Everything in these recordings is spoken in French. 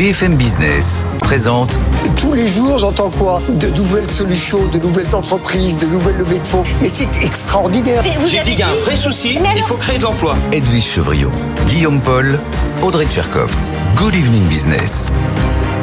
BFM Business présente. Tous les jours, j'entends quoi? De nouvelles solutions, de nouvelles entreprises, de nouvelles levées de fonds. Mais c'est extraordinaire. J'ai dit qu'il y a un vrai souci, il faut créer de l'emploi. Edwige Chevriot, Guillaume Paul, Audrey Tcherkov. Good evening business.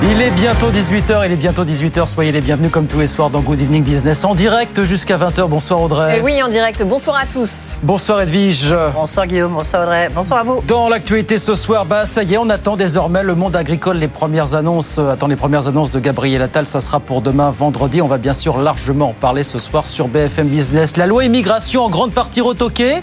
Il est bientôt 18h, il est bientôt 18h, soyez les bienvenus comme tous les soirs dans Good Evening Business en direct jusqu'à 20h. Bonsoir Audrey. Et oui, en direct, bonsoir à tous. Bonsoir Edwige. Bonsoir Guillaume, bonsoir Audrey, bonsoir à vous. Dans l'actualité ce soir, bah ça y est, on attend désormais le monde agricole, les premières annonces, euh, attend les premières annonces de Gabriel Attal, ça sera pour demain vendredi. On va bien sûr largement en parler ce soir sur BFM Business. La loi immigration en grande partie retoquée.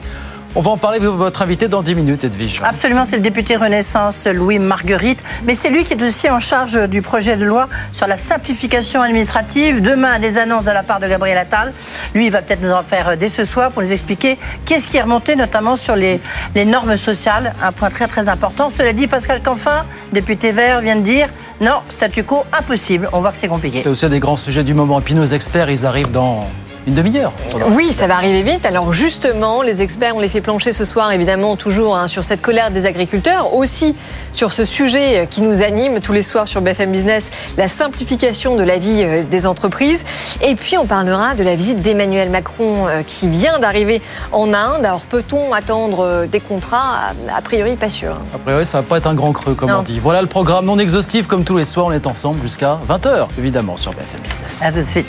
On va en parler avec votre invité dans 10 minutes, Edwige. Absolument, c'est le député Renaissance Louis Marguerite. Mais c'est lui qui est aussi en charge du projet de loi sur la simplification administrative. Demain, des annonces de la part de Gabriel Attal. Lui, il va peut-être nous en faire dès ce soir pour nous expliquer qu'est-ce qui est remonté, notamment sur les, les normes sociales. Un point très très important. Cela dit, Pascal Canfin, député vert, vient de dire non, statu quo impossible. On voit que c'est compliqué. C'est aussi des grands sujets du moment. Et puis nos experts, ils arrivent dans une demi-heure. Oui, ça va arriver vite. Alors justement, les experts, on les fait plancher ce soir, évidemment, toujours hein, sur cette colère des agriculteurs, aussi sur ce sujet qui nous anime tous les soirs sur BFM Business, la simplification de la vie euh, des entreprises. Et puis on parlera de la visite d'Emmanuel Macron euh, qui vient d'arriver en Inde. Alors peut-on attendre euh, des contrats? A priori, pas sûr. A priori, ça va pas être un grand creux, comme on dit. Voilà le programme non exhaustif, comme tous les soirs, on est ensemble jusqu'à 20h, évidemment, sur BFM Business. À tout de suite.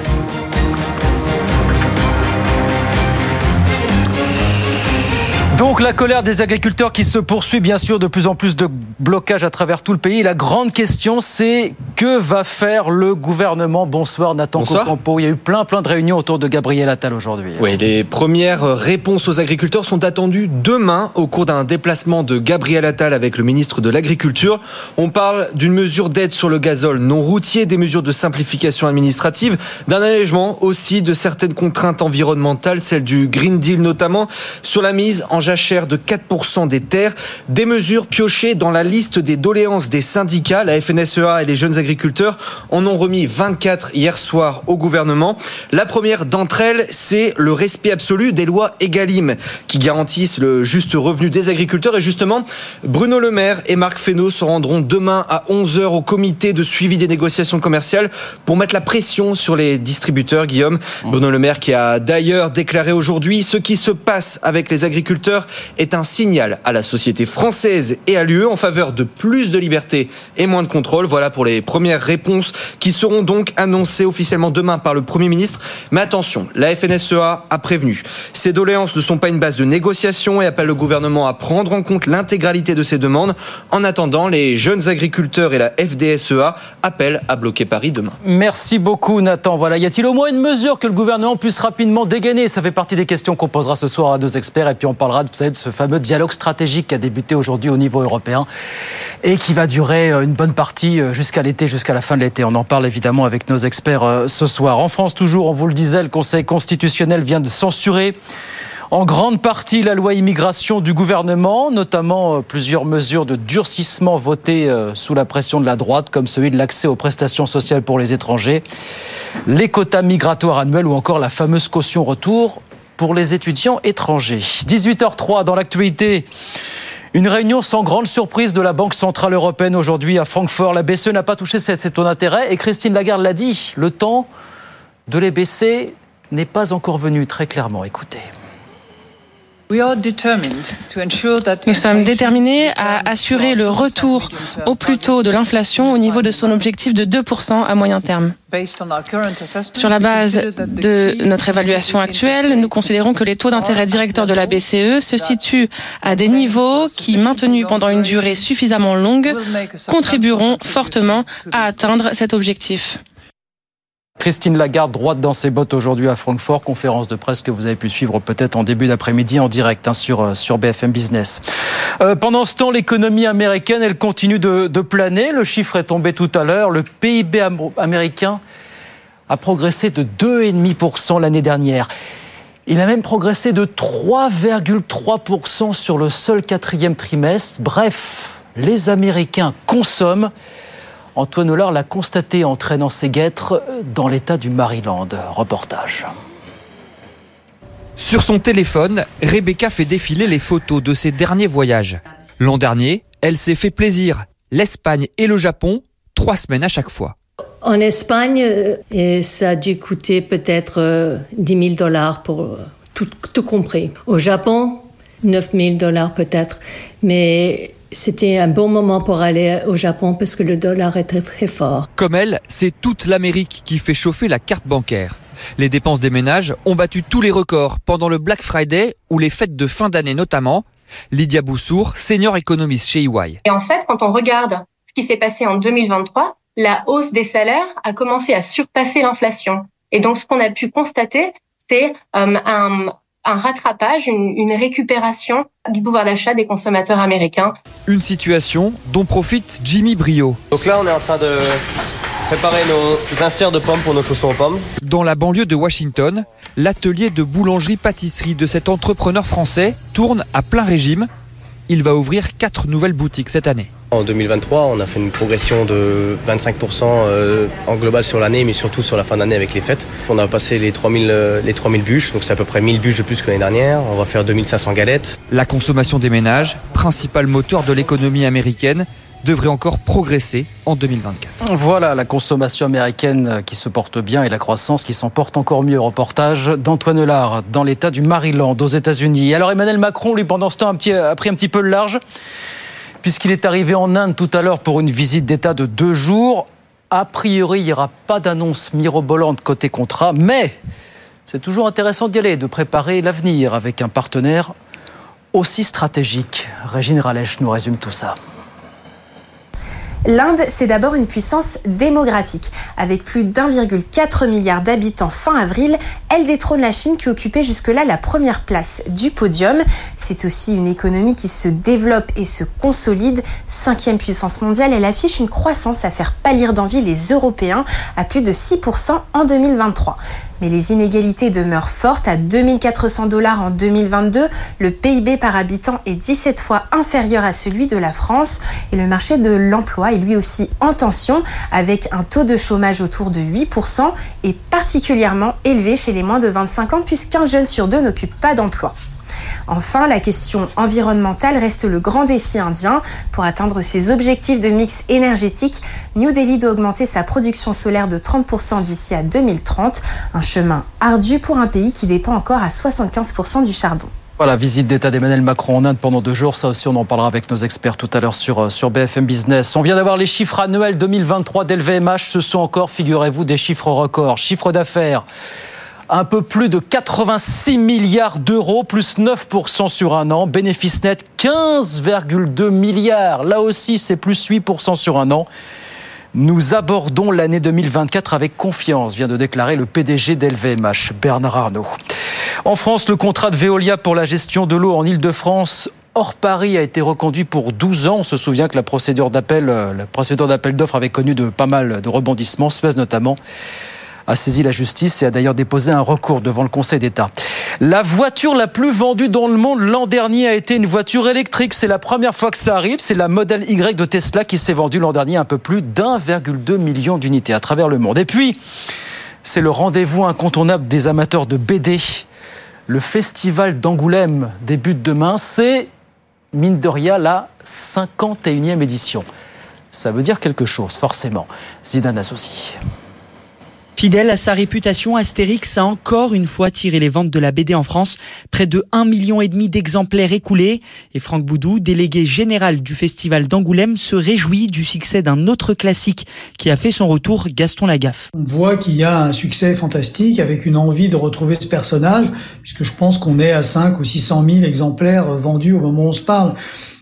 Donc la colère des agriculteurs qui se poursuit, bien sûr, de plus en plus de blocages à travers tout le pays. La grande question, c'est que va faire le gouvernement? Bonsoir Nathan Cocampo. Il y a eu plein, plein de réunions autour de Gabriel Attal aujourd'hui. Oui, les premières réponses aux agriculteurs sont attendues demain au cours d'un déplacement de Gabriel Attal avec le ministre de l'Agriculture. On parle d'une mesure d'aide sur le gazole non routier, des mesures de simplification administrative, d'un allègement aussi de certaines contraintes environnementales, celles du Green Deal notamment, sur la mise en jachère de 4% des terres, des mesures piochées dans la liste des doléances des syndicats, la FNSEA et les jeunes agriculteurs en ont remis 24 hier soir au gouvernement. La première d'entre elles, c'est le respect absolu des lois Egalim qui garantissent le juste revenu des agriculteurs. Et justement, Bruno Le Maire et Marc Fesneau se rendront demain à 11h au comité de suivi des négociations commerciales pour mettre la pression sur les distributeurs, Guillaume. Bruno Le Maire qui a d'ailleurs déclaré aujourd'hui ce qui se passe avec les agriculteurs est un signal à la société française et à l'UE en faveur de plus de liberté et moins de contrôle. Voilà pour les premières réponses qui seront donc annoncées officiellement demain par le Premier ministre. Mais attention, la FNSEA a prévenu. Ces doléances ne sont pas une base de négociation et appelle le gouvernement à prendre en compte l'intégralité de ces demandes. En attendant, les jeunes agriculteurs et la FDSEA appellent à bloquer Paris demain. Merci beaucoup Nathan. Voilà, y a-t-il au moins une mesure que le gouvernement puisse rapidement dégainer? Ça fait partie des questions qu'on posera ce soir à nos experts et puis on parlera vous savez, ce fameux dialogue stratégique qui a débuté aujourd'hui au niveau européen et qui va durer euh, une bonne partie euh, jusqu'à l'été, jusqu'à la fin de l'été. On en parle évidemment avec nos experts euh, ce soir. En France, toujours, on vous le disait, le Conseil constitutionnel vient de censurer en grande partie la loi immigration du gouvernement, notamment plusieurs mesures de durcissement votées sous la pression de la droite, comme celui de l'accès aux prestations sociales pour les étrangers, les quotas migratoires annuels ou encore la fameuse caution retour pour les étudiants étrangers. 18h03 dans l'actualité. Une réunion sans grande surprise de la Banque Centrale Européenne aujourd'hui à Francfort. La BCE n'a pas touché cette taux d'intérêt et Christine Lagarde l'a dit, le temps de les baisser n'est pas encore venu très clairement. Écoutez. Nous sommes déterminés à assurer le retour au plus tôt de l'inflation au niveau de son objectif de 2% à moyen terme. Sur la base de notre évaluation actuelle, nous considérons que les taux d'intérêt directeurs de la BCE se situent à des niveaux qui, maintenus pendant une durée suffisamment longue, contribueront fortement à atteindre cet objectif. Christine Lagarde, droite dans ses bottes aujourd'hui à Francfort, conférence de presse que vous avez pu suivre peut-être en début d'après-midi en direct hein, sur, euh, sur BFM Business. Euh, pendant ce temps, l'économie américaine, elle continue de, de, planer. Le chiffre est tombé tout à l'heure. Le PIB américain a progressé de 2,5% l'année dernière. Il a même progressé de 3,3% sur le seul quatrième trimestre. Bref, les Américains consomment Antoine Hollard l'a constaté en traînant ses guêtres dans l'état du Maryland. Reportage. Sur son téléphone, Rebecca fait défiler les photos de ses derniers voyages. L'an dernier, elle s'est fait plaisir. L'Espagne et le Japon, trois semaines à chaque fois. En Espagne, euh, et ça a dû coûter peut-être 10 euh, 000 dollars pour euh, tout, tout compris. Au Japon, 9 000 dollars peut-être. Mais c'était un bon moment pour aller au Japon parce que le dollar était très fort. Comme elle, c'est toute l'Amérique qui fait chauffer la carte bancaire. Les dépenses des ménages ont battu tous les records pendant le Black Friday ou les fêtes de fin d'année notamment. Lydia Boussour, senior économiste chez EY. Et en fait, quand on regarde ce qui s'est passé en 2023, la hausse des salaires a commencé à surpasser l'inflation. Et donc, ce qu'on a pu constater, c'est euh, un, un rattrapage, une, récupération du pouvoir d'achat des consommateurs américains. Une situation dont profite Jimmy Brio. Donc là, on est en train de préparer nos inserts de pommes pour nos chaussons aux pommes. Dans la banlieue de Washington, l'atelier de boulangerie-pâtisserie de cet entrepreneur français tourne à plein régime. Il va ouvrir quatre nouvelles boutiques cette année. En 2023, on a fait une progression de 25% euh, en global sur l'année, mais surtout sur la fin d'année avec les fêtes. On a passé les 3000, euh, les 3000 bûches, donc c'est à peu près 1000 bûches de plus que l'année dernière. On va faire 2500 galettes. La consommation des ménages, principal moteur de l'économie américaine, devrait encore progresser en 2024. Voilà la consommation américaine qui se porte bien et la croissance qui s'en porte encore mieux. Reportage d'Antoine Lard dans l'État du Maryland aux États-Unis. Alors Emmanuel Macron, lui, pendant ce temps, a pris un petit peu le large puisqu'il est arrivé en Inde tout à l'heure pour une visite d'État de deux jours. A priori, il n'y aura pas d'annonce mirobolante côté contrat, mais c'est toujours intéressant d'y aller, de préparer l'avenir avec un partenaire aussi stratégique. Régine Ralèche nous résume tout ça. L'Inde, c'est d'abord une puissance démographique. Avec plus d'1,4 milliard d'habitants fin avril, elle détrône la Chine qui occupait jusque-là la première place du podium. C'est aussi une économie qui se développe et se consolide. Cinquième puissance mondiale, elle affiche une croissance à faire pâlir d'envie les Européens à plus de 6% en 2023 mais les inégalités demeurent fortes. À 2400 dollars en 2022, le PIB par habitant est 17 fois inférieur à celui de la France et le marché de l'emploi est lui aussi en tension avec un taux de chômage autour de 8% et particulièrement élevé chez les moins de 25 ans puisqu'un jeune sur deux n'occupe pas d'emploi. Enfin, la question environnementale reste le grand défi indien. Pour atteindre ses objectifs de mix énergétique, New Delhi doit augmenter sa production solaire de 30% d'ici à 2030. Un chemin ardu pour un pays qui dépend encore à 75% du charbon. Voilà, visite d'État d'Emmanuel Macron en Inde pendant deux jours. Ça aussi, on en parlera avec nos experts tout à l'heure sur, euh, sur BFM Business. On vient d'avoir les chiffres annuels 2023 d'LVMH. Ce sont encore, figurez-vous, des chiffres records. Chiffre d'affaires un peu plus de 86 milliards d'euros, plus 9% sur un an. Bénéfice net 15,2 milliards. Là aussi, c'est plus 8% sur un an. Nous abordons l'année 2024 avec confiance, vient de déclarer le PDG d'LVMH, Bernard Arnault. En France, le contrat de Veolia pour la gestion de l'eau en Ile-de-France hors Paris a été reconduit pour 12 ans. On se souvient que la procédure d'appel, euh, la procédure d'appel d'offres avait connu de pas mal de rebondissements, Suez notamment a saisi la justice et a d'ailleurs déposé un recours devant le Conseil d'État. La voiture la plus vendue dans le monde l'an dernier a été une voiture électrique. C'est la première fois que ça arrive. C'est la modèle Y de Tesla qui s'est vendue l'an dernier un peu plus d'1,2 million d'unités à travers le monde. Et puis, c'est le rendez-vous incontournable des amateurs de BD. Le festival d'Angoulême débute demain. C'est, mine de rien, la 51e édition. Ça veut dire quelque chose, forcément. Zidane Associé. Fidèle à sa réputation, Astérix a encore une fois tiré les ventes de la BD en France, près de 1,5 million et demi d'exemplaires écoulés. Et Franck Boudou, délégué général du festival d'Angoulême, se réjouit du succès d'un autre classique qui a fait son retour, Gaston Lagaffe. On voit qu'il y a un succès fantastique avec une envie de retrouver ce personnage, puisque je pense qu'on est à 5 ou 600 000 exemplaires vendus au moment où on se parle.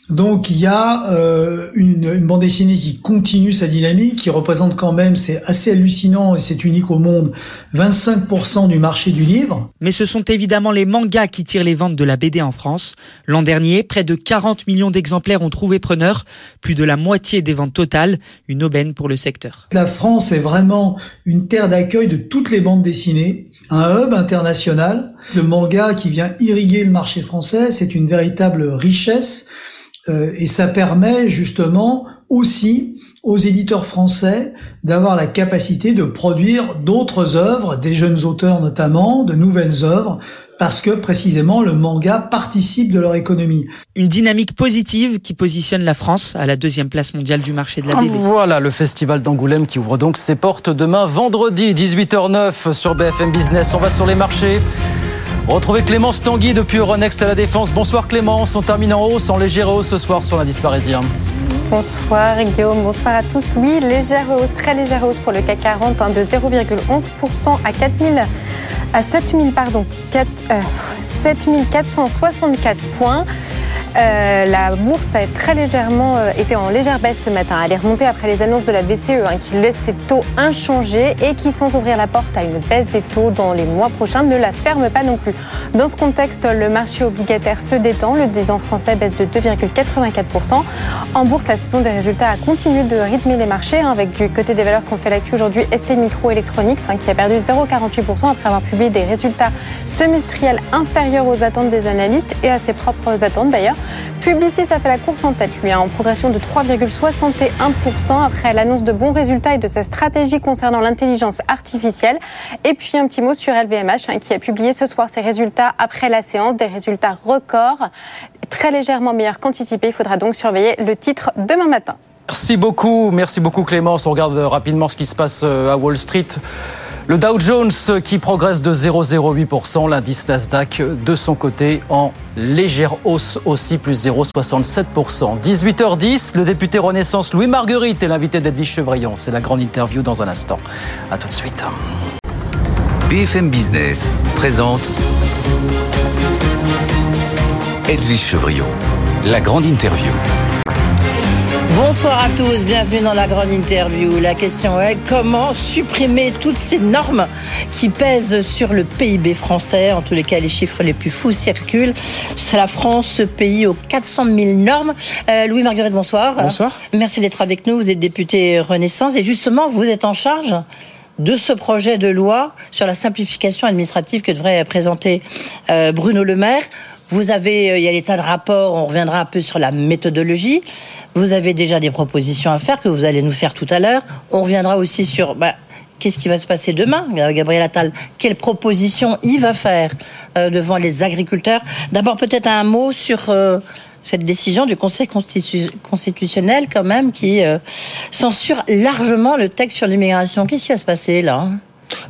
Donc il y a euh, une, bande dessinée qui continue sa dynamique, qui représente quand même, c'est assez hallucinant et c'est unique au monde, 25% du marché du livre. Mais ce sont évidemment les mangas qui tirent les ventes de la BD en France. L'an dernier, près de 40 millions d'exemplaires ont trouvé preneur, plus de la moitié des ventes totales, une aubaine pour le secteur. La France est vraiment une terre d'accueil de toutes les bandes dessinées, un hub international. Le manga qui vient irriguer le marché français, c'est une véritable richesse. Euh, et ça permet justement aussi aux éditeurs français d'avoir la capacité de produire d'autres œuvres, des jeunes auteurs notamment, de nouvelles œuvres, parce que précisément le manga participe de leur économie. Une dynamique positive qui positionne la France à la deuxième place mondiale du marché de la BD. Voilà le festival d'Angoulême qui ouvre donc ses portes demain vendredi 18h09 sur BFM Business. On va sur les marchés. Retrouvez Clémence Tanguy depuis Euronext à la Défense. Bonsoir Clémence, on termine en hausse, en légère hausse ce soir sur l'indice parisien. Bonsoir Guillaume, bonsoir à tous. Oui, légère hausse, très légère hausse pour le CAC 40 hein, de 0,11% à 4000 à 7000 pardon, 4, 7464 euh, points. Euh, la bourse a très légèrement euh, été en légère baisse ce matin. Elle est remontée après les annonces de la BCE hein, qui laisse ses taux inchangés et qui, sans ouvrir la porte à une baisse des taux dans les mois prochains, ne la ferme pas non plus. Dans ce contexte, le marché obligataire se détend. Le 10 ans français baisse de 2,84%. En bourse, la saison des résultats a continué de rythmer les marchés hein, avec du côté des valeurs qu'on fait l'actu aujourd'hui ST Microelectronics hein, qui a perdu 0,48% après avoir publié des résultats semestriels inférieurs aux attentes des analystes et à ses propres attentes d'ailleurs. Publicis a fait la course en tête, lui, hein, en progression de 3,61% après l'annonce de bons résultats et de sa stratégie concernant l'intelligence artificielle. Et puis un petit mot sur LVMH hein, qui a publié ce soir ses résultats après la séance, des résultats records, très légèrement meilleurs qu'anticipé. Il faudra donc surveiller le titre demain matin. Merci beaucoup, merci beaucoup Clémence. On regarde rapidement ce qui se passe euh, à Wall Street. Le Dow Jones qui progresse de 0,08%, l'indice Nasdaq de son côté en légère hausse aussi, plus 0,67%. 18h10, le député Renaissance Louis Marguerite est l'invité d'Edwige Chevrillon. C'est la grande interview dans un instant. A tout de suite. BFM Business présente Edwige Chevrillon, la grande interview. Bonsoir à tous, bienvenue dans la grande interview. La question est comment supprimer toutes ces normes qui pèsent sur le PIB français? En tous les cas, les chiffres les plus fous circulent. C'est la France, ce pays aux 400 000 normes. Euh, Louis Marguerite, bonsoir. Bonsoir. Merci d'être avec nous. Vous êtes député Renaissance et justement, vous êtes en charge de ce projet de loi sur la simplification administrative que devrait présenter euh, Bruno Le Maire. Vous avez, euh, il y a l'état de rapport, on reviendra un peu sur la méthodologie. Vous avez déjà des propositions à faire que vous allez nous faire tout à l'heure. On reviendra aussi sur bah, qu'est-ce qui va se passer demain, Gabriel Attal? Quelles propositions il va faire euh, devant les agriculteurs? D'abord, peut-être un mot sur euh, cette décision du Conseil constitutionnel, quand même, qui censure largement le texte sur l'immigration. Qu'est-ce qui va se passer là?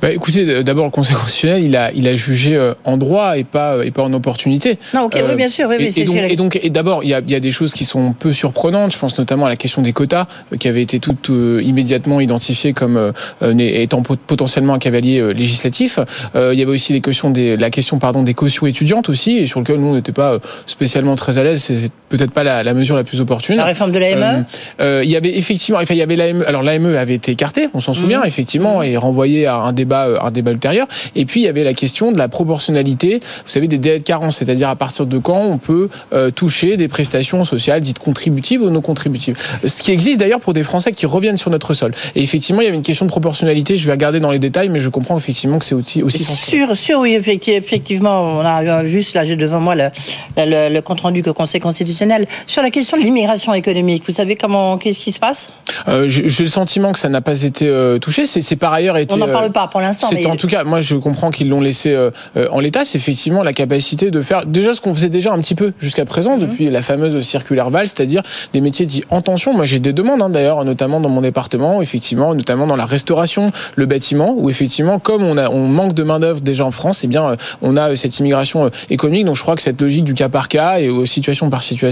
Bah, écoutez, d'abord le Conseil constitutionnel, il a, il a jugé euh, en droit et pas, et pas en opportunité. Non, ok, oui, euh, bien sûr, oui, et, donc, et, donc, et d'abord, il y a, y a des choses qui sont peu surprenantes. Je pense notamment à la question des quotas, euh, qui avait été toutes immédiatement identifiées comme étant potentiellement un cavalier législatif. il y avait aussi les questions des, la question pardon des cautions étudiantes aussi, et sur lequel nous on n'était pas spécialement très à l'aise. C'est peut-être pas la, la, mesure la plus opportune. La réforme de l'AME. il y avait effectivement, enfin, il y avait l'AME. Alors l'AME avait été écartée, on s'en souvient, mmh. effectivement, et renvoyée à un débat, euh, un débat ultérieur. Et puis il y avait la question de la proportionnalité, vous savez, des délais de carence, c'est-à-dire à partir de quand on peut euh, toucher des prestations sociales dites contributives ou non contributives. Ce qui existe d'ailleurs pour des Français qui reviennent sur notre sol. Et effectivement, il y avait une question de proportionnalité. Je vais regarder dans les détails, mais je comprends effectivement que c'est aussi aussi sûr, sûr, oui, effectivement, on a juste là, j'ai devant moi le, le, compte rendu que Conseil constitutionnel sur la question de l'immigration économique. Vous savez comment, qu'est-ce qui se passe? Euh, J'ai le sentiment que ça n'a pas été touché. C'est par ailleurs été. On n'en parle pas pour l'instant. C'est en tout cas, moi je comprends qu'ils l'ont laissé euh, euh, en l'état. C'est effectivement la capacité de faire déjà ce qu'on faisait déjà un petit peu jusqu'à présent mhm. depuis la fameuse circulaire Val, c'est-à-dire des métiers dits en tension. Moi j'ai des demandes hein, d'ailleurs, notamment dans mon département, effectivement, notamment dans la restauration, le bâtiment, où effectivement, comme on a, on manque de main d'œuvre déjà en France, et eh bien euh, on a cette immigration économique. Donc je crois que cette logique du cas par cas et aux situations par situation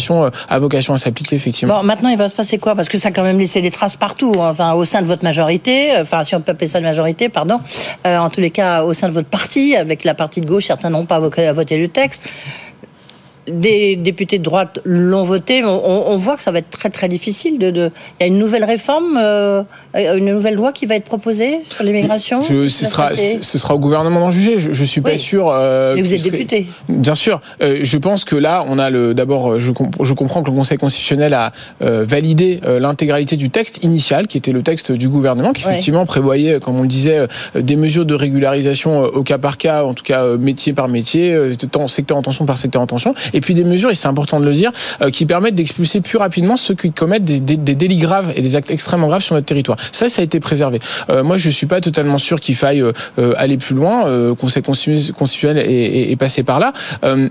a vocation à s'appliquer effectivement. Bon, maintenant il va se passer quoi? Parce que ça a quand même laissé des traces partout, hein. enfin au sein de votre majorité, enfin si on peut appeler ça une majorité, pardon. Euh, en tous les cas au sein de votre parti, avec la partie de gauche, certains n'ont pas voté le texte des députés de droite l'ont voté. On, on, voit que ça va être très très difficile. De, de... Il y a une nouvelle réforme, euh, une nouvelle loi qui va être proposée sur l'immigration? Ce sera, ce sera au gouvernement d'en juger. Je, je suis pas sûr. Euh, Mais vous êtes député. Bien sûr. Euh, je pense que là, on a le. D'abord, je, je, comprends que le Conseil constitutionnel a euh, validé euh, l'intégralité du texte initial, qui était le texte du gouvernement, qui effectivement prévoyait, comme on le disait, des mesures de régularisation au cas par cas, en tout cas métier par métier, secteur en tension par secteur en tension et puis des mesures, et c'est important de le dire, qui permettent d'expulser plus rapidement ceux qui commettent des, des, délits graves et des actes extrêmement graves sur notre territoire. Ça, ça a été préservé. moi, je suis pas totalement sûr qu'il faille aller plus loin. Euh, Conseil constitutionnel est, est, passé par là.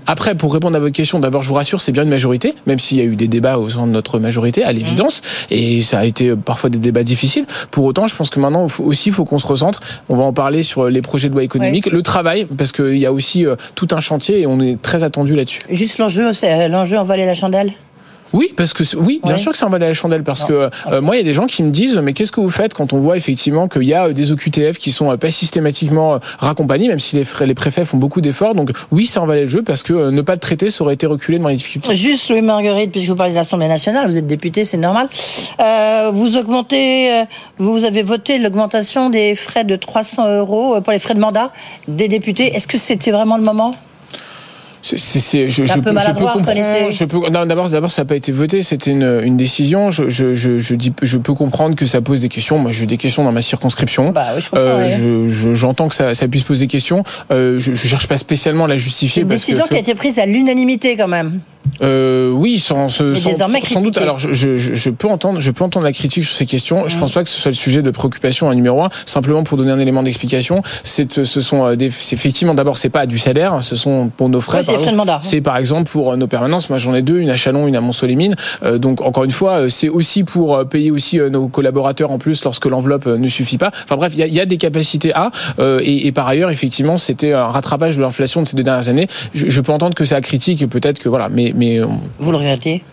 après, pour répondre à votre question, d'abord, je vous rassure, c'est bien une majorité, même s'il y a eu des débats au sein de notre majorité, à l'évidence, et ça a été parfois des débats difficiles. Pour autant, je pense que maintenant aussi, il faut qu'on se recentre. On va en parler sur les projets de loi économique, le travail, parce qu'il y a aussi tout un chantier et on est très attendu là-dessus. L'enjeu, c'est l'enjeu en vallée la chandelle? Oui, parce que oui, bien sûr que un balai à la chandelle parce que euh, moi il y a des gens qui me disent mais qu'est-ce que vous faites quand on voit effectivement qu'il y a euh, des OQTF qui sont euh, pas systématiquement raccompagnés même si les, les préfets font beaucoup d'efforts. Donc oui c'est un balai le jeu parce que ne pas le traiter ça aurait été reculé devant les difficultés. Juste Louis Marguerite puisque vous parlez de l'Assemblée nationale vous êtes député c'est normal. Vous augmentez vous avez voté l'augmentation des frais de 300 euros pour les frais de mandat des députés. Est-ce que c'était vraiment le moment? C'est, je, je, je, peux comprendre. Je peux, non, d'abord, d'abord, ça n'a pas été voté. C'était une, une décision. Je, je, je, dis, je peux comprendre que ça pose des questions. Moi, j'ai des questions dans ma circonscription. Bah, oui, je euh, je, j'entends que ça, ça puisse poser des questions. Euh, je, je cherche pas spécialement à la justifier. C'est une décision qui a été prise à l'unanimité quand même. Euh, oui, sans, sans, sans, doute. Alors, je, je, je, peux entendre, je peux entendre la critique sur ces questions. Je Je pense pas que ce soit le sujet de préoccupation à numéro un. Simplement pour donner un élément d'explication, c'est, ce sont euh, des, effectivement d'abord c'est pas du salaire, ce sont pour nos frais. c'est mandat. C'est par exemple pour euh, nos permanences. Moi, j'en ai deux, une à Chalon, une à Mont-Solémine. Euh, donc encore une fois, c'est aussi pour payer aussi nos collaborateurs en plus lorsque l'enveloppe ne suffit pas. Enfin bref, il y a, y a, des capacités à. Et, et, par ailleurs, effectivement, c'était un rattrapage de l'inflation de ces deux dernières années. Je, je peux entendre que c'est à critique et peut-être que voilà, mais mais vous le regrettez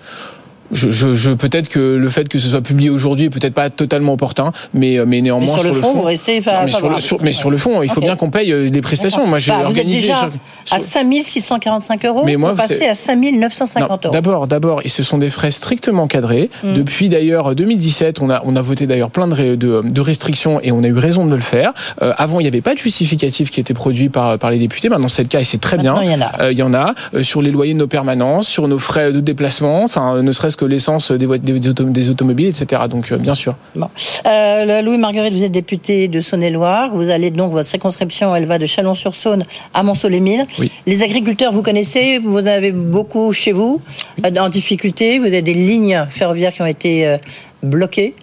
je, je, je peut-être que le fait que ce soit publié aujourd'hui est peut-être pas totalement opportun, mais, euh, mais néanmoins mais sur, le, fond, vous restez mais, sur le, mais sur le fond, il faut bien qu'on paye euh, des prestations. Moi, j'ai bah, organisé vous êtes déjà à 5645 euros. Mais moi, vous passez à 5950 euros. D'abord, d'abord, et ce sont des frais strictement cadrés. Mm. Depuis d'ailleurs 2017, on a on a voté d'ailleurs plein de, de, de, restrictions et on a eu raison de le faire. Euh, avant, il n'y avait pas de justificatif qui était produit par par les députés. Maintenant, c'est le cas et c'est très bien. Il y en a. il y en a sur les loyers de nos permanences, sur nos frais de déplacement, enfin ne serait-ce que l'essence des des, des, automobiles, etc. Donc, euh, bien sûr. Bon. Euh, Louis Marguerite, vous êtes député de Saône-et-Loire. Vous allez donc, votre circonscription, elle va de Chalon-sur-Saône à Mont-Solémine. Les agriculteurs, vous connaissez, vous en avez beaucoup chez vous, euh, en difficulté. Vous avez des lignes ferroviaires qui ont été bloquées.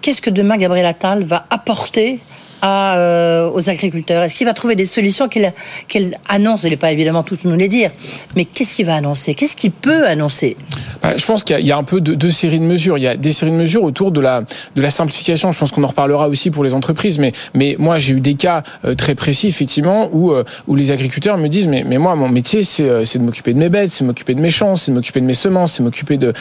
Qu'est-ce que demain Gabriel Attal va apporter euh, aux agriculteurs Est-ce qu'il va trouver des solutions qu'il annonce? Il n'est pas évidemment tout nous les dire, mais qu'est-ce qu'il va annoncer? Qu'est-ce qu'il peut annoncer? Bah, Je pense qu'il y, a un peu deux, séries de mesures. Il y a des séries de mesures autour de la, de la simplification. Je pense qu'on en reparlera aussi pour les entreprises, mais, mais moi j'ai eu des cas euh, très précis effectivement où, euh, où les agriculteurs me disent mais, mais moi mon métier c'est de m'occuper de mes bêtes, c'est m'occuper de mes champs, c'est m'occuper de mes semences, c'est m'occuper de,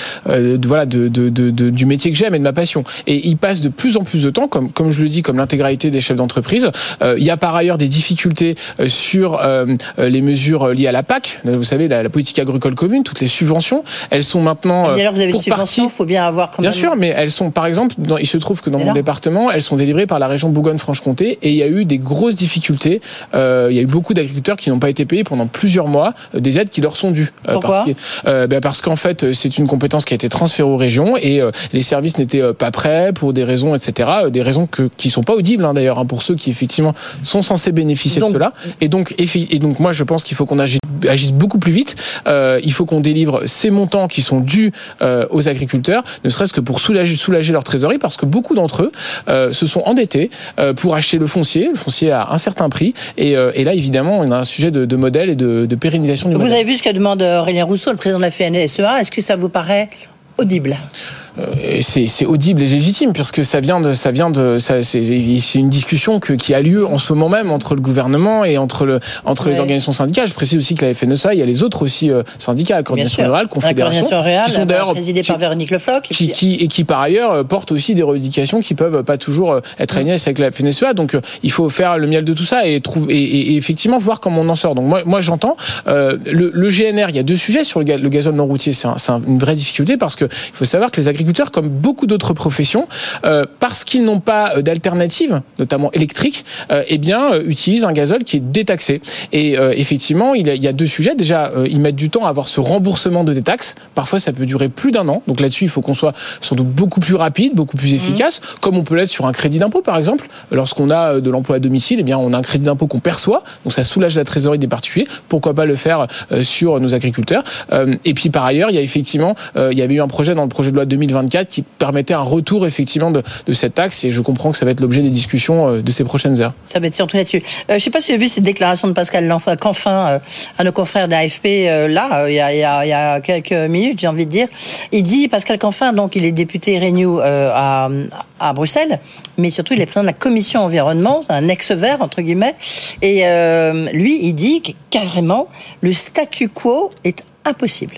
voilà de, de, de, du métier que j'aime et de ma passion. Et ils passent de plus en plus de temps, comme, comme je le dis, comme l'intégralité des chefs d'entreprise. Euh, il y a par ailleurs des difficultés euh, sur euh, les mesures liées à la PAC. Vous savez, la, politique agricole commune, toutes les subventions, elles sont maintenant. Et alors vous avez des subventions, il faut bien avoir quand Bien sûr, mais elles sont, par exemple, il se trouve que dans mon département, elles sont délivrées par la région Bourgogne-Franche-Comté et il y a eu des grosses difficultés. il y a eu beaucoup d'agriculteurs qui n'ont pas été payés pendant plusieurs mois des aides qui leur sont dues. Pourquoi parce, ben parce qu'en fait, c'est une compétence qui a été transférée aux régions et les services n'étaient pas prêts pour des raisons, etc. Des raisons que, qui sont pas audibles hein, d'ailleurs. Hein, pour ceux qui effectivement sont censés bénéficier de cela. Et donc, et donc moi, je pense qu'il faut qu'on agisse beaucoup plus vite. Euh, il faut qu'on délivre ces montants qui sont dus euh, aux agriculteurs, ne serait-ce que pour soulager, soulager leur trésorerie, parce que beaucoup d'entre eux euh, se sont endettés pour acheter le foncier, le foncier à un certain prix. Et, et là, évidemment, on a un sujet de, de modèle et de, de pérennisation du Vous modèle. avez vu ce qu'a demandé Aurélien Rousseau, le président de la FNSEA. Est-ce que ça vous paraît audible? C'est audible et légitime puisque ça vient de ça vient de c'est une discussion que, qui a lieu en ce moment même entre le gouvernement et entre le entre ouais. les organisations syndicales. Je précise aussi que la FNSA, il y a les autres aussi euh, syndicats, la coordination rurale, confédération, qui sont d'ailleurs présidée par Véronique Lefloc, qui, qui, et qui par ailleurs euh, portent aussi des revendications qui peuvent pas toujours être alignées avec la FNSEA. Donc il faut faire le miel de tout ça et trouver et, et, effectivement voir comment on en sort. Donc moi moi j'entends euh, le, le, GNR. Il y a deux sujets sur le, le gazole non routier. C'est un, un, une vraie difficulté parce que il faut savoir que les agriculteurs agriculteurs, comme beaucoup d'autres professions, parce qu'ils n'ont pas d'alternative, notamment électrique, eh bien, utilisent un gazole qui est détaxé. Et effectivement, il y a deux sujets. Déjà, ils mettent du temps à avoir ce remboursement de détaxe. Parfois, ça peut durer plus d'un an. Donc là-dessus, il faut qu'on soit sans doute beaucoup plus rapide, beaucoup plus efficace, comme on peut l'être sur un crédit d'impôt, par exemple. Lorsqu'on a de l'emploi à domicile, eh bien, on a un crédit d'impôt qu'on perçoit. Donc ça soulage la trésorerie des particuliers. Pourquoi pas le faire sur nos agriculteurs Et puis, par ailleurs, il y a effectivement, il y avait eu un projet dans le projet de loi 2024 qui permettait un retour effectivement de, cette taxe. Et je comprends que ça va être l'objet des discussions de ces prochaines heures. Ça va être surtout là-dessus. je ne sais pas si vous avez vu cette déclaration de Pascal Canfin à nos confrères d'AFP là, il y, a, quelques minutes, j'ai envie de dire. Il dit, Pascal Canfin, donc il est député Renew à, Bruxelles, mais surtout il est président de la commission environnement, un ex-vert, entre guillemets. Et lui, il dit carrément, le statu quo est impossible.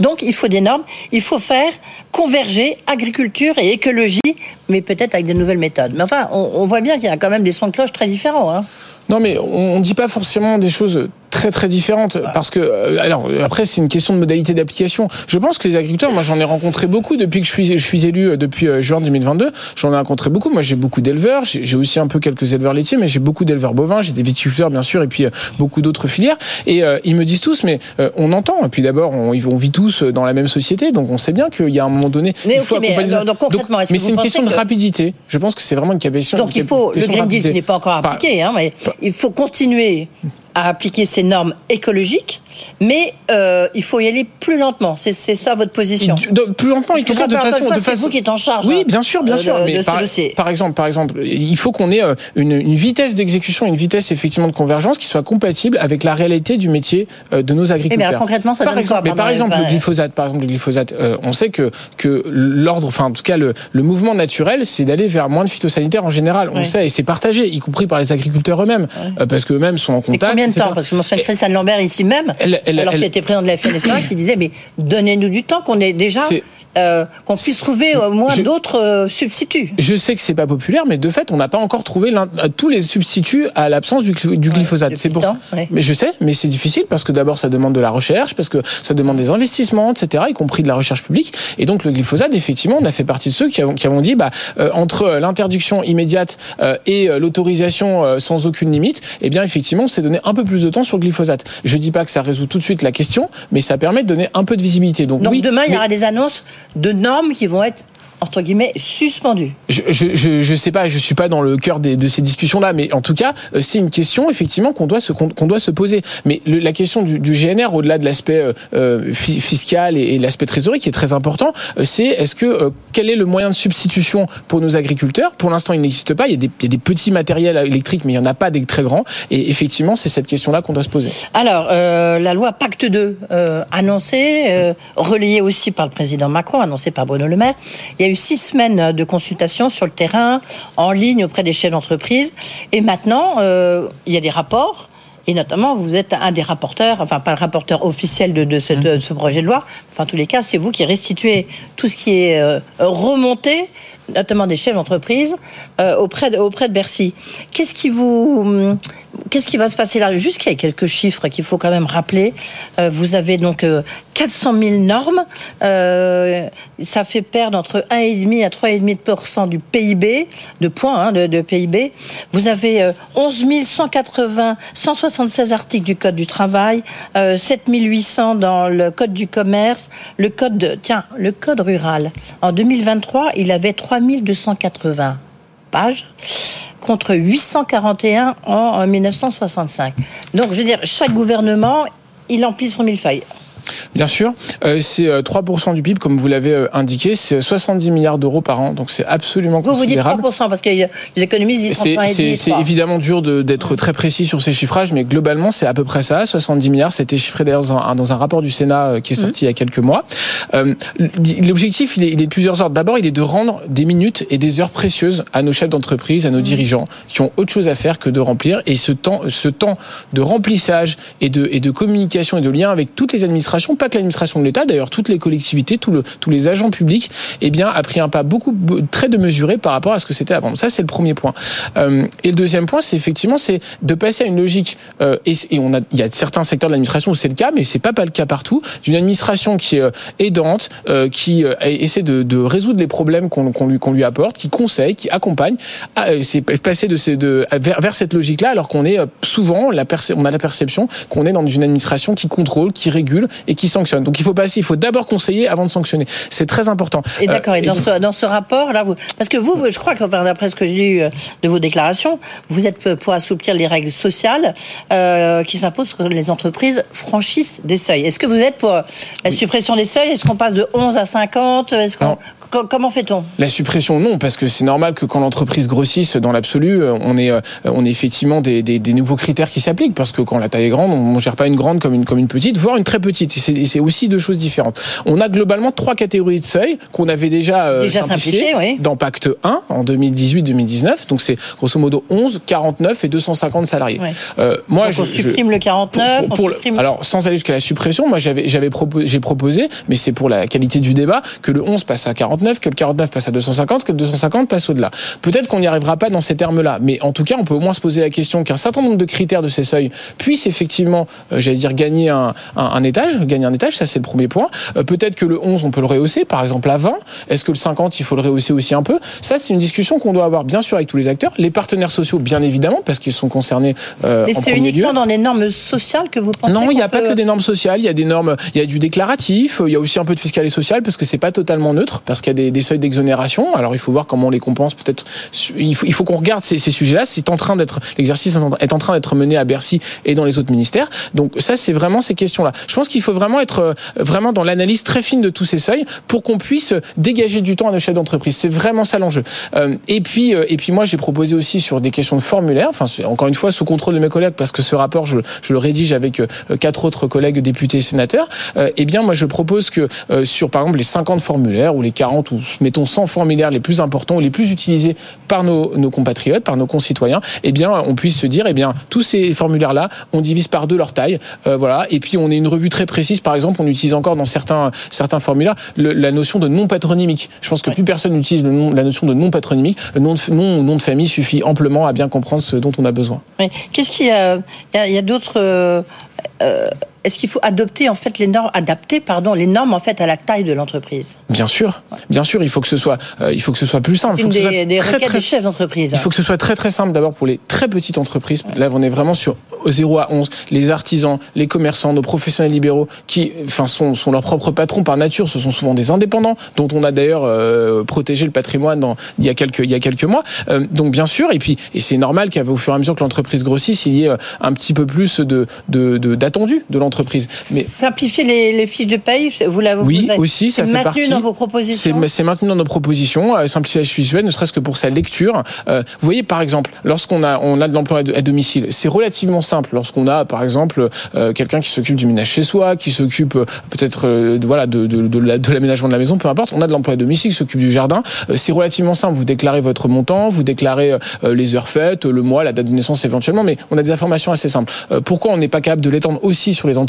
Donc il faut des normes, il faut faire converger agriculture et écologie, mais peut-être avec de nouvelles méthodes. Mais enfin, on, voit bien qu'il y a quand même des sons de cloche très différents. Hein. Non, mais on ne dit pas forcément des choses très très différentes parce que euh, alors après c'est une question de modalité d'application. Je pense que les agriculteurs, moi j'en ai rencontré beaucoup depuis que je suis je suis élu euh, depuis euh, juin 2022. J'en ai rencontré beaucoup. Moi j'ai beaucoup d'éleveurs, j'ai aussi un peu quelques éleveurs laitiers, mais j'ai beaucoup d'éleveurs bovins, j'ai des viticulteurs bien sûr et puis beaucoup d'autres filières. Et ils me disent tous, mais on entend. Et puis d'abord on, on, vit tous dans la même société, donc on sait bien qu'il y a un moment donné. Mais, il faut mais, donc, concrètement, mais c'est une question de rapidité. Je pense que c'est vraiment une question. Donc il faut le Green Deal qui n'est pas encore appliqué, hein, mais il faut continuer à appliquer ces normes écologiques, mais euh, il faut y aller plus lentement. C'est ça votre position de, Plus lentement, tout cas de façon. C'est vous qui êtes en charge. Oui, bien sûr, bien euh, sûr. De, mais de par, ce dossier. par exemple, par exemple, il faut qu'on ait euh, une, une vitesse d'exécution, une vitesse effectivement de convergence qui soit compatible avec la réalité du métier de nos agriculteurs. Mais concrètement, ça par donne exemple, quoi, mais par exemple, le glyphosate, par exemple, le glyphosate, on sait que que l'ordre, enfin en tout cas le, le mouvement naturel, c'est d'aller vers moins de phytosanitaires en général. On Oui. le sait et c'est partagé, y compris par les agriculteurs eux-mêmes, euh, parce qu'eux-mêmes sont en contact. Combien de etc. temps Parce que je me souviens de Christiane Lambert ici même, lorsqu'il était président de la FNSEA, qui disait mais donnez-nous du temps qu'on ait déjà euh, qu'on puisse trouver au moins d'autres euh, substituts. Je sais que c'est pas populaire, mais de fait, on n'a pas encore trouvé euh, tous les substituts à l'absence du, du glyphosate. C'est pour temps, ouais. Mais je sais, mais c'est difficile parce que d'abord, ça demande de la recherche, parce que ça demande des investissements, etc., y compris de la recherche publique. Et donc, le glyphosate, effectivement, on a fait partie de ceux qui avons, qui avons dit, bah, euh, entre euh, l'interdiction immédiate euh, et euh, l'autorisation euh, sans aucune limite, eh bien, effectivement, c'est donner un peu plus de temps sur le glyphosate. Je dis pas que ça résout tout de suite la question, mais ça permet de donner un peu de visibilité. Donc, Donc oui, demain, il y aura des annonces de normes qui vont être entre guillemets suspendues. Je, je, je, je sais pas, je suis pas dans le cœur des, de ces discussions-là, mais en tout cas, euh, c'est une question effectivement qu'on doit se qu'on qu'on doit se poser. Mais le- la question du, du GNR, au-delà de l'aspect euh, euh, fi- fiscal et, et l'aspect trésorerie, qui est très important, c'est est-ce que euh, quel est le moyen de substitution pour nos agriculteurs? Pour l'instant, il n'existe pas. Il y, a des, il y a des petits matériels électriques, mais il y en a pas des très grands. Et effectivement, c'est cette question-là qu'on doit se poser. Alors, euh, la loi Pacte 2, euh, annoncée, relayée aussi par le président Macron, annoncée par Bruno Le Maire. Il y a eu six semaines de consultation sur le terrain, en ligne auprès des chefs d'entreprise. Et maintenant, euh, il y a des rapports. Et notamment, vous êtes un des rapporteurs, enfin pas le rapporteur officiel de, de, ce, de ce projet de loi, enfin en tous les cas, c'est vous qui restituez tout ce qui est euh, remonté, notamment des chefs d'entreprise, euh, auprès, de, Bercy. Qu'est-ce qui vous, hum, qu'est-ce qui va se passer là? Juste qu'il y ait quelques chiffres qu'il faut quand même rappeler. Euh, vous avez donc euh, 400 000 normes. Euh, ça fait perdre entre 1,5 à 3,5% du PIB, de points hein, de, PIB. Vous avez euh, 11 180, 176 articles du Code du travail, euh, 7 800 dans le Code du commerce, tiens, le Code rural. En 2023, il avait 3 280 pages contre 841 en, en 1965. Donc, je veux dire, chaque gouvernement, il emplit son millefeuille. Bien sûr, euh, c'est euh, 3% du PIB, comme vous l'avez euh, indiqué, c'est 70 milliards d'euros par an, donc c'est absolument Vous, vous dites considérable. 3%, parce que les économistes disent C'est- 3,5 C'est c'est 3. évidemment dur d'être très précis sur ces chiffrages, mais globalement, c'est à peu près ça, 70 milliards. C'était chiffré d'ailleurs dans, un- dans un rapport du Sénat euh, qui est sorti il y a quelques mois. Euh, L'objectif, il est, il est de plusieurs ordres. D'abord, il est de rendre des minutes et des heures précieuses à nos chefs d'entreprise, à nos dirigeants, qui ont autre chose à faire que de remplir. Et ce temps, ce temps de remplissage et de, et de communication et de lien avec toutes les administrations pas que l'administration de l'État, d'ailleurs toutes les collectivités, tous les agents publics, eh bien, a pris un pas beaucoup très démesuré par rapport à ce que c'était avant. Ça, c'est le premier point. Euh, et le deuxième point, c'est effectivement, c'est de passer à une logique. Euh, et, il y a certains secteurs de l'administration où c'est le cas, mais c'est pas pas le cas partout. D'une administration qui est euh, aidante, qui essaie de, résoudre les problèmes qu'on lui, apporte, qui conseille, qui accompagne. C'est passer de, vers cette logique-là, alors qu'on est souvent, la on a la perception qu'on est dans une administration qui contrôle, qui régule et qui sanctionne. Donc il faut passer, il faut d'abord conseiller avant de sanctionner. C'est très important. Et d'accord. et dans, ce, dans ce rapport là, vous, parce que vous, je crois que d'après ce que j'ai lu de vos déclarations, vous êtes pour assouplir les règles sociales euh, qui s'imposent que les entreprises franchissent des seuils. Est-ce que vous êtes pour la suppression des seuils? Est-ce qu'on passe de 11 à 50 Est-ce qu'on Comment fait-on? La suppression, non, parce que c'est normal que quand l'entreprise grossisse, dans l'absolu, euh, on est, euh, on est effectivement des, des, des nouveaux critères qui s'appliquent, parce que quand la taille est grande, on ne gère pas une grande comme une, comme une petite, voire une très petite. Et c'est aussi deux choses différentes. On a globalement trois catégories de seuils qu'on avait déjà, euh, déjà simplifiées oui. dans Pacte 1 en 2018-2019. Donc c'est grosso modo 11, 49 et 250 salariés. Euh, moi, Donc je, on supprime le 49. Pour, on supprime... Alors sans aller jusqu'à la suppression, moi j'avais j'avais proposé, j'ai proposé, mais c'est pour la qualité du débat, que le 11 passe à 49 que le 49 passe à 250, que le 250 passe au-delà. Peut-être qu'on n'y arrivera pas dans ces termes-là, mais en tout cas, on peut au moins se poser la question qu'un certain nombre de critères de ces seuils puissent effectivement, euh, j'allais dire, gagner un, un, un, étage, gagner un étage, ça c'est le premier point. Euh, peut-être que le 11, on peut le rehausser, par exemple à 20. Est-ce que le 50, il faut le rehausser aussi un peu? Ça, c'est une discussion qu'on doit avoir bien sûr avec tous les acteurs, les partenaires sociaux, bien évidemment, parce qu'ils sont concernés. Euh, mais c'est uniquement dans les normes sociales que vous pensez Non, il n'y a peut... pas que des normes sociales. Il y a des normes, il y a du déclaratif, il y a aussi un peu de fiscal et social, parce que c'est pas totalement neutre, parce qu'il y a des, des seuils d'exonération. Alors il faut voir comment on les compense. Peut-être il faut, il faut qu'on regarde ces, ces sujets-là. C'est en train d'être l'exercice est en train d'être mené à Bercy et dans les autres ministères. Donc ça c'est vraiment ces questions-là. Je pense qu'il faut vraiment être euh, vraiment dans l'analyse très fine de tous ces seuils pour qu'on puisse dégager du temps à nos chefs d'entreprise. C'est vraiment ça l'enjeu. Euh, et puis euh, et puis moi j'ai proposé aussi sur des questions de formulaire. Enfin encore une fois sous contrôle de mes collègues parce que ce rapport je, je le rédige avec quatre autres collègues députés et sénateurs. eh bien moi je propose que sur par exemple les 50 formulaires ou les 40 ou mettons 100 formulaires les plus importants ou les plus utilisés par nos, nos compatriotes, par nos concitoyens, eh bien, on puisse se dire, eh bien, tous ces formulaires-là, on divise par deux leur taille, euh, voilà, et puis on est une revue très précise. Par exemple, on utilise encore dans certains certains formulaires le, la notion de non patronymique. Je pense que plus personne n'utilise la notion de non patronymique. Le nom de nom, nom de famille suffit amplement à bien comprendre ce dont on a besoin. Oui. Qu'est-ce qu'il y a Il y a, a d'autres euh, euh est-ce qu'il faut adopter en fait les normes, adapter pardon les normes en fait à la taille de l'entreprise Bien sûr, bien sûr, il faut que ce soit, euh, il faut que ce soit plus simple. Il faut des, des très, très, des chefs d'entreprise. Il faut que ce soit très très simple d'abord pour les très petites entreprises. Là, on est vraiment sur 0 à 11. Les artisans, les commerçants, nos professionnels libéraux, qui, enfin, sont, sont leurs propres patrons par nature. Ce sont souvent des indépendants, dont on a d'ailleurs euh, protégé le patrimoine dans, il y a quelques il y a quelques mois. Euh, donc bien sûr, et puis et c'est normal qu'au fur et à mesure que l'entreprise grossisse, il y ait un petit peu plus de d'attendu de, de, de Mais simplifier les, les, fiches de paye, vous l'avez Oui, vous aussi, ça fait maintenu partie. dans vos propositions. C'est maintenu dans nos propositions. Euh, simplifier la fiche visuelle, ne serait-ce que pour sa lecture. Euh, vous voyez, par exemple, lorsqu'on a on a de l'emploi à domicile, c'est relativement simple. Lorsqu'on a, par exemple, euh, quelqu'un qui s'occupe du ménage chez soi, qui s'occupe euh, peut-être voilà de de, de, la, de l'aménagement de la maison, peu importe. On a de l'emploi à domicile, qui s'occupe du jardin. C'est relativement simple. Vous déclarez votre montant, vous déclarez les heures faites, le mois, la date de naissance éventuellement, mais on a des informations assez simples. pourquoi on n'est pas capable de l'étendre aussi sur les entreprises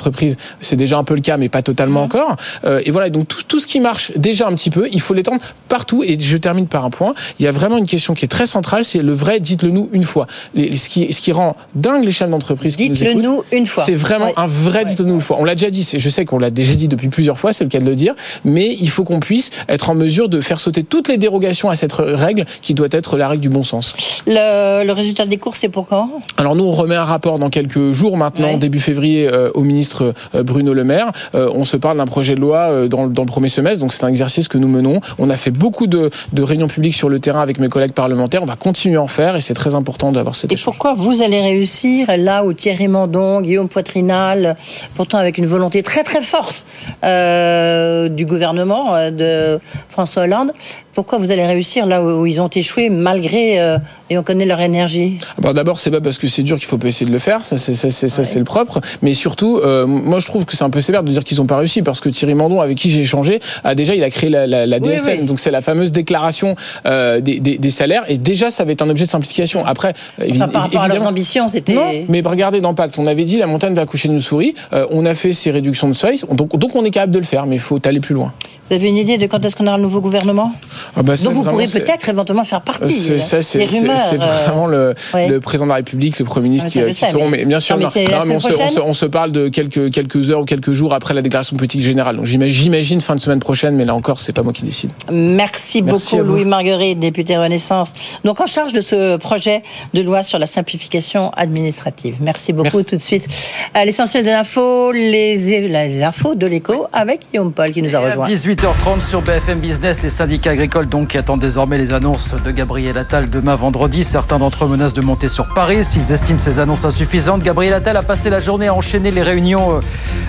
C'est déjà un peu le cas, mais pas totalement mmh. encore. Euh, et voilà, donc tout, tout, ce qui marche déjà un petit peu, il faut l'étendre partout. Et je termine par un point. Il y a vraiment une question qui est très centrale, c'est le vrai. Dites-le nous une fois. Les, ce qui, ce qui rend dingue les chaînes d'entreprise qui nous écoutent. nous une fois. C'est vraiment ouais. un vrai. Ouais. Dites-le nous une fois. On l'a déjà dit. Je sais qu'on l'a déjà dit depuis plusieurs fois. C'est le cas de le dire. Mais il faut qu'on puisse être en mesure de faire sauter toutes les dérogations à cette règle qui doit être la règle du bon sens. Le, le résultat des cours, c'est pour quand? Alors nous, on remet un rapport dans quelques jours maintenant, ouais. début février, euh, au ministre euh, Bruno Le Maire. Euh, on se parle d'un projet de loi euh, dans, dans, le premier semestre, donc c'est un exercice que nous menons. On a fait beaucoup de, de, réunions publiques sur le terrain avec mes collègues parlementaires. On va continuer à en faire et c'est très important d'avoir cet Et échange. pourquoi vous allez réussir là où Thierry Mandon, Guillaume Poitrinal, pourtant avec une volonté très très forte euh, du gouvernement de François Hollande, pourquoi vous allez réussir là où ils ont échoué malgré euh, et on connaît leur énergie? Bon, D'abord, c'est pas parce que c'est dur qu'il faut pas essayer de le faire, ça c'est le propre. Mais surtout, euh, moi je trouve que c'est un peu sévère de dire qu'ils ont pas réussi parce que Thierry Mandon, avec qui j'ai échangé, a déjà il a créé la, la, la DSN, donc c'est la fameuse déclaration euh, des, des, des, salaires et déjà ça va être un objet de simplification. Après, enfin, par rapport à leurs ambitions, c'était. Non, mais regardez dans Pacte, on avait dit la montagne va coucher de nos souris, euh, on a fait ces réductions de seuil, donc donc on est capable de le faire, mais il faut aller plus loin. Vous avez une idée de quand est-ce qu'on aura un nouveau gouvernement? Ah bah Donc vous pourrez peut-être éventuellement faire partie. C'est, ça, c'est, c'est vraiment le, le, président de la République, le Premier ministre ah, qui, qui seront. Mais, bien sûr, non, mais, on, se, on, se, on, se, parle de quelques, quelques heures ou quelques jours après la déclaration politique générale. Donc j'imagine fin de semaine prochaine, mais là encore, c'est pas moi qui décide. Merci, Merci beaucoup, Louis Marguerite, député Renaissance. Donc en charge de ce projet de loi sur la simplification administrative. Merci beaucoup. Merci. Tout de suite, l'essentiel de l'info, les, les infos de l'écho avec Guillaume Paul qui nous a rejoint. 18h30 sur BFM Business, les syndicats agricoles donc qui attendent désormais les annonces de Gabriel Attal demain vendredi. Certains d'entre eux menacent de monter sur Paris s'ils estiment ces annonces insuffisantes. Gabriel Attal a passé la journée à enchaîner les réunions euh,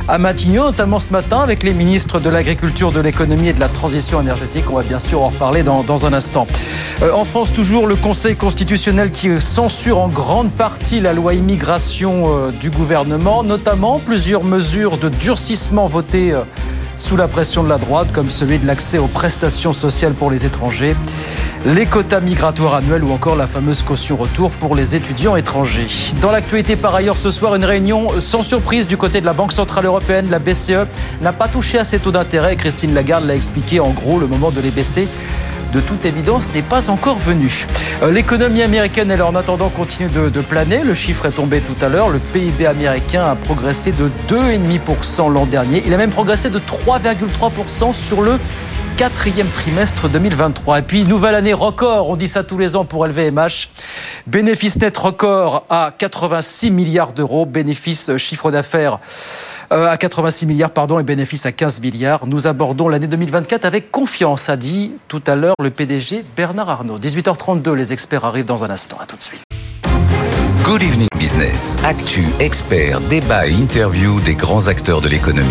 à Matignon, notamment ce matin avec les ministres de l'Agriculture, de l'Économie et de la Transition énergétique. On va bien sûr en reparler dans, un instant. Euh, en France, toujours le Conseil constitutionnel qui censure en grande partie la loi immigration euh, du gouvernement, notamment plusieurs mesures de durcissement votées sous la pression de la droite, comme celui de l'accès aux prestations sociales pour les étrangers, les quotas migratoires annuels ou encore la fameuse caution retour pour les étudiants étrangers. Dans l'actualité par ailleurs ce soir, une réunion sans surprise du côté de la Banque Centrale Européenne, la BCE n'a pas touché à ses taux d'intérêt. Christine Lagarde l'a expliqué en gros le moment de les baisser de toute évidence, n'est pas encore venu. Euh, l'économie américaine, elle, en attendant, continue de, de, planer. Le chiffre est tombé tout à l'heure. Le PIB américain a progressé de 2,5% l'an dernier. Il a même progressé de 3,3% sur le quatrième trimestre 2023. Et puis, nouvelle année record, on dit ça tous les ans pour LVMH. Bénéfice net record à 86 milliards d'euros, bénéfice euh, chiffre d'affaires euh, à 86 milliards pardon, et bénéfice à 15 milliards. Nous abordons l'année 2024 avec confiance, a dit tout à l'heure le PDG Bernard Arnault. 18h32, les experts arrivent dans un instant. À tout de suite. Good Evening Business. Actu, experts, débat et interview des grands acteurs de l'économie.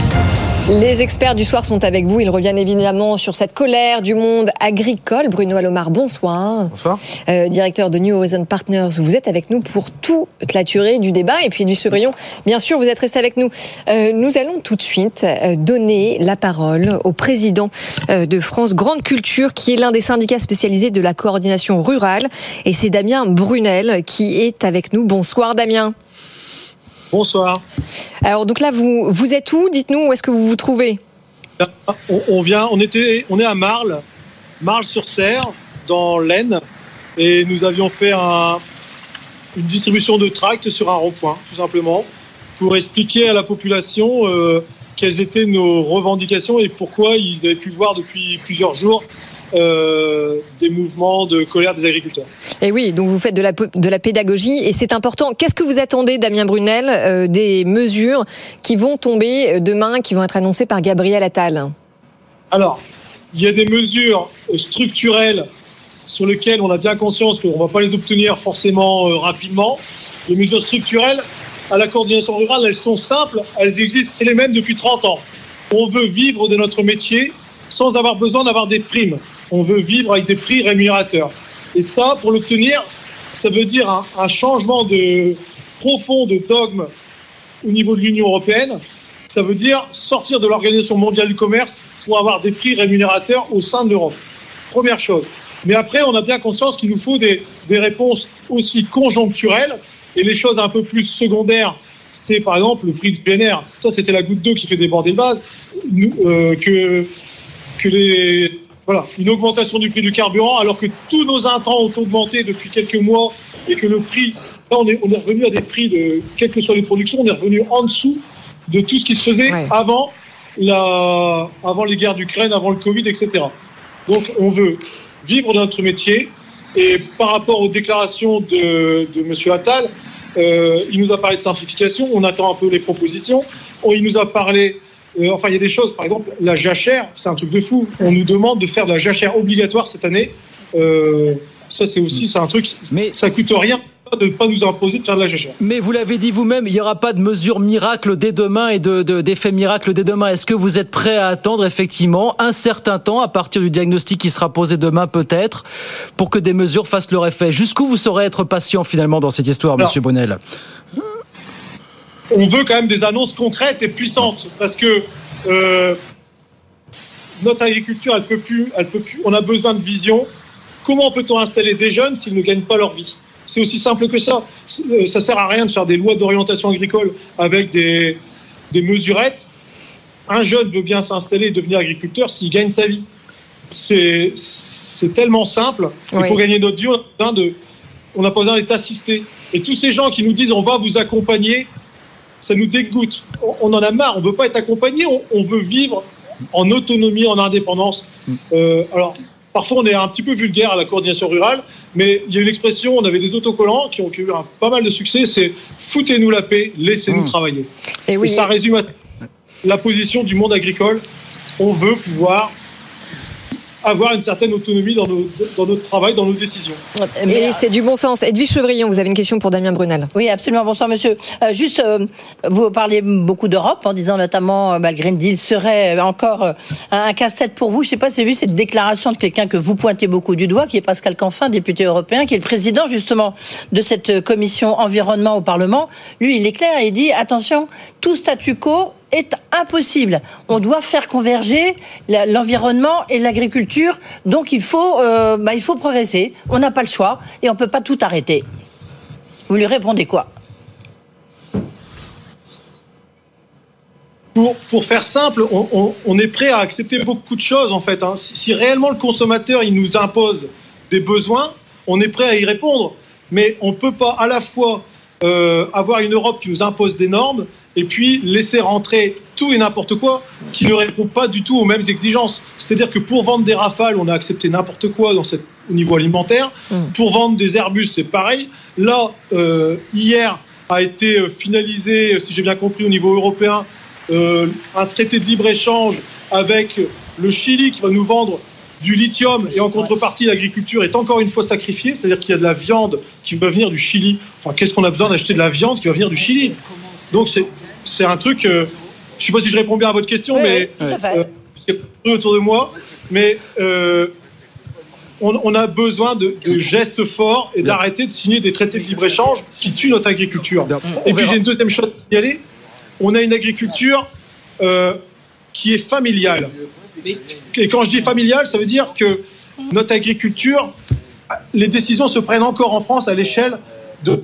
Les experts du soir sont avec vous. Ils reviennent évidemment sur cette colère du monde agricole. Bruno Alomar, bonsoir. Bonsoir. Euh, directeur de New Horizon Partners. Vous êtes avec nous pour toute la durée du débat. Et puis du Chevrillon, bien sûr, vous êtes resté avec nous. Euh, nous allons tout de suite euh, donner la parole au président de France Grande Culture, qui est l'un des syndicats spécialisés de la coordination rurale. Et c'est Damien Brunel qui est avec nous Bonsoir Damien. Bonsoir. Alors donc là vous vous êtes où? Dites-nous où est-ce que vous vous trouvez on, on, vient, on était, on est à Marle, Marle-sur-Serre, dans l'Aisne, et nous avions fait un, une distribution de tracts sur un rond-point, tout simplement, pour expliquer à la population euh, quelles étaient nos revendications et pourquoi ils avaient pu voir depuis plusieurs jours euh, des mouvements de colère des agriculteurs. Et oui, donc vous faites de la, de la pédagogie et c'est important. Qu'est-ce que vous attendez, Damien Brunel, euh, des mesures qui vont tomber demain, qui vont être annoncées par Gabriel Attal? Alors, il y a des mesures structurelles sur lesquelles on a bien conscience qu'on ne va pas les obtenir forcément euh, rapidement. Les mesures structurelles à la coordination rurale, elles sont simples, elles existent, c'est les mêmes depuis 30 ans. On veut vivre de notre métier sans avoir besoin d'avoir des primes on veut vivre avec des prix rémunérateurs. Et ça, pour l'obtenir, ça veut dire un, un, changement de profond de dogme au niveau de l'Union européenne. Ça veut dire sortir de l'Organisation mondiale du commerce pour avoir des prix rémunérateurs au sein de l'Europe. Première chose. Mais après, on a bien conscience qu'il nous faut des, des, réponses aussi conjoncturelles et les choses un peu plus secondaires. C'est par exemple le prix du air. Ça, c'était la goutte d'eau qui fait déborder le vase. Euh, que, que les voilà, une augmentation du prix du carburant, alors que tous nos intrants ont augmenté depuis quelques mois et que le prix, là, on est, on est revenu à des prix de, quelles que soient les productions, on est revenu en dessous de tout ce qui se faisait ouais. avant, la, avant les guerres d'Ukraine, avant le Covid, etc. Donc, on veut vivre de notre métier. Et par rapport aux déclarations de, de M. Attal, euh, il nous a parlé de simplification, on attend un peu les propositions. On, il nous a parlé euh, enfin, il y a des choses, par exemple, la jachère, c'est un truc de fou. On nous demande de faire de la jachère obligatoire cette année. Euh, ça, c'est aussi c'est un truc, mais ça coûte rien. de ne pas nous imposer de faire de la jachère. Mais vous l'avez dit vous-même, il n'y aura pas de mesures miracles dès demain et de, d'effets miracles dès demain. Est-ce que vous êtes prêt à attendre effectivement un certain temps à partir du diagnostic qui sera posé demain peut-être pour que des mesures fassent leur effet? Jusqu'où vous saurez être patient finalement dans cette histoire, Monsieur Bonnel On veut quand même des annonces concrètes et puissantes parce que euh, notre agriculture, elle peut plus, elle peut plus. On a besoin de vision. Comment peut-on installer des jeunes s'ils ne gagnent pas leur vie? C'est aussi simple que ça. Euh, ça sert à rien de faire des lois d'orientation agricole avec des, des mesurettes. Un jeune veut bien s'installer et devenir agriculteur s'il gagne sa vie. C'est tellement simple. Et pour gagner notre vie, on n'a pas besoin d'être assisté. Et tous ces gens qui nous disent on va vous accompagner, ça nous dégoûte. On, en a marre. On ne veut pas être accompagné. on veut vivre en autonomie, en indépendance. Euh, alors, parfois, on est un petit peu vulgaire à la coordination rurale, mais il y a une expression, on avait des autocollants qui ont eu un, pas mal de succès, c'est foutez-nous la paix, laissez-nous mmh. travailler. Et, oui, Et ça résume la position du monde agricole. On veut pouvoir avoir une certaine autonomie dans, notre travail, dans nos décisions. Et c'est du bon sens. Edwige Chevrillon, vous avez une question pour Damien Brunel. Oui, absolument. Bonsoir, monsieur. Euh, juste, euh, vous parlez beaucoup d'Europe en disant notamment euh, bah, le Green Deal serait encore un casse-tête pour vous. Je ne sais pas si vous avez vu cette déclaration de quelqu'un que vous pointez beaucoup du doigt, qui est Pascal Canfin, député européen, qui est le président justement de cette commission environnement au Parlement. Lui, il est clair, il dit attention, tout statu quo impossible. On doit faire converger l'environnement et l'agriculture, donc il faut, euh, bah, il faut progresser. On n'a pas le choix et on ne peut pas tout arrêter. Vous lui répondez quoi? Pour, pour, faire simple, on, est prêt à accepter beaucoup de choses en fait. Hein. Si, réellement le consommateur il nous impose des besoins, on est prêt à y répondre. Mais on ne peut pas à la fois euh, avoir une Europe qui nous impose des normes et puis laisser rentrer tout et n'importe quoi qui ne répond pas du tout aux mêmes exigences. C'est-à-dire que pour vendre des rafales, on a accepté n'importe quoi dans cette, au niveau alimentaire. Mm. Pour vendre des Airbus, c'est pareil. Là, euh, hier a été euh, finalisé, si j'ai bien compris, au niveau européen, euh, un traité de libre-échange avec le Chili qui va nous vendre du lithium et en contrepartie l'agriculture est encore une fois sacrifiée, c'est-à-dire qu'il y a de la viande qui va venir du Chili. Enfin, qu'est-ce qu'on a besoin d'acheter de la viande qui va venir du Chili? Donc c'est c'est un truc. Euh, je ne sais pas si je réponds bien à votre question, mais euh, autour de moi, mais euh, on, a besoin de, gestes forts et d'arrêter de signer des traités de libre échange qui tuent notre agriculture. et puis j'ai une deuxième chose à signaler. On a une agriculture qui est familiale. Et quand je dis familiale, ça veut dire que notre agriculture, les décisions se prennent encore en France à l'échelle de.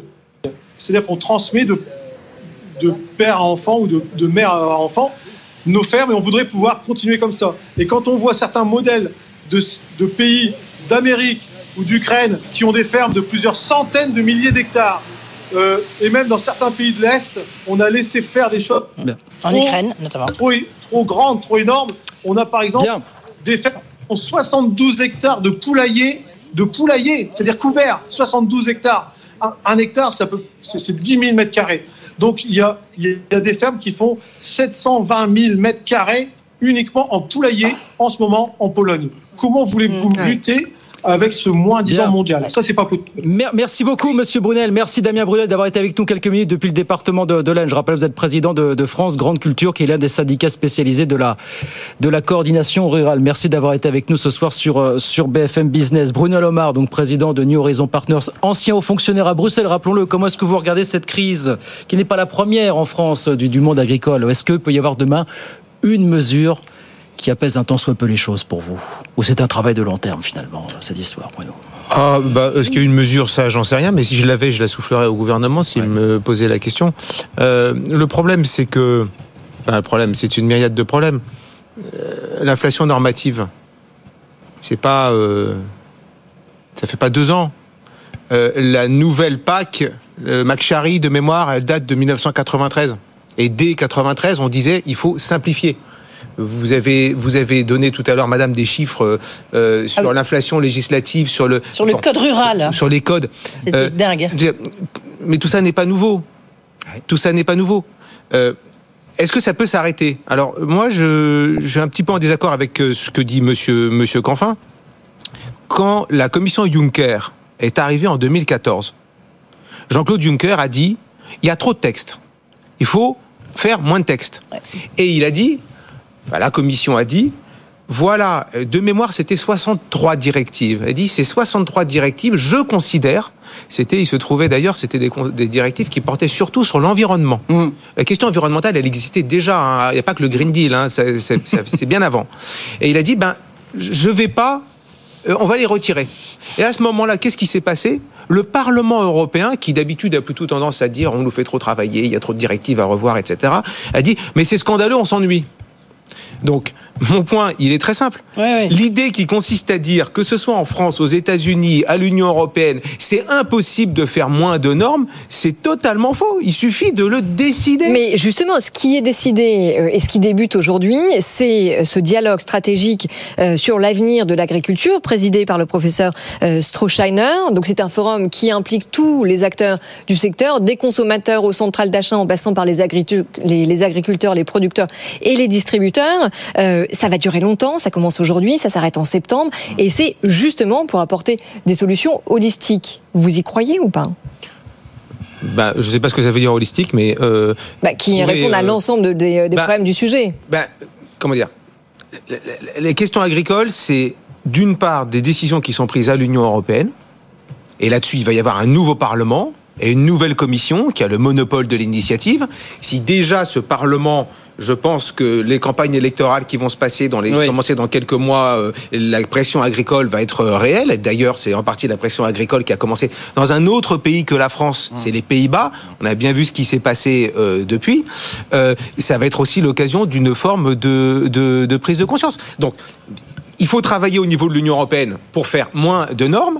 C'est-à-dire qu'on transmet de de père à enfant ou de, mère à enfant nos fermes et on voudrait pouvoir continuer comme ça. Et quand on voit certains modèles de, pays d'Amérique ou d'Ukraine qui ont des fermes de plusieurs centaines de milliers d'hectares, euh, et même dans certains pays de l'Est, on a laissé faire des choses en Ukraine notamment trop, trop grandes, trop énormes. On a par exemple des fermes qui ont 72 hectares de poulailler, de poulailler, c'est-à-dire couvert, 72 hectares. Un, hectare, c'est 10 000 mètres carrés. Donc il y a, des fermes qui font 720 000 mètres carrés uniquement en poulailler en ce moment en Pologne. Comment voulez-vous mmh, lutter avec ce moins 10 ans mondial. Ça, c'est pas possible. Merci beaucoup, Monsieur Brunel. Merci, Damien Brunel, d'avoir été avec nous quelques minutes depuis le département de, de l'Aisne. Je rappelle, vous êtes président de, France Grande Culture, qui est l'un des syndicats spécialisés de la, de la coordination rurale. Merci d'avoir été avec nous ce soir sur, euh, sur BFM Business. Brunel Omar, donc président de New Horizon Partners, ancien haut fonctionnaire à Bruxelles, rappelons-le. Comment est-ce que vous regardez cette crise, qui n'est pas la première en France du, du monde agricole? Est-ce qu'il peut y avoir demain une mesure qui apaise un temps soit peu les choses pour vous Ou c'est un travail de long terme finalement, cette histoire, Bruno ah, bah, Est-ce qu'il y a une mesure Ça, j'en sais rien, mais si je l'avais, je la soufflerais au gouvernement s'il me posait la question. Euh, le problème, c'est que. le problème, c'est une myriade de problèmes. Euh, l'inflation normative, c'est pas. Euh, ça fait pas deux ans. la nouvelle PAC, McCharry de mémoire, elle date de 1993. Et dès 93, on disait il faut simplifier. Vous avez, vous avez donné tout à l'heure, Madame, des chiffres euh, euh, sur ah l'inflation législative, sur le sur le code rural, sur les codes. C'est euh, dingue. Mais tout ça n'est pas nouveau. Tout ça n'est pas nouveau. Est-ce que ça peut s'arrêter? Alors moi, je, je, suis un petit peu en désaccord avec ce que dit Monsieur Monsieur Canfin. Quand la commission Juncker est arrivée en 2014, Jean-Claude Juncker a dit il y a trop de textes. Il faut faire moins de textes. Et il a dit, bah, la commission a dit, voilà, euh, de mémoire, c'était 63 directives. Elle dit, ces 63 directives, je considère, c'était, il se trouvait d'ailleurs, c'était des, des, directives qui portaient surtout sur l'environnement. Mmh. La question environnementale, elle existait déjà. hein. Il n'y a pas que le Green Deal, hein, c'est bien avant. Et il a dit, ben, je vais pas, euh, on va les retirer. Et à ce moment-là, qu'est-ce qui s'est passé? Le Parlement européen, qui d'habitude a plutôt tendance à dire, on nous fait trop travailler, il y a trop de directives à revoir, etc., a dit, mais c'est scandaleux, on s'ennuie. Donc, mon point, il est très simple. L'idée qui consiste à dire que ce soit en France, aux États-Unis, à l'Union européenne, c'est impossible de faire moins de normes, c'est totalement faux. Il suffit de le décider. Mais justement, ce qui est décidé euh, et ce qui débute aujourd'hui, c'est euh, ce dialogue stratégique euh, sur l'avenir de l'agriculture, présidé par le professeur Strohscheiner. Donc c'est un forum qui implique tous les acteurs du secteur, des consommateurs aux centrales d'achat en passant par les agriculteurs, les producteurs et les distributeurs. Euh, ça va durer longtemps, ça commence aujourd'hui, ça s'arrête en septembre, et c'est justement pour apporter des solutions holistiques. Vous y croyez ou pas? Ben, je ne sais pas ce que ça veut dire holistique, mais... euh, bah, Qui répondent à euh, l'ensemble de- des, des bah, problèmes du sujet. ben, comment dire? Les questions agricoles, c'est d'une part des décisions qui sont prises à l'Union européenne, et là-dessus, il va y avoir un nouveau Parlement et une nouvelle Commission qui a le monopole de l'initiative. Si déjà ce Parlement, je pense que les campagnes électorales qui vont se passer dans les commencer dans quelques mois, euh, la pression agricole va être euh, réelle. D'ailleurs, c'est en partie la pression agricole qui a commencé dans un autre pays que la France, c'est les Pays-Bas. On a bien vu ce qui s'est passé euh, depuis. Euh, ça va être aussi l'occasion d'une forme de, de, de prise de conscience. Donc il faut travailler au niveau de l'Union européenne pour faire moins de normes.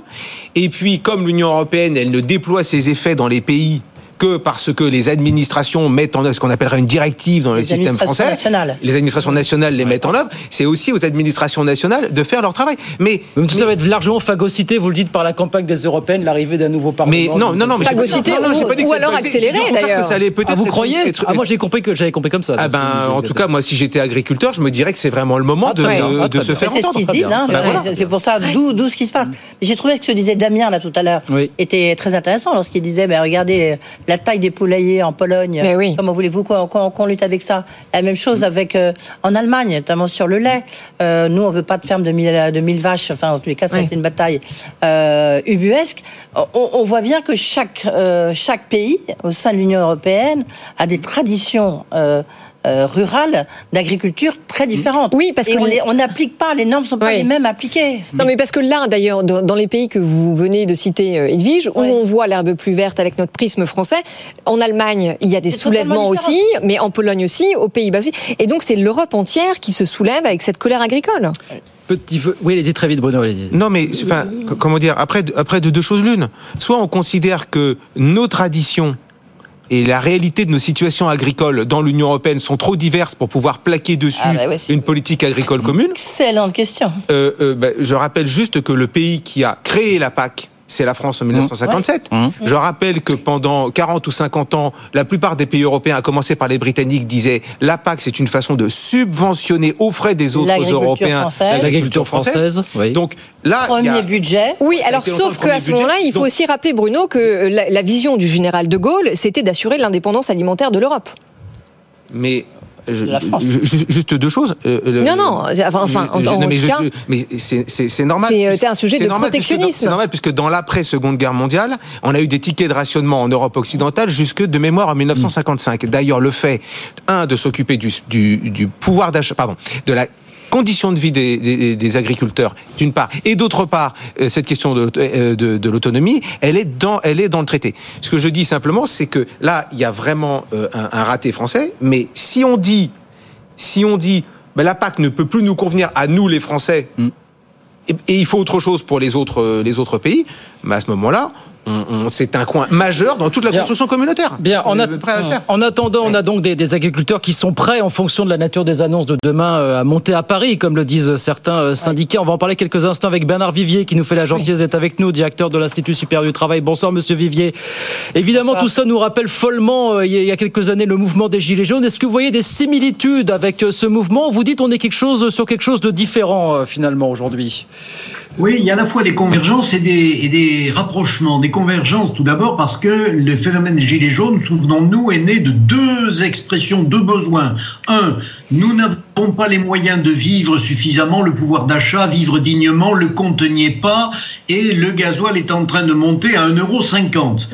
Et puis, comme l'Union européenne, elle ne déploie ses effets dans les pays que parce que les administrations mettent en œuvre ce qu'on appellerait une directive dans le système français. nationales. Les administrations nationales les mettent en œuvre. C'est aussi aux administrations nationales de faire leur travail. Mais, Même tout ça va être largement phagocyté, vous le dites, par la campagne des Européennes, l'arrivée d'un nouveau Parlement. Mais non, non, non, mais Phagocyté non, non, ou- pas dit que ou alors accéléré, d'ailleurs. ça allait peut-être Ah, vous croyez? être- Ah, moi j'ai compris que j'avais compris comme ça. Ah ben, en tout cas, moi, si j'étais agriculteur, je me dirais que c'est vraiment le moment Ah, de, de- Ah, se bien. faire Mais c'est ce entendre. qu'ils disent, hein, Ben voilà. c'est pour ça, d'où d'où ce qui se passe. Mais J'ai trouvé que ce que disait Damien là tout à l'heure était très intéressant lorsqu'il disait, mais regardez la taille des poulaillers en Pologne, comment voulez-vous qu'on lutte avec ça? La même chose avec euh, en Allemagne, notamment sur le lait. Euh, nous, on veut pas de ferme de 1000, de 1000 vaches, enfin en tous les cas, ça a été une bataille euh, ubuesque. On, on voit bien que chaque, euh, chaque pays au sein de l'Union européenne a des traditions. Euh, euh, rurales d'agriculture très différentes. Oui, parce Et que on les- les- on n'applique pas, les normes sont pas Oui. les mêmes appliquées. Non, mais parce que là, d'ailleurs, dans dans les pays que vous venez de citer, euh, Edwige, où on voit l'herbe plus verte avec notre prisme français, en Allemagne, il y a des soulèvements aussi, mais en Pologne aussi, aux Pays-Bas aussi. Et donc, c'est l'Europe entière qui se soulève avec cette colère agricole. Petit peu. Oui, allez-y très vite, Bruno. Non, mais enfin, comment dire Après, après de deux choses l'une. Soit on considère que nos traditions et la réalité de nos situations agricoles dans l'Union européenne sont trop diverses pour pouvoir plaquer dessus Ah bah ouais, une politique agricole commune. Excellente question. Euh, euh, bah, je rappelle juste que le pays qui a créé la PAC, c'est la France en 1957. Je rappelle que pendant 40 ou 50 ans, la plupart des pays européens, à commencer par les Britanniques, disaient la PAC, c'est une façon de subventionner aux frais des autres Européens française. L'agriculture française, oui. Donc là, il y a- Premier budget. Oui, Ça alors sauf qu'à ce moment-là, il faut Donc- aussi rappeler, Bruno, que la, la vision du général de Gaulle, c'était d'assurer l'indépendance alimentaire de l'Europe. Mais je- la France. je- ju- juste deux choses. Euh, Non, non, enfin, enfin, en- non, mais cas- mais c'est- normal. C'est, euh, un sujet de normal, puisque dans- protectionnisme. C'est normal puisque dans l'après Seconde Guerre mondiale, on a eu des tickets de rationnement en Europe occidentale jusque de mémoire en 1955. D'ailleurs, le fait un de s'occuper du, du, du pouvoir d'achat, pardon, de la conditions de vie des, des- des agriculteurs, d'une part, et d'autre part, euh, cette question de, euh, de, de l'autonomie, elle est dans, elle est dans le traité. Ce que je dis simplement, c'est que là, il y a vraiment euh, un, un raté français. Mais si on dit, si on dit, ben, la PAC ne peut plus nous convenir à nous les Français, et, et il faut autre chose pour les autres, les autres pays, ben, à ce moment-là, c'est un coin majeur dans toute la Bien. construction communautaire. Bien, on en, est a- prêt à le faire. en attendant, on a donc des, des agriculteurs qui sont prêts, en fonction de la nature des annonces de demain, euh, à monter à Paris, comme le disent certains euh, syndicats. On va en parler quelques instants avec Bernard Vivier, qui nous fait la gentillesse d'être avec nous, directeur de l'Institut supérieur du travail. Bonsoir, monsieur Vivier. Évidemment, tout ça nous rappelle follement, euh, il y a- quelques années, le mouvement des Gilets jaunes. Est-ce que vous voyez des similitudes avec euh, ce mouvement? Vous dites on est quelque chose, sur quelque chose de différent, euh, finalement, aujourd'hui? Oui, il y a à la fois des convergences et des, rapprochements. Des convergences tout d'abord parce que le phénomène des Gilets jaunes, souvenons-nous, est né de deux expressions, deux besoins. Un, nous n'avons pas les moyens de vivre suffisamment, le pouvoir d'achat, vivre dignement, le compte n'y est pas, et le gasoil est en train de monter à 1,50€.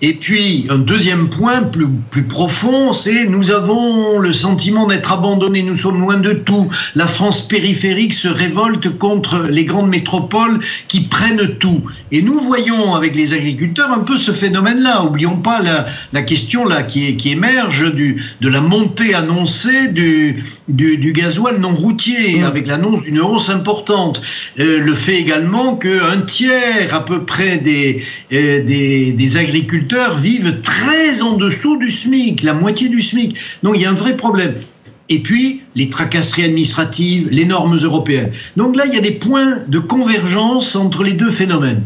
Et puis, un deuxième point plus, plus profond, c'est nous avons le sentiment d'être abandonnés, nous sommes loin de tout. La France périphérique se révolte contre les grandes métropoles qui prennent tout. Et nous voyons avec les agriculteurs un peu ce phénomène-là. Oublions pas la, la question là qui, qui émerge du, de la montée annoncée du, du, du gasoil non routier, avec l'annonce d'une hausse importante. Euh, le fait également qu'un tiers à peu près des, euh, des, des agriculteurs vivent très en dessous du SMIC, la moitié du SMIC. Donc il y a un vrai problème. Et puis, les tracasseries administratives, les normes européennes. Donc là, il y a des points de convergence entre les deux phénomènes.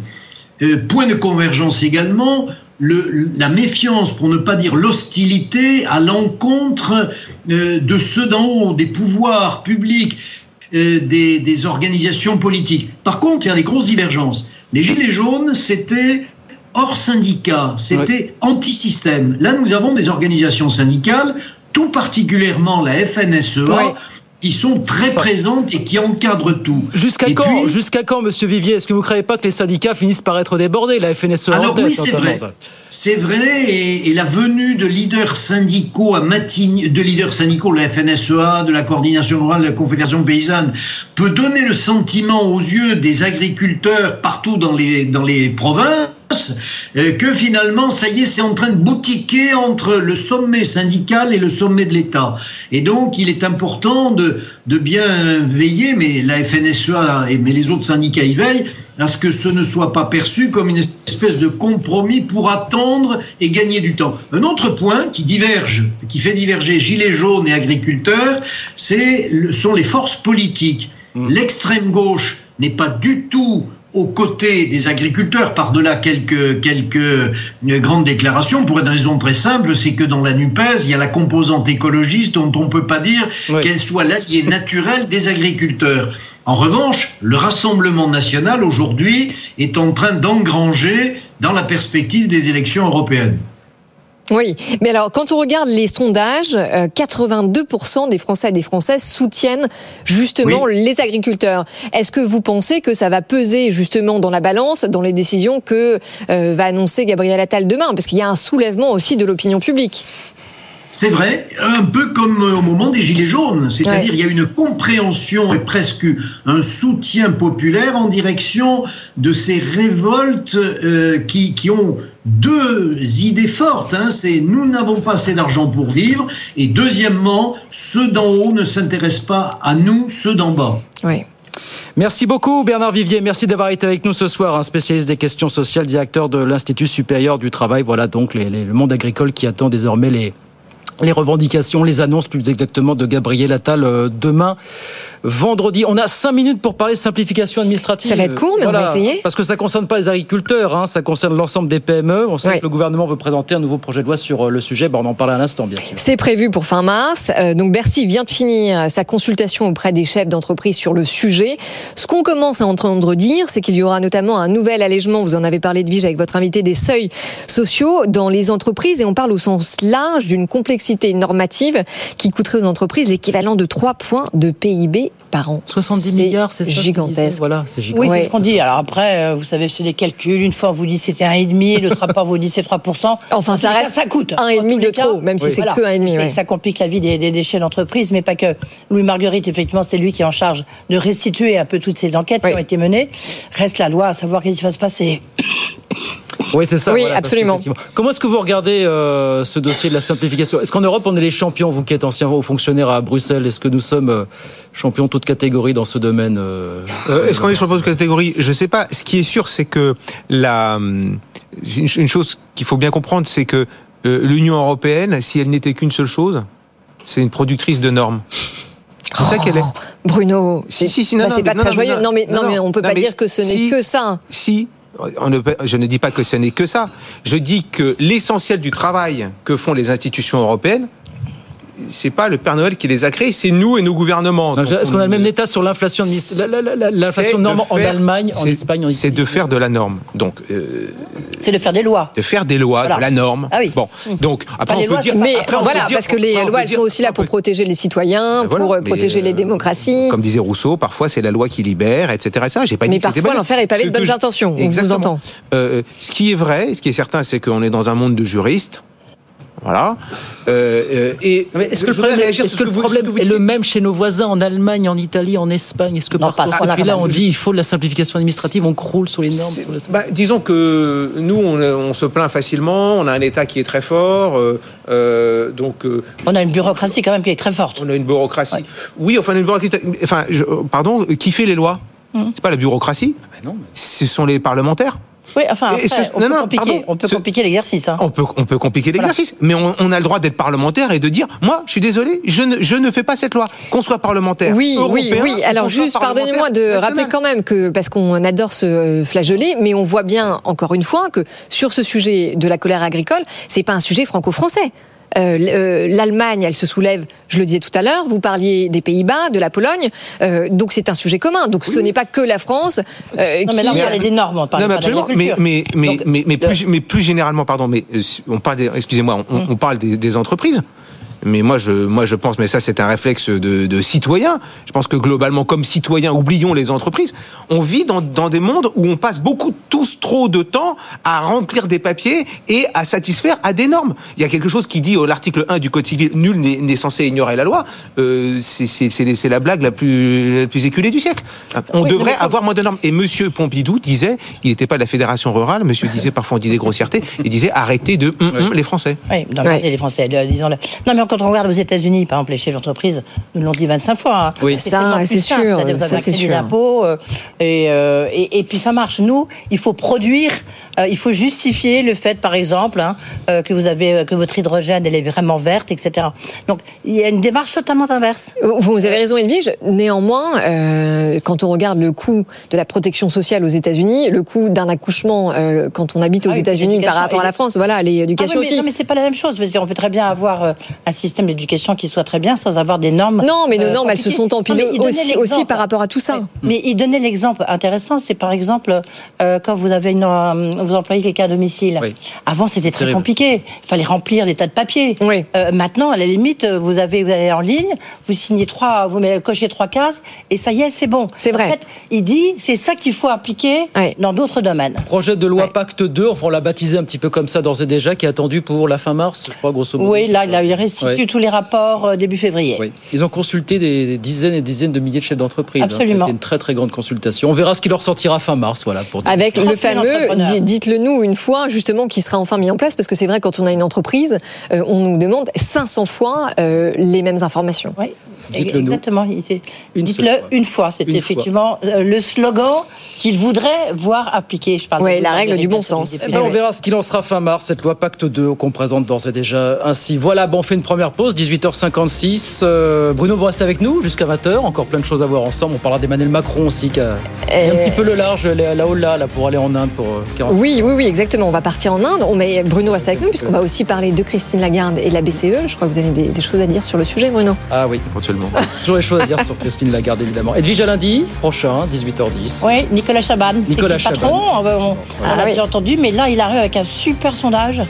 Euh, point de convergence également, le, la méfiance, pour ne pas dire l'hostilité, à l'encontre euh, de ceux d'en haut, des pouvoirs publics, euh, des, des organisations politiques. Par contre, il y a des grosses divergences. Les Gilets jaunes, c'était hors syndicat, c'était anti-système. Là, nous avons des organisations syndicales, tout particulièrement la FNSEA, qui sont très présentes et qui encadrent tout. Jusqu'à quand, puis- jusqu'à quand, Monsieur Vivier? Est-ce que vous ne croyez pas que les syndicats finissent par être débordés La FNSE en Alors tête, oui, c'est vrai. C'est vrai, et, et la venue de leaders syndicaux à Matignon, de leaders syndicaux de la FNSEA, de la coordination rurale, de la Confédération paysanne, peut donner le sentiment aux yeux des agriculteurs partout dans les, dans les provinces que finalement, ça y est, c'est en train de boutiquer entre le sommet syndical et le sommet de l'État. Et donc, il est important de, de bien veiller, mais la FNSEA et mais les autres syndicats y veillent, à ce que ce ne soit pas perçu comme une espèce de compromis pour attendre et gagner du temps. Un autre point qui diverge, qui fait diverger gilets jaunes et agriculteurs, c'est sont les forces politiques. L'extrême gauche n'est pas du tout aux côtés des agriculteurs, par-delà quelques, quelques euh, grandes déclarations, pour une raison très simple, c'est que dans la NUPES, il y a la composante écologiste dont on ne peut pas dire qu'elle soit l'allié naturel des agriculteurs. En revanche, le Rassemblement national, aujourd'hui, est en train d'engranger dans la perspective des élections européennes. Oui, mais alors quand on regarde les sondages, euh, 82% des Français et des Françaises soutiennent justement les agriculteurs. Est-ce que vous pensez que ça va peser justement dans la balance, dans les décisions que euh, va annoncer Gabriel Attal demain? Parce qu'il y a un soulèvement aussi de l'opinion publique. C'est vrai, un peu comme au moment des Gilets jaunes, c'est-à-dire il y a une compréhension et presque un soutien populaire en direction de ces révoltes euh, qui, qui ont deux idées fortes. Hein, c'est nous n'avons pas assez d'argent pour vivre et deuxièmement, ceux d'en haut ne s'intéressent pas à nous, ceux d'en bas. Oui. Merci beaucoup Bernard Vivier, merci d'avoir été avec nous ce soir, un spécialiste des questions sociales, directeur de l'Institut supérieur du travail. Voilà donc les- les- le monde agricole qui attend désormais les, les revendications, les annonces plus exactement de Gabriel Attal euh, demain, vendredi. On a cinq minutes pour parler simplification administrative. Ça va être court, mais on va essayer. Parce que ça concerne pas les agriculteurs, hein, ça concerne l'ensemble des PME. On sait que le gouvernement veut présenter un nouveau projet de loi sur euh, le sujet. Bon, on en parle à l'instant, bien sûr. C'est prévu pour fin mars. Euh, donc Bercy vient de finir sa consultation auprès des chefs d'entreprise sur le sujet. Ce qu'on commence à entendre dire, c'est qu'il y aura notamment un nouvel allègement, vous en avez parlé de Vige avec votre invité, des seuils sociaux dans les entreprises. Et on parle au sens large d'une complexité normative qui coûterait aux entreprises l'équivalent de 3 points de PIB par an. 70 milliards, c'est gigantesque. Voilà, c'est Oui, c'est ce qu'on dit. Alors après, euh, vous savez, c'est des calculs. Une fois, on vous dit c'était 1,5, l'autre rapport vous dit c'est 3%. Enfin, En ça reste cas, ça coûte. un et En demi tous de les cas, trop, même si c'est voilà. que un et demi, Ça- ouais. Ça complique la vie des, des déchets d'entreprise, mais pas que. Louis Marguerite, effectivement, c'est lui qui est en charge de restituer un peu toutes ces enquêtes qui ont été menées. Reste la loi à savoir qu'est-ce qui va se passer. Oui, c'est ça. Oui, voilà, absolument. Comment est-ce que vous regardez euh, ce dossier de la simplification? Est-ce qu'en Europe, on est les champions, vous qui êtes ancien haut fonctionnaire à Bruxelles Est-ce que nous sommes euh, champions toute catégorie dans ce domaine euh, Euh, Est-ce qu'on est champion de catégorie? Je sais pas. Ce qui est sûr, c'est que la, une chose qu'il faut bien comprendre, c'est que euh, l'Union européenne, si elle n'était qu'une seule chose, c'est une productrice de normes. C'est ça qu'elle est. Bruno, Si, si, si, non, bah, non, c'est pas non, très non, joyeux. non, Non, mais, non, non, mais on peut non, pas dire que ce n'est si- que ça. Si, on ne peut- je ne dis pas que ce n'est que ça. Je dis que l'essentiel du travail que font les institutions européennes, c'est pas le Père Noël qui les a créés, c'est nous et nos gouvernements. Est-ce qu'on a le même état sur l'inflation L'inflation norme en Allemagne, en Espagne, en C'est de faire de la norme. Donc, euh, c'est de faire des lois. De faire des lois, de la norme. Ah oui. Bon, donc après on peut dire. Mais après, on voilà, peut dire- parce que les lois, elles dire- sont aussi là pour protéger les citoyens, Ben voilà, pour euh, protéger les euh, démocraties. Comme disait Rousseau, parfois c'est la loi qui libère, etc. Et ça, j'ai pas Mais dit que c'était parfois, l'enfer est pavé Ce de bonnes intentions, on vous Exactement. entend. Ce qui est vrai, ce qui est certain, c'est qu'on est dans un monde de juristes. Voilà. Euh, euh, et est-ce que le problème, réagir que le est le même chez nos voisins en Allemagne, en Italie, en Espagne? Est-ce que Non, par point-là, là, on dit il faut de la simplification administrative, on croule sur les normes sur les- Bah, disons que nous, on, on se plaint facilement, on a un État qui est très fort, euh, euh, donc euh, On a une bureaucratie quand même qui est très forte. on a une bureaucratie. Oui, enfin, une bureaucratie. Enfin, je- pardon, qui fait les lois? Hum. C'est pas la bureaucratie? Ce sont les parlementaires. Oui, enfin, Et après, ce- on, non, peut non, compliquer, pardon. on peut Ce- compliquer l'exercice. hein. On peut, on peut compliquer l'exercice, mais on, on a le droit d'être parlementaire et de dire, moi, je suis désolé, je ne, je ne fais pas cette loi. Qu'on soit parlementaire Oui, oui, européen, oui. ou Alors juste, pardonnez-moi de national. rappeler quand même que, parce qu'on adore se euh, flageoler, mais on voit bien, encore une fois, que sur ce sujet de la colère agricole, c'est pas un sujet franco-français. Euh, euh, L'Allemagne, elle se soulève, je le disais tout à l'heure, vous parliez des Pays-Bas, de la Pologne, euh, donc c'est un sujet commun. Donc ce n'est pas que la France euh, Non, mais là, on qui... parlait des normes, on parlait Non, mais. Mais, d'agriculture. mais, mais, Donc, mais, mais, plus, mais plus généralement, pardon, mais on parle, des- excusez-moi, on, on parle des, des entreprises. Mais moi, je, moi, je pense, mais ça, c'est un réflexe de, de citoyen. Je pense que globalement, comme citoyen, oublions les entreprises. On vit dans, dans des mondes où on passe beaucoup, tous trop de temps à remplir des papiers et à satisfaire à des normes. Il y a quelque chose qui dit, euh, l'article 1 du Code civil, nul n'est censé ignorer la loi. Euh, c'est- la blague la plus, la plus éculée du siècle. On Oui, devrait mais avoir moins de normes. Et Monsieur Pompidou disait, il n'était pas de la Fédération rurale, Monsieur disait parfois on dit des grossièretés, il disait arrêtez de hum, hum, les Français. Oui, dans le- les Français, le- disons-le. Non, mais quand on regarde aux États-Unis, par exemple, les chefs d'entreprise nous l'ont dit 25 fois. hein. Oui. Ça, c'est sûr, ça, c'est sûr. euh, et, euh, et, et puis ça marche. Nous, il faut produire, euh, il faut justifier le fait, par exemple, hein, que vous avez que votre hydrogène elle est vraiment verte, etc. Donc il y a une démarche totalement inverse. Vous avez raison, Edwige. Néanmoins, quand on regarde le coût de la protection sociale aux États-Unis, le coût d'un accouchement quand on habite aux Ah États-Unis par rapport à la France, voilà, l'éducation Ah oui, mais, aussi. Non, mais c'est pas la même chose. Parce qu'on peut très bien avoir un système d'éducation qui soit très bien sans avoir des normes. Non, mais nos euh, normes, elles se sont empilées Non, aussi, par rapport à tout ça. Mais il donnait l'exemple intéressant, c'est par exemple euh, quand vous avez une, euh, vous employez quelqu'un à domicile. Avant, c'était très Terrible. compliqué. Il fallait remplir des tas de papiers. Euh, maintenant, à la limite, vous avez, vous allez en ligne, vous signez trois, vous mettez- cochez trois cases, et ça y est, c'est bon. C'est vrai. En fait, il dit, c'est ça qu'il faut appliquer dans d'autres domaines. Projet de loi Pacte 2, enfin on l'a baptisé un petit peu comme ça d'ores et déjà, qui est attendu pour la fin mars, je crois, grosso modo. Oui, là, il a- il Ouais. tous les rapports euh, début février. Oui. Ils ont consulté des, des dizaines et des dizaines de milliers de chefs d'entreprise. hein. Absolument. C'était une très très grande consultation. On verra ce qui leur sortira fin mars, voilà. Pour. Avec le 30 000 fameux, dites-le nous une fois, justement, qui sera enfin mis en place, parce que c'est vrai, quand on a une entreprise, euh, on nous demande 500 fois euh, les mêmes informations. Oui. Dites-le nous. Exactement. il était- Une Dites-le fois. une fois. Une fois. effectivement euh, le slogan qu'il voudrait voir appliqué. Je parle Ouais, de- la de- règle du bon sens. Eh ben, on verra ce qu'il en sera fin mars, cette loi Pacte 2 qu'on présente d'ores et déjà ainsi. Voilà, bon, on fait une première pause, 18h56. Euh, Bruno, vous restez avec nous jusqu'à 20h. Encore plein de choses à voir ensemble. On parlera d'Emmanuel Macron aussi, qui a, a un petit peu le large là- là-haut là, là, pour aller en Inde pour euh, 40 Oui, oui, oui, exactement. On va partir en Inde. On met Bruno reste avec nous, puisqu'on va aussi parler de Christine Lagarde et de la BCE. Je crois que vous avez des, des choses à dire sur le sujet, Bruno. Ah oui, éventuellement. Toujours des choses à dire sur Christine Lagarde, évidemment. Edwige à lundi prochain, 18h10. Oui, Nicolas Chaban. Nicolas le patron. On, on- Ah on l'a oui. déjà entendu, mais là, il arrive avec un super sondage.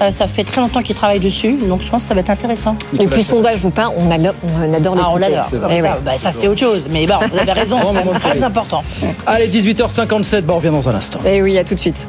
Euh, ça fait très longtemps qu'il travaille dessus, donc je pense que ça va être intéressant. Et puis, sondage ou pas, on, adore- on adore les Ah, on l'adore. Eh ça, ouais. bah, ça, c'est autre chose. Mais bon, vous avez raison, c'est très important. Allez, 18h57, bah, on revient dans un instant. Eh oui, à tout de suite.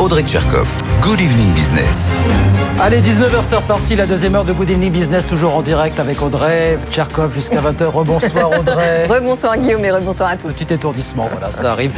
Audrey Tcherkov. Good Evening Business. Allez, 19h, c'est reparti, la deuxième heure de Good Evening Business, toujours en direct avec Audrey, Tcherkov jusqu'à 20h. Rebonsoir Audrey. Rebonsoir Guillaume et rebonsoir à tous. Petit étourdissement, voilà, ça arrive.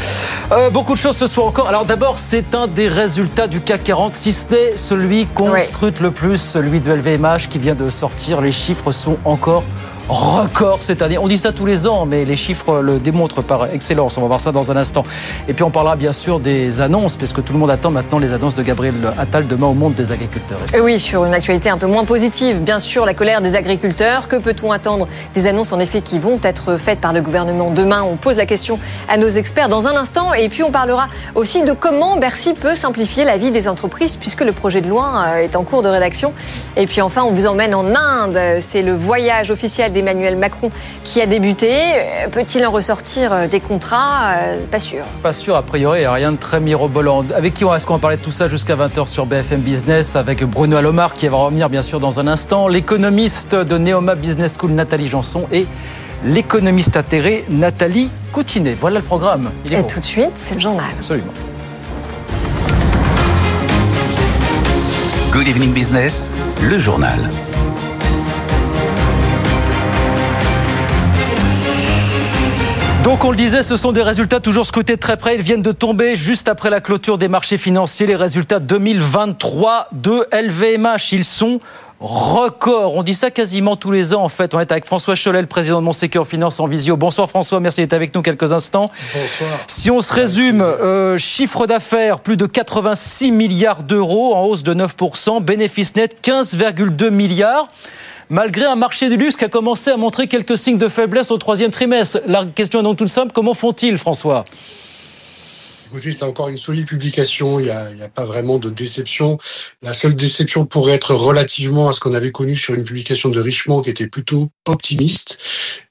Euh, beaucoup de choses ce soir encore. Alors d'abord, c'est un des résultats du CAC 40, si ce n'est celui qu'on scrute le plus, celui de LVMH qui vient de sortir. Les chiffres sont encore record cette année. On dit ça tous les ans, mais les chiffres le démontrent par excellence. On va voir ça dans un instant. Et puis on parlera bien sûr des annonces, parce que tout le monde attend maintenant les annonces de Gabriel Attal demain au monde des agriculteurs. Et oui, sur une actualité un peu moins positive, bien sûr, la colère des agriculteurs. Que peut-on attendre des annonces en effet qui vont être faites par le gouvernement demain? On pose la question à nos experts dans un instant. Et puis on parlera aussi de comment Bercy peut simplifier la vie des entreprises, puisque le projet de loi euh, est en cours de rédaction. Et puis enfin, on vous emmène en Inde. C'est le voyage officiel d'Emmanuel Macron qui a débuté. Euh, peut-il en ressortir euh, des contrats Pas sûr. Pas sûr, a priori, il n'y a rien de très mirobolant. Avec qui est-ce qu'on va parler de tout ça jusqu'à 20h sur BFM Business avec Bruno Alomar qui va revenir bien sûr dans un instant, l'économiste de Neoma Business School Nathalie Janson et l'économiste atterré Nathalie Coutinet. Voilà le programme. et tout de suite, c'est le journal. Absolument. Good Evening Business, le journal. Donc on le disait, ce sont des résultats toujours scotés de très près. Ils viennent de tomber juste après la clôture des marchés financiers. Les résultats 2023 de LVMH, ils sont records. On dit ça quasiment tous les ans en fait. On est avec François Cholet, le président de Monsécure Finance en visio. Bonsoir François, merci d'être avec nous quelques instants. Bonsoir. Si on se résume, euh, chiffre d'affaires plus de 86 milliards d'euros en hausse de 9%, bénéfice net 15,2 milliards malgré un marché du luxe qui a commencé à montrer quelques signes de faiblesse au troisième trimestre. La question est donc toute simple, comment font-ils, François? Écoutez, c'est encore une solide publication. Il n'y a, a, pas vraiment de déception. La seule déception pourrait être relativement à ce qu'on avait connu sur une publication de Richemont qui était plutôt optimiste.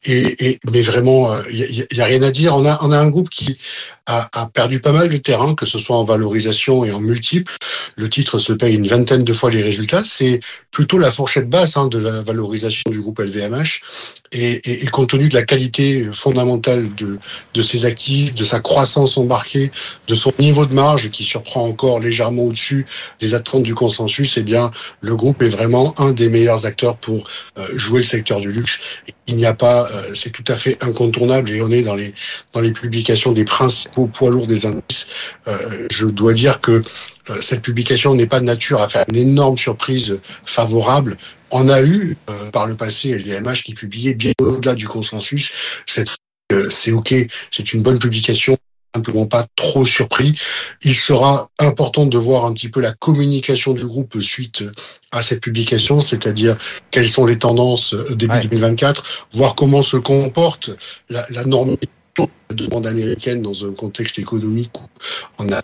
Et, et mais vraiment, euh, il n'y a, a, rien à dire. On a, on a un groupe qui a, a, perdu pas mal de terrain, que ce soit en valorisation et en multiples. Le titre se paye une vingtaine de fois les résultats. C'est plutôt la fourchette basse hein, de la valorisation du groupe LVMH. Et, et, et, compte tenu de la qualité fondamentale de, de ses actifs, de sa croissance embarquée, de son niveau de marge qui surprend encore légèrement au-dessus des attentes du consensus, eh bien, le groupe est vraiment un des meilleurs acteurs pour euh, jouer le secteur du luxe. Il n'y a pas, euh, c'est tout à fait incontournable et on est dans les dans les publications des principaux poids lourds des indices. Euh, je dois dire que euh, cette publication n'est pas de nature à faire une énorme surprise favorable. On a eu euh, par le passé LVMH qui publiait bien au-delà du consensus. Cette euh, c'est ok, c'est une bonne publication simplement pas trop surpris. Il sera important de voir un petit peu la communication du groupe suite à cette publication, c'est-à-dire quelles sont les tendances début ouais. 2024, voir comment se comporte la, la norme de demande américaine dans un contexte économique où on a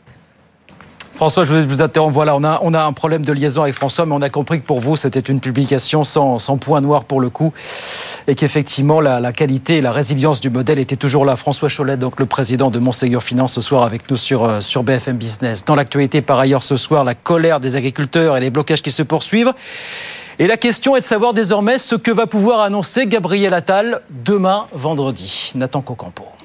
François, je vous interromps. Voilà, on a, un problème de liaison avec François, mais on a compris que pour vous, c'était une publication sans, point noir pour le coup, et qu'effectivement, la, qualité et la résilience du modèle étaient toujours là. François Cholet, donc le président de Monségur Finance, ce soir avec nous sur, sur BFM Business. Dans l'actualité, par ailleurs, ce soir, la colère des agriculteurs et les blocages qui se poursuivent. Et la question est de savoir désormais ce que va pouvoir annoncer Gabriel Attal demain, vendredi. Nathan Cocampo.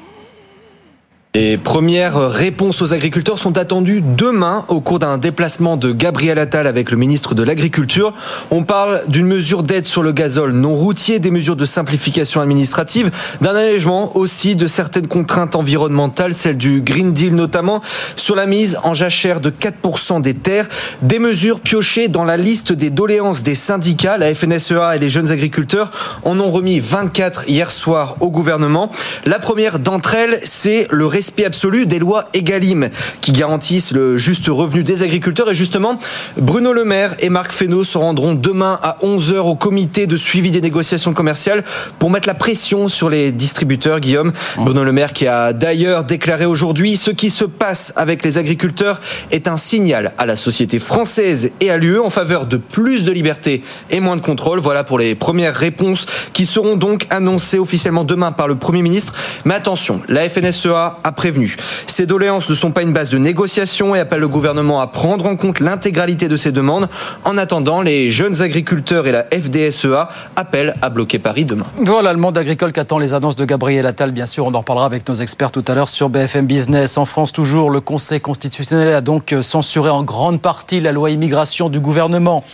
Les premières réponses aux agriculteurs sont attendues demain au cours d'un déplacement de Gabriel Attal avec le ministre de l'Agriculture. On parle d'une mesure d'aide sur le gazole non routier, des mesures de simplification administrative, d'un allègement aussi de certaines contraintes environnementales, celle du Green Deal notamment, sur la mise en jachère de 4% des terres, des mesures piochées dans la liste des doléances des syndicats. La FNSEA et les jeunes agriculteurs en ont remis 24 hier soir au gouvernement. La première d'entre elles, c'est le respect absolu des lois Egalim qui garantissent le juste revenu des agriculteurs. Et justement, Bruno Le Maire et Marc Fesneau se rendront demain à 11h au comité de suivi des négociations commerciales pour mettre la pression sur les distributeurs, Guillaume. Bruno Le Maire qui a d'ailleurs déclaré aujourd'hui ce qui se passe avec les agriculteurs est un signal à la société française et à l'UE en faveur de plus de liberté et moins de contrôle. Voilà pour les premières réponses qui seront donc annoncées officiellement demain par le Premier ministre. Mais attention, la FNSEA a prévenu. Ces doléances ne sont pas une base de négociation et appellent le gouvernement à prendre en compte l'intégralité de ces demandes. En attendant, les jeunes agriculteurs et la FDSEA appellent à bloquer Paris demain. Voilà le monde agricole qu'attend les annonces de Gabriel Attal. Bien sûr, on en reparlera avec nos experts tout à l'heure sur BFM Business. En France, toujours, le Conseil constitutionnel a donc censuré en grande partie la loi immigration du gouvernement.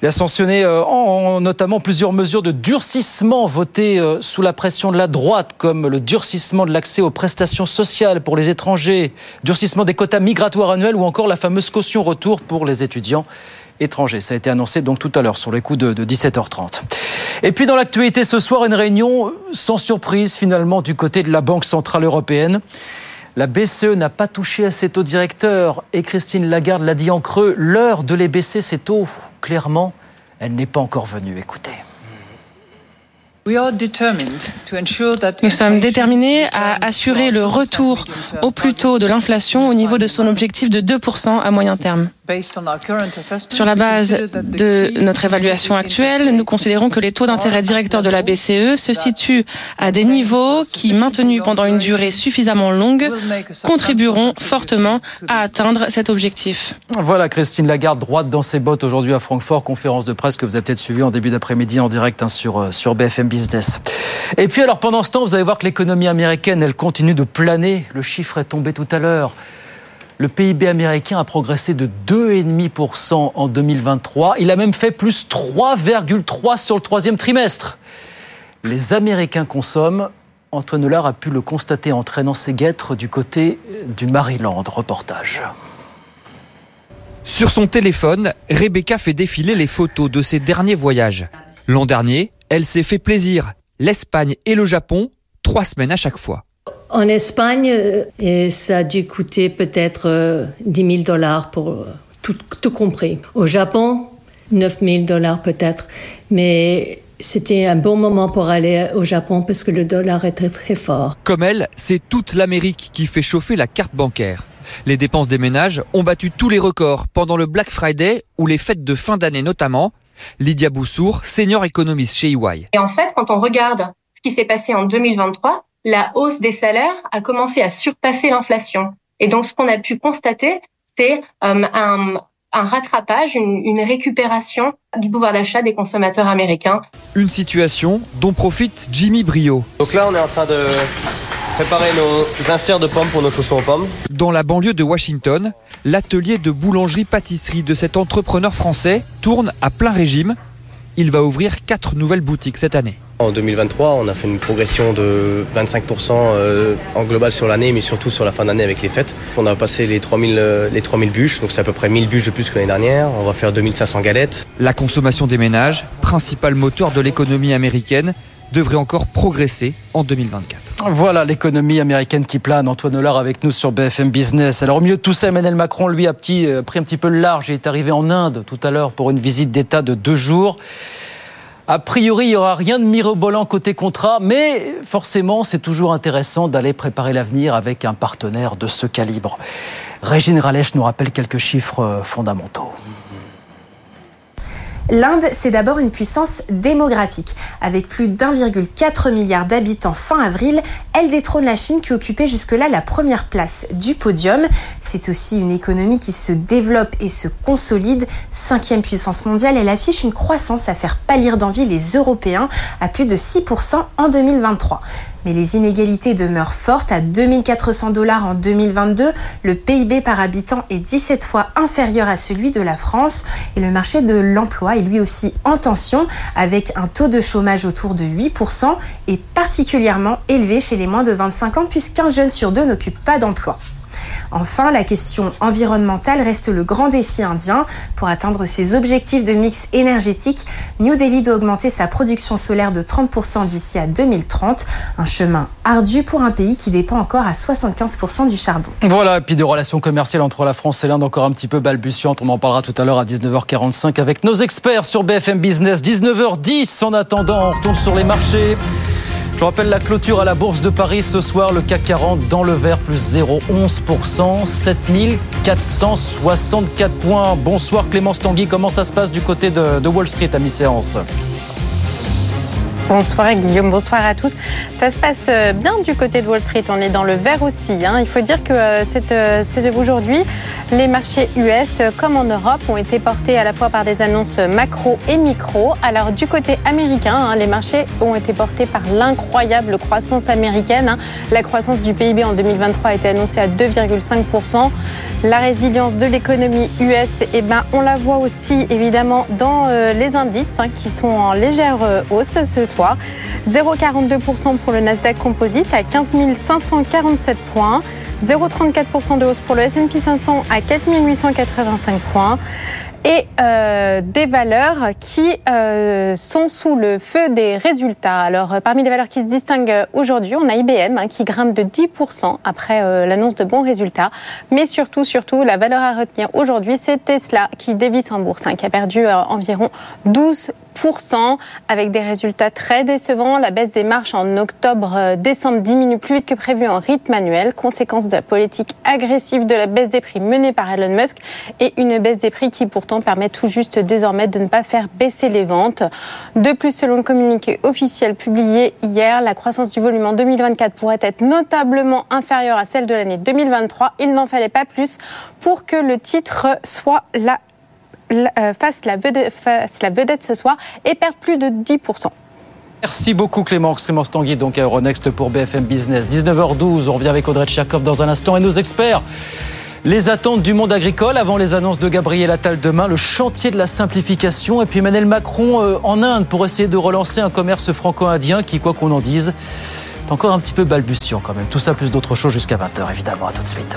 Il a sanctionné euh, en, notamment plusieurs mesures de durcissement votées euh, sous la pression de la droite, comme le durcissement de l'accès aux prestations sociales pour les étrangers, durcissement des quotas migratoires annuels ou encore la fameuse caution retour pour les étudiants étrangers. Ça a été annoncé donc tout à l'heure sur les coups de, de 17h30. Et puis dans l'actualité ce soir, une réunion sans surprise finalement du côté de la Banque Centrale Européenne. La BCE n'a pas touché à ses taux directeurs et Christine Lagarde l'a dit en creux, l'heure de les baisser ces taux, clairement, elle n'est pas encore venue. Écoutez. Nous sommes déterminés à assurer le retour au plus tôt de l'inflation au niveau de son objectif de 2% à moyen terme. Sur la base de notre évaluation actuelle, nous considérons que les taux d'intérêt directeurs de la BCE se situent à des niveaux qui, maintenus pendant une durée suffisamment longue, contribueront fortement à atteindre cet objectif. Voilà Christine Lagarde, droite dans ses bottes aujourd'hui à Francfort, conférence de presse que vous avez peut-être suivie en début d'après-midi en direct hein, sur, euh, sur BFM Business. Et puis alors pendant ce temps, vous allez voir que l'économie américaine, elle continue de planer. Le chiffre est tombé tout à l'heure. Le PIB américain a progressé de 2,5% en 2023. Il a même fait plus 3,3% sur le troisième trimestre. Les Américains consomment. Antoine Hollard a pu le constater en traînant ses guêtres du côté du Maryland. Reportage. Sur son téléphone, Rebecca fait défiler les photos de ses derniers voyages. L'an dernier, elle s'est fait plaisir. L'Espagne et le Japon, trois semaines à chaque fois. En Espagne, euh, et ça a dû coûter peut-être 10 euh, 000 dollars pour euh, tout, tout, compris. Au Japon, 9 000 dollars peut-être. Mais c'était un bon moment pour aller au Japon parce que le dollar était très fort. Comme elle, c'est toute l'Amérique qui fait chauffer la carte bancaire. Les dépenses des ménages ont battu tous les records pendant le Black Friday ou les fêtes de fin d'année notamment. Lydia Boussour, senior économiste chez EY. Et en fait, quand on regarde ce qui s'est passé en 2023, la hausse des salaires a commencé à surpasser l'inflation. Et donc, ce qu'on a pu constater, c'est euh, un, un, rattrapage, une, une récupération du pouvoir d'achat des consommateurs américains. Une situation dont profite Jimmy Brio. Donc là, on est en train de préparer nos inserts de pommes pour nos chaussons aux pommes. Dans la banlieue de Washington, l'atelier de boulangerie-pâtisserie de cet entrepreneur français tourne à plein régime. Il va ouvrir quatre nouvelles boutiques cette année. En 2023, on a fait une progression de 25% euh, en global sur l'année, mais surtout sur la fin d'année avec les fêtes. On a passé les 3000, euh, les 3000 bûches, donc c'est à peu près 1000 bûches de plus que l'année dernière. On va faire 2500 galettes. La consommation des ménages, principal moteur de l'économie américaine, devrait encore progresser en 2024. Voilà l'économie américaine qui plane. Antoine Hollard avec nous sur BFM Business. Alors au milieu de tout ça, Emmanuel Macron, lui, a petit, euh, pris un petit peu le large. Il est arrivé en Inde tout à l'heure pour une visite d'État de deux jours. A priori, il n'y aura rien de mirobolant côté contrat, mais forcément, c'est toujours intéressant d'aller préparer l'avenir avec un partenaire de ce calibre. Régine Ralèche nous rappelle quelques chiffres euh, fondamentaux. L'Inde, c'est d'abord une puissance démographique. Avec plus d'1,4 milliard d'habitants fin avril, elle détrône la Chine qui occupait jusque-là la première place du podium. C'est aussi une économie qui se développe et se consolide. Cinquième puissance mondiale, elle affiche une croissance à faire pâlir d'envie les Européens à plus de 6% en 2023 mais les inégalités demeurent fortes. À 2400 dollars en 2022, le PIB par habitant est 17 fois inférieur à celui de la France et le marché de l'emploi est lui aussi en tension avec un taux de chômage autour de 8% et particulièrement élevé chez les moins de 25 ans puisqu'un jeune sur deux n'occupe pas d'emploi. Enfin, la question environnementale reste le grand défi indien. Pour atteindre ses objectifs de mix énergétique, New Delhi doit augmenter sa production solaire de 30% d'ici à 2030. Un chemin ardu pour un pays qui dépend encore à 75% du charbon. Voilà, et puis des relations commerciales entre la France et l'Inde encore un petit peu balbutiantes. On en parlera tout à l'heure à 19h45 avec nos experts sur BFM Business. 19h10 en attendant, on retourne sur les marchés. Je rappelle la clôture à la Bourse de Paris ce soir, le CAC 40 dans le vert, plus 0,11%, 7464 points. Bonsoir Clémence Tanguy, comment ça se passe du côté de, de Wall Street à mi-séance? Bonsoir Guillaume, bonsoir à tous. Ça se passe euh, bien du côté de Wall Street, on est dans le vert aussi. Hein. Il faut dire que euh, euh, c'est aujourd'hui, les marchés US comme en Europe ont été portés à la fois par des annonces macro et micro. Alors du côté américain, hein, les marchés ont été portés par l'incroyable croissance américaine. Hein. La croissance du PIB en 2023 a été annoncée à 2,5%. La résilience de l'économie US, eh ben, on la voit aussi évidemment dans les indices qui sont en légère hausse soir. 0,42% pour le Nasdaq Composite à 15 547 points. 0,34% de hausse pour le S&P 500 à 4 885 points et euh, des valeurs qui euh, sont sous le feu des résultats. Alors, euh, parmi les valeurs qui se distinguent aujourd'hui, on a IBM hein, qui grimpe de 10% après l'annonce de bons résultats. Mais surtout, surtout, la valeur à retenir aujourd'hui, c'est Tesla qui dévisse en bourse, hein, qui a perdu environ 12 avec des résultats très décevants. La baisse des marches en octobre-décembre diminue plus vite que prévu en rythme annuel, conséquence de la politique agressive de la baisse des prix menée par Elon Musk et une baisse des prix qui pourtant permet tout juste désormais de ne pas faire baisser les ventes. De plus, selon le communiqué officiel publié hier, la croissance du volume en 2024 pourrait être notablement inférieure à celle de l'année 2023. Il n'en fallait pas plus pour que le titre soit la euh, fasse la, vedette, ce soir et perdre plus de 10%. Merci beaucoup Clément, Clémence Tanguy, donc à Euronext pour BFM Business. 19h12, on revient avec Audrey Tcherkov dans un instant et nos experts. Les attentes du monde agricole avant les annonces de Gabriel Attal demain, le chantier de la simplification et puis Emmanuel Macron euh, en Inde pour essayer de relancer un commerce franco-indien qui, quoi qu'on en dise, est encore un petit peu balbutiant quand même. Tout ça plus d'autres choses jusqu'à 20h évidemment. À tout de suite.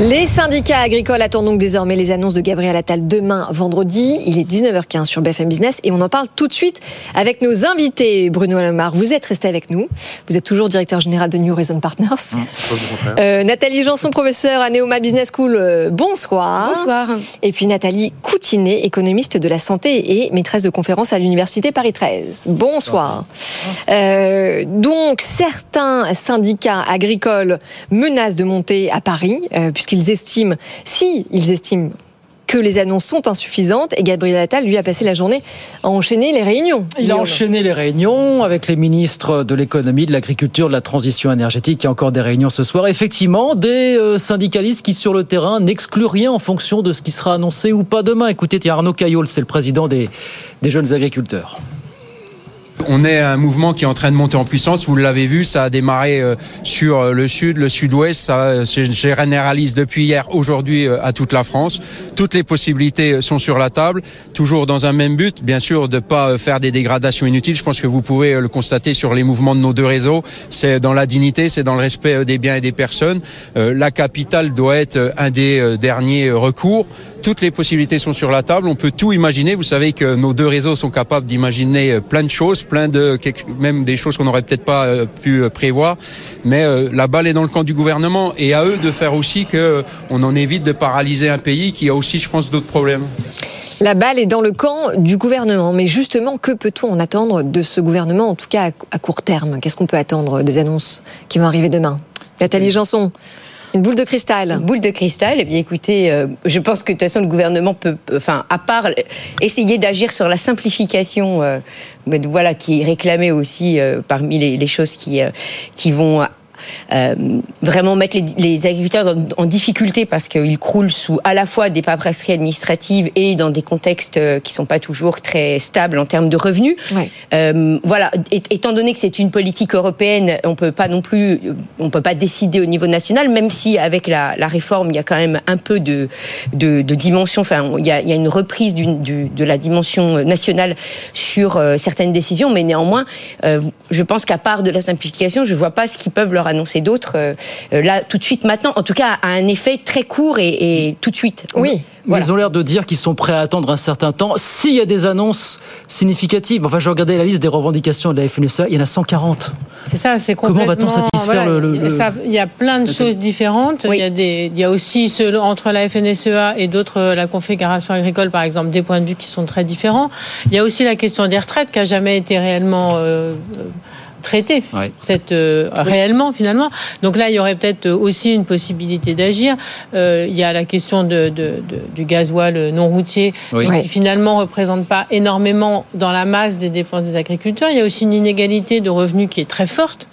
Les syndicats agricoles attendent donc désormais les annonces de Gabriel Attal demain vendredi. Il est 19h15 sur BFM Business et on en parle tout de suite avec nos invités. Bruno Alomar, vous êtes resté avec nous. Vous êtes toujours directeur général de New Horizon Partners. Mmh, euh, Nathalie Janson, professeure à Neoma Business School. Euh, bonsoir. Bonsoir. Et puis Nathalie Coutinet, économiste de la santé et maîtresse de conférence à l'Université Paris 13. Bonsoir. Euh, donc certains syndicats agricoles menacent de monter à Paris puisque qu'ils estiment, si ils estiment que les annonces sont insuffisantes et Gabriel Attal, lui, a passé la journée à enchaîner les réunions. Il a enchaîné les réunions avec les ministres de l'économie, de l'agriculture, de la transition énergétique. Il y a encore des réunions ce soir. Effectivement, des euh, syndicalistes qui, sur le terrain, n'excluent rien en fonction de ce qui sera annoncé ou pas demain. Écoutez, Arnaud Caillol, c'est le président des, des jeunes agriculteurs. On est un mouvement qui est en train de monter en puissance. Vous l'avez vu, ça a démarré euh, sur euh, le sud, le sud-ouest. Ça euh, se généralise depuis hier, aujourd'hui à toute la France. Toutes les possibilités sont sur la table, toujours dans un même but, bien sûr, de pas faire des dégradations inutiles. Je pense que vous pouvez le constater sur les mouvements de nos deux réseaux. C'est dans la dignité, c'est dans le respect des biens et des personnes. La capitale doit être un des derniers recours. Toutes les possibilités sont sur la table. On peut tout imaginer. Vous savez que nos deux réseaux sont capables d'imaginer plein de choses plein de même des choses qu'on n'aurait peut-être pas euh, pu euh, prévoir. Mais euh, la balle est dans le camp du gouvernement et à eux de faire aussi que on en évite de paralyser un pays qui a aussi, je pense, d'autres problèmes. La balle est dans le camp du gouvernement. Mais justement, que peut-on en attendre de ce gouvernement, en tout cas à court terme? Qu'est-ce qu'on peut attendre des annonces qui vont arriver demain? Nathalie Janson une boule de cristal. Boule de cristal. Eh bien, écoutez, euh, je pense que de toute façon, le gouvernement peut, enfin, à part essayer d'agir sur la simplification, euh, voilà, qui est réclamée aussi euh, parmi les, les, choses qui, qui vont vraiment mettre les, agriculteurs en, difficulté parce qu'ils croulent sous à la fois des paperasseries administratives et dans des contextes euh, qui sont pas toujours très stables en termes de revenus. Euh, voilà, étant donné que c'est une politique européenne, on peut pas non plus, on peut pas décider au niveau national, même si avec la, réforme il y a quand même un peu de, de, dimension. Enfin, il y, a, il y a une reprise de la dimension nationale sur certaines décisions, mais néanmoins, je pense qu'à part de la simplification, je vois pas ce qu'ils peuvent leur annoncer d'autres euh, euh, là tout de suite maintenant. En tout cas, a un effet très court et, tout de suite. Oui. Ils ont l'air de dire qu'ils sont prêts à attendre un certain temps. S'il y a des annonces significatives, enfin, je regardais la liste des revendications de la FNSEA, il y en a 140. C'est ça, c'est complètement. Comment va-t-on satisfaire le, Il y a plein de choses différentes. Il, y a des, il y a aussi entre la FNSEA et d'autres, la Confédération agricole, par exemple, des points de vue qui sont très différents. Il y a aussi la question des retraites qui a jamais été réellement euh, traiter cette, réellement finalement. Donc là, il y aurait peut-être aussi une possibilité d'agir. il y a la question de, du gasoil non routier qui finalement ne représente pas énormément dans la masse des dépenses des agriculteurs. Il y a aussi une inégalité de revenus qui est très forte.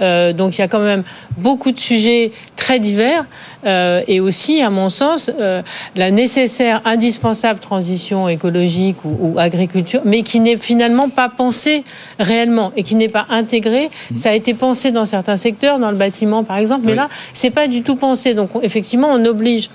Euh, donc il y a quand même beaucoup de sujets très divers euh, et aussi, à mon sens, euh, la nécessaire, indispensable transition écologique ou, agriculture, mais qui n'est finalement pas pensée réellement et qui n'est pas intégrée. Mmh. Ça a été pensé dans certains secteurs, dans le bâtiment par exemple, mais là, c'est pas du tout pensé. Donc effectivement, on oblige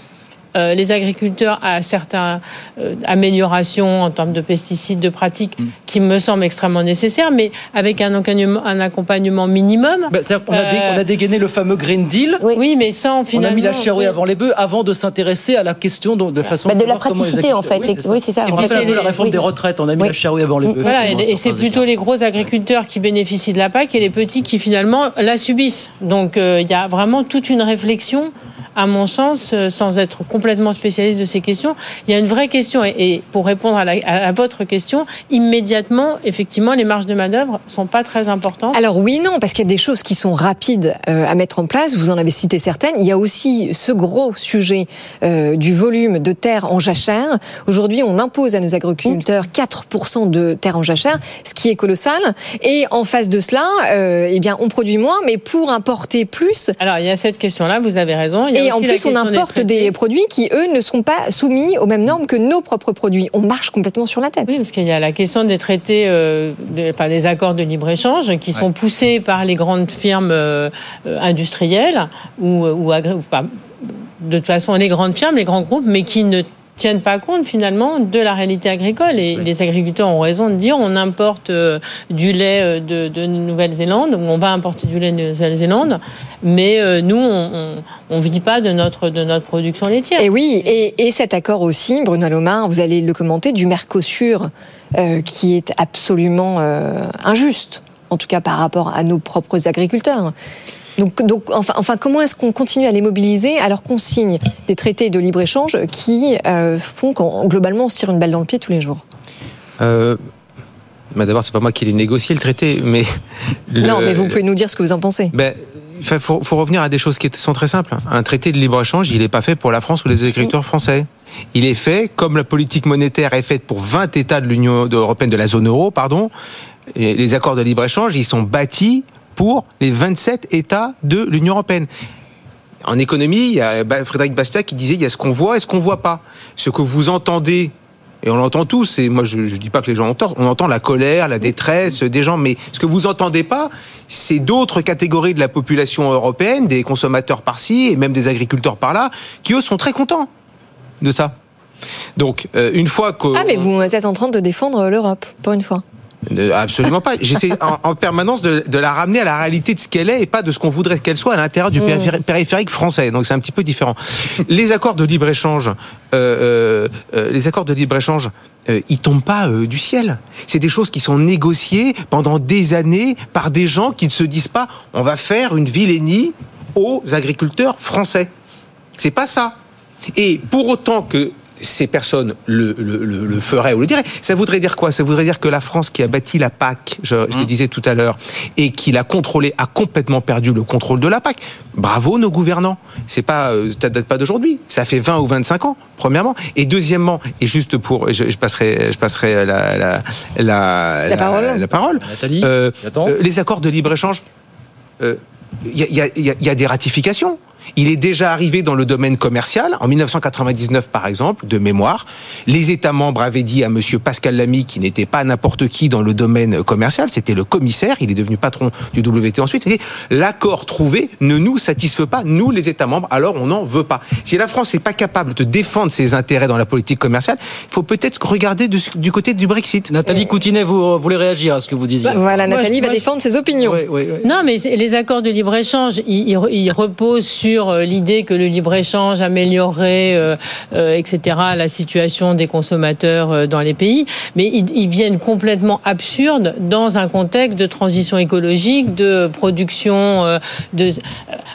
euh, les agriculteurs à certaines euh, améliorations en termes de pesticides, de pratiques, mm. qui me semblent extrêmement nécessaires, mais avec un accompagnement, un accompagnement minimum. Bah, on, a on, a dégainé le fameux Green Deal. Oui, mais sans finalement. On a mis la charrue avant les bœufs avant de s'intéresser à la question de, de façon. Bah, de la praticité, en fait. Oui, c'est ça. On fait la réforme des retraites. On a mis la charrue avant les bœufs. Voilà, et, c'est plutôt les gros agriculteurs qui bénéficient de la PAC et les petits qui finalement la subissent. Donc euh, il y a vraiment toute une réflexion à mon sens, euh, sans être complètement spécialiste de ces questions, il y a une vraie question. Et, pour répondre à, votre question, immédiatement, effectivement, les marges de manœuvre sont pas très importantes. Alors oui, non, parce qu'il y a des choses qui sont rapides euh, à mettre en place. Vous en avez cité certaines. Il y a aussi ce gros sujet euh, du volume de terre en jachère. Aujourd'hui, on impose à nos agriculteurs 4% de terre en jachère, ce qui est colossal. Et en face de cela, eh bien, on produit moins, mais pour importer plus. Alors il y a cette question-là. Vous avez raison. Il y a et en plus, on importe des, produits qui, eux, ne sont pas soumis aux mêmes normes que nos propres produits. On marche complètement sur la tête. Oui, parce qu'il y a la question des traités, euh, des accords de libre-échange qui sont poussés par les grandes firmes euh, industrielles ou, ou, ou de toute façon les grandes firmes, les grands groupes, mais qui ne tiennent pas compte finalement de la réalité agricole. Et les agriculteurs ont raison de dire on importe euh, du lait euh, de, Nouvelle-Zélande, ou on va importer du lait de Nouvelle-Zélande, mais euh, nous, on ne vit pas de notre, de notre production laitière. Et oui, et, cet accord aussi, Bruno Lomar, vous allez le commenter, du Mercosur, qui est absolument injuste, en tout cas par rapport à nos propres agriculteurs. Donc, enfin, comment est-ce qu'on continue à les mobiliser alors qu'on signe des traités de libre-échange qui euh, font qu'on globalement on se tire une balle dans le pied tous les jours? Euh, bah, D'abord, c'est pas moi qui ai négocié le traité, mais non, mais vous pouvez nous dire ce que vous en pensez. Ben, il faut, revenir à des choses qui sont très simples. Un traité de libre-échange, il n'est pas fait pour la France ou les agriculteurs français. Il est fait comme la politique monétaire est faite pour 20 États de l'Union européenne, de la zone euro, pardon. Et les accords de libre-échange, ils sont bâtis pour les 27 États de l'Union européenne. En économie, il y a Frédéric Bastiat qui disait il y a ce qu'on voit et ce qu'on voit pas. Ce que vous entendez et on l'entend tous, et moi je ne dis pas que les gens entendent, on entend la colère, la détresse des gens, mais ce que vous entendez pas, c'est d'autres catégories de la population européenne, des consommateurs par-ci, et même des agriculteurs par-là, qui eux sont très contents de ça. Donc, euh, une fois que... Ah, mais vous êtes en train de défendre l'Europe, pour une fois. Absolument pas. J'essaie en, permanence de, la ramener à la réalité de ce qu'elle est et pas de ce qu'on voudrait qu'elle soit à l'intérieur du mm. périphérique français. Donc c'est un petit peu différent. Les accords de libre échange, euh, euh, euh, les accords de libre échange, ils tombent pas du ciel. C'est des choses qui sont négociées pendant des années par des gens qui ne se disent pas on va faire une vilainie aux agriculteurs français. C'est pas ça. Et pour autant que ces personnes le, feraient ou le diraient. Ça voudrait dire quoi? Ça voudrait dire que la France qui a bâti la PAC, je, le mmh. disais tout à l'heure, et qui l'a contrôlée, a complètement perdu le contrôle de la PAC. Bravo nos gouvernants. C'est pas, euh, ça date pas d'aujourd'hui. Ça fait 20 ou 25 ans, premièrement. Et deuxièmement, et juste pour, je, passerai, je passerai la, la, la, parole. La, parole. Euh, euh, les accords de libre échange. Il y, a, y a des ratifications. Il est déjà arrivé dans le domaine commercial. En 1999, par exemple, de mémoire, les États membres avaient dit à Monsieur Pascal Lamy, qui n'était pas n'importe qui dans le domaine commercial, c'était le commissaire, il est devenu patron du WT ensuite, l'accord trouvé ne nous satisfait pas, nous les États membres, alors on n'en veut pas. Si la France n'est pas capable de défendre ses intérêts dans la politique commerciale, il faut peut-être regarder du, côté du Brexit. Nathalie Coutinet, vous voulez réagir à ce que vous disiez Voilà, Nathalie va défendre ses opinions. non, mais les accords de libre-échange, ils reposent sur euh, l'idée que le libre-échange améliorerait, euh, euh, etc., la situation des consommateurs dans les pays, mais ils, viennent complètement absurdes dans un contexte de transition écologique, de production, de...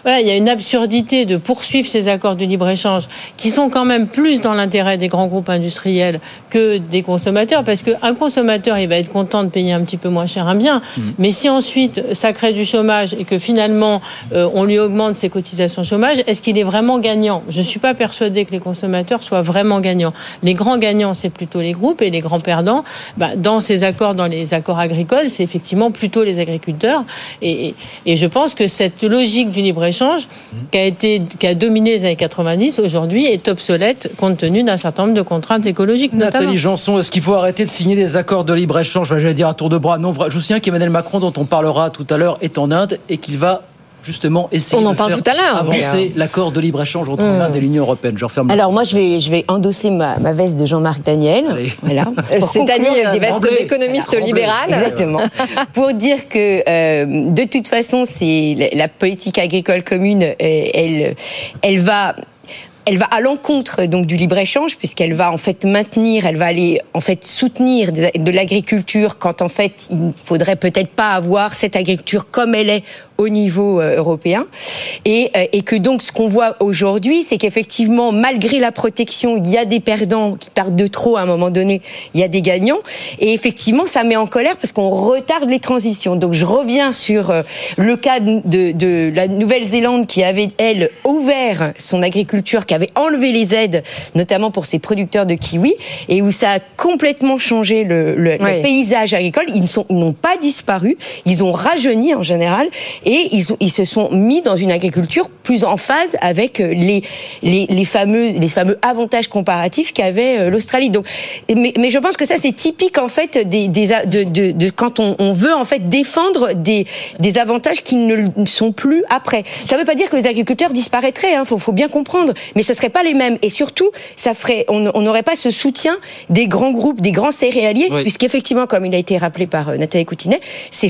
voilà, il y a une absurdité de poursuivre ces accords de libre-échange qui sont quand même plus dans l'intérêt des grands groupes industriels que des consommateurs, parce qu'un consommateur, il va être content de payer un petit peu moins cher un bien, mm. mais si ensuite ça crée du chômage et que finalement euh, on lui augmente ses cotisations est-ce qu'il est vraiment gagnant? Je ne suis pas persuadée que les consommateurs soient vraiment gagnants. Les grands gagnants, c'est plutôt les groupes et les grands perdants, bah, dans ces accords, dans les accords agricoles, c'est effectivement plutôt les agriculteurs. Et, je pense que cette logique du libre-échange qui a, dominé les années 90, aujourd'hui est obsolète compte tenu d'un certain nombre de contraintes écologiques. Nathalie Janson, est-ce qu'il faut arrêter de signer des accords de libre-échange? Je vais dire à tour de bras. Non, je vous souviens qu'Emmanuel Macron, dont on parlera tout à l'heure, est en Inde et qu'il va justement essayer On en de parle faire tout à l'heure. avancer l'accord de libre-échange entre Mmh. l'Inde et l'Union européenne. Je referme. Alors moi, je vais, je vais endosser ma, ma veste de Jean-Marc Daniel. Voilà. Pour C'est-à-dire des euh, vestes Tremblay. libérales. Exactement. Pour dire que euh, de toute façon, c'est la, politique agricole commune, euh, elle, elle va. Elle va à l'encontre donc du libre échange puisqu'elle va en fait maintenir, elle va aller en fait soutenir de de l'agriculture quand en fait il ne faudrait peut-être pas avoir cette agriculture comme elle est au niveau euh, européen. Et, euh, et que donc ce qu'on voit aujourd'hui c'est qu'effectivement malgré la protection il y a des perdants qui partent de trop à un moment donné il y a des gagnants. Et effectivement ça met en colère parce qu'on retarde les transitions. Donc je reviens sur euh, le cas de, de la Nouvelle-Zélande qui avait elle ouvert son agriculture qui avait enlevé les aides notamment pour ses producteurs de kiwis et où ça a complètement changé le, le- le Oui. paysage agricole. Ils n'ont pas disparu. Ils ont rajeuni en général. et ils, ont- ils se sont mis dans une agriculture plus en phase avec euh, les, les, les fameux, les fameux avantages comparatifs qu'avait euh, l'Australie. Donc, mais, mais je pense que ça c'est typique en fait des, des a- de, de, de quand on, on veut en fait défendre des, des avantages qui ne le sont plus après. Ça ne veut pas dire que les agriculteurs disparaîtraient, hein, faut, faut bien comprendre, mais ce seraient pas les mêmes. Et surtout, ça ferait, on n'aurait pas ce soutien des grands groupes, des grands céréaliers, Oui. puisqu'effectivement, comme il a été rappelé par euh, Nathalie Coutinet, c'est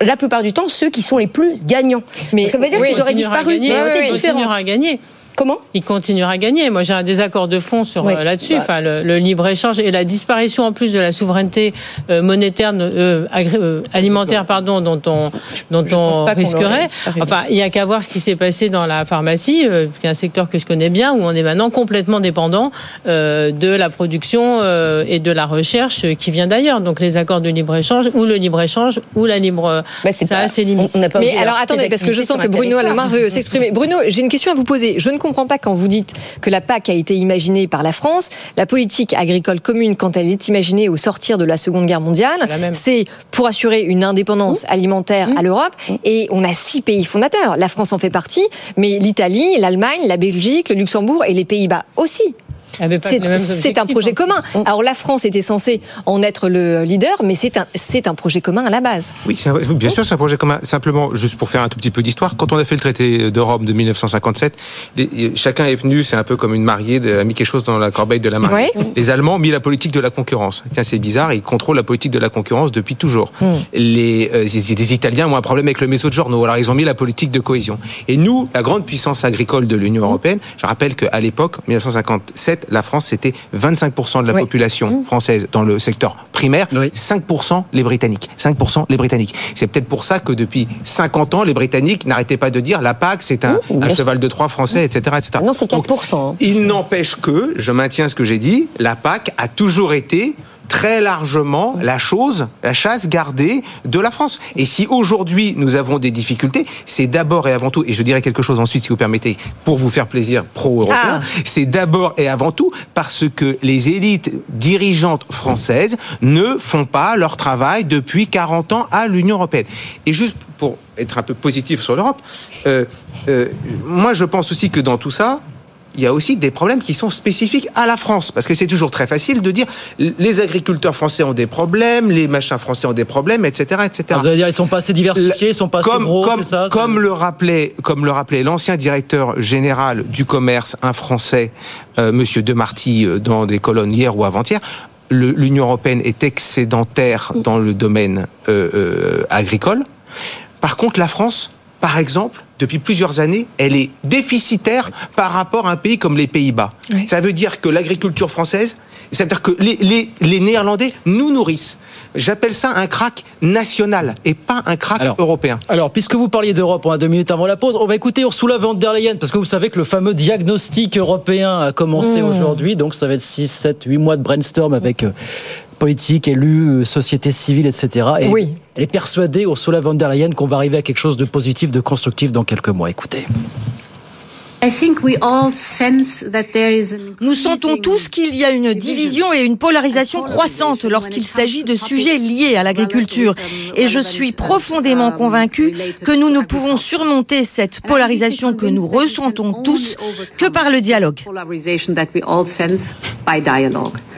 la plupart du temps ceux qui sont les plus gagnants. Mais Donc ça veut dire oui, qu'ils auraient continuera à disparu, gagner. mais Oui, oui, continuera à gagner. Comment? Il continuera à gagner. Moi, j'ai un désaccord de fond sur Oui. euh, là-dessus. Bah. Enfin, le, le libre échange et la disparition en plus de la souveraineté euh, monétaire, euh, agré- euh, alimentaire, pardon, dont on dont on pas risquerait. Enfin, il y a qu'à voir ce qui s'est passé dans la pharmacie, euh, qui est un secteur que je connais bien, où on est maintenant complètement dépendant euh, de la production euh, et de la recherche euh, qui vient d'ailleurs. Donc, les accords de libre échange ou le libre échange ou la libre, ça a ses limites. Mais alors attendez, parce que je sens que Bruno Alemar veut s'exprimer. Bruno, j'ai une question à vous poser. Je ne comprends pas quand vous dites que la PAC a été imaginée par la France. La politique agricole commune, quand elle est imaginée au sortir de la Seconde Guerre mondiale, c'est pour assurer une indépendance alimentaire à l'Europe. Et on a six pays fondateurs. La France en fait partie, mais l'Italie, l'Allemagne, la Belgique, le Luxembourg et les Pays-Bas aussi. C'est un projet hein. commun. Alors la France était censée en être le leader, mais c'est un, c'est un projet commun à la base. Oui, un- bien sûr, c'est un projet commun. Simplement, juste pour faire un tout petit peu d'histoire, quand on a fait le traité de Rome de 1957, les- chacun est venu, c'est un peu comme une mariée, de- a mis quelque chose dans la corbeille de la mariée. Ouais. Les Allemands ont mis la politique de la concurrence. Tiens, c'est bizarre, ils contrôlent la politique de la concurrence depuis toujours. Les, euh, les- les Italiens ont un problème avec le Mezzogiorno, alors ils ont mis la politique de cohésion. Et nous, la grande puissance agricole de l'Union européenne, je rappelle qu'à l'époque, 1957, la France, c'était 25% de la population française dans le secteur primaire, 5% les Britanniques. 5% les Britanniques. C'est peut-être pour ça que depuis 50 ans, les Britanniques n'arrêtaient pas de dire la PAC, c'est un, un cheval de Troie français, etc. etc. Non, c'est 4%. Il n'empêche que, je maintiens ce que j'ai dit, la PAC a toujours été très largement la chose, la chasse gardée de la France. Et si aujourd'hui nous avons des difficultés, c'est d'abord et avant tout, et je dirais quelque chose ensuite si vous permettez, pour vous faire plaisir pro-européen, Ah. c'est d'abord et avant tout parce que les élites dirigeantes françaises ne font pas leur travail depuis 40 ans à l'Union européenne. Et juste pour être un peu positif sur l'Europe, euh, euh, moi je pense aussi que dans tout ça, il y a aussi des problèmes qui sont spécifiques à la France. Parce que c'est toujours très facile de dire les agriculteurs français ont des problèmes, les machins français ont des problèmes, etc. etc. Ah, Vous allez dire, ils sont pas assez diversifiés, ils sont pas assez comme, gros, comme, c'est ça comme le rappelait, comme le rappelait l'ancien directeur général du commerce, un Français, euh, Monsieur Demarty, euh, dans des colonnes hier ou avant-hier. le- L'Union européenne est excédentaire dans le domaine euh, euh, agricole. Par contre, la France, par exemple, depuis plusieurs années, elle est déficitaire par rapport à un pays comme les Pays-Bas. Ça veut dire que l'agriculture française, C'est-à-dire que les, les Néerlandais nous nourrissent. J'appelle ça un crack national et pas un crack européen. Alors, puisque vous parliez d'Europe, on a deux minutes avant la pause, on va écouter Ursula von der Leyen, parce que vous savez que le fameux diagnostic européen a commencé mmh. aujourd'hui, donc ça va être 6, 7, 8 mois de brainstorm avec euh, politique, élus, euh, société civile, etc. Et oui. elle est persuadée, Ursula von der Leyen, qu'on va arriver à quelque chose de positif, de constructif dans quelques mois. Écoutez. Nous sentons tous qu'il y a une division et une polarisation croissante lorsqu'il s'agit de sujets liés à l'agriculture. Et je suis profondément convaincu que nous ne pouvons surmonter cette polarisation que nous ressentons tous que par le dialogue.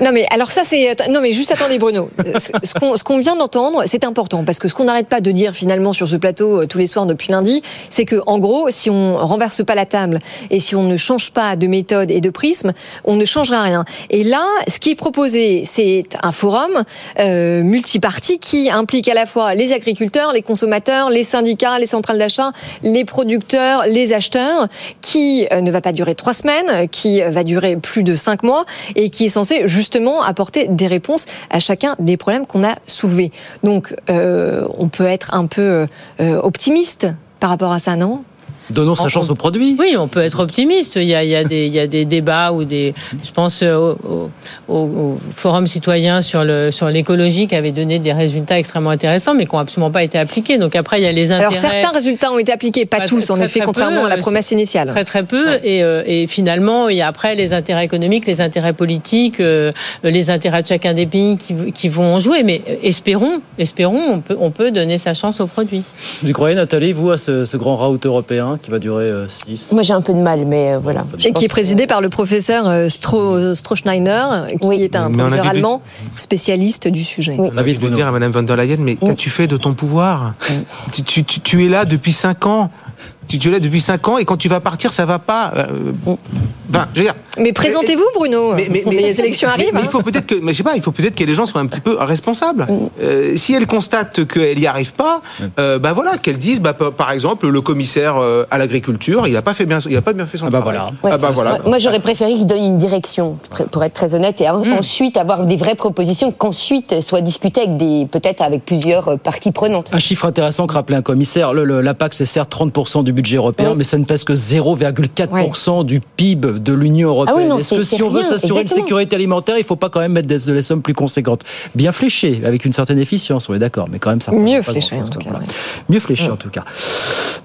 Non mais alors ça c'est non mais juste attendez Bruno. Ce qu'on vient d'entendre c'est important parce que ce qu'on n'arrête pas de dire finalement sur ce plateau euh, tous les soirs depuis lundi, c'est que en gros si on renverse pas la table et si on ne change pas de méthode et de prisme, on ne changera rien. Et là, ce qui est proposé, c'est un forum euh, multiparti qui implique à la fois les agriculteurs, les consommateurs, les syndicats, les centrales d'achat, les producteurs, les acheteurs, qui euh, ne va pas durer trois semaines, qui va durer plus de cinq mois et qui est censé justement apporter des réponses à chacun des problèmes qu'on a soulevés. Donc, euh, on peut être un peu euh, optimiste par rapport à ça, non? Donnons sa chance au produit. Oui, on peut être optimiste. Il y a, il y a, des, il y a des débats ou des. Je pense euh, au, au, forum citoyen sur l'écologie qui avait donné des résultats extrêmement intéressants, mais qui n'ont absolument pas été appliqués. Donc après, il y a les intérêts. Alors certains résultats ont été appliqués, pas, tous, en effet, contrairement à la promesse initiale. Très très peu. Et, euh, et, finalement, il y a après les intérêts économiques, les intérêts politiques, euh, les intérêts de chacun des pays qui, qui vont en jouer. Mais espérons, espérons, on peut on peut donner sa chance au produit. Vous croyez, Nathalie, vous à ce, ce grand route européen? Qui va durer 6 euh, Moi, j'ai un peu de mal, mais euh, voilà. Et qui est présidé par le professeur euh, Stro, Strohschneiner, qui est un professeur allemand spécialiste du sujet. On avait de dire à Mme von der Leyen, mais qu'as-tu fait de ton pouvoir? Tu, tu, tu, es là depuis 5 ans tu, es là depuis 5 ans et quand tu vas partir, ça va pas. ben, je veux dire, mais présentez-vous, Bruno. Mais, les élections arrivent. Mais, il faut peut-être que, mais je sais pas, il faut peut-être que les gens soient un petit peu responsables. Mm. Euh, si elles constatent qu'elles n'y arrivent pas, euh, bah voilà, qu'elles disent, bah, par exemple, le commissaire euh, à l'agriculture, il n'a pas fait bien, il a pas bien fait son ah bah travail. Voilà. Ah bah voilà. Moi, j'aurais préféré qu'il donne une direction, pour être très honnête, et mm. ensuite avoir des vraies propositions, qu'ensuite soit discutées avec des, peut-être avec plusieurs parties prenantes. Un chiffre intéressant que rappelait un commissaire. Le, la PAC, c'est certes 30% du budget européen, mais ça ne pèse que 0,4% du PIB de l'Union européenne. Ah oui, Est-ce que si on veut s'assurer une sécurité alimentaire, il ne faut pas quand même mettre des, sommes plus conséquentes Bien fléchées, avec une certaine efficience, on est d'accord, mais quand même ça. Mieux fléché en tout cas. Mieux fléché en tout cas.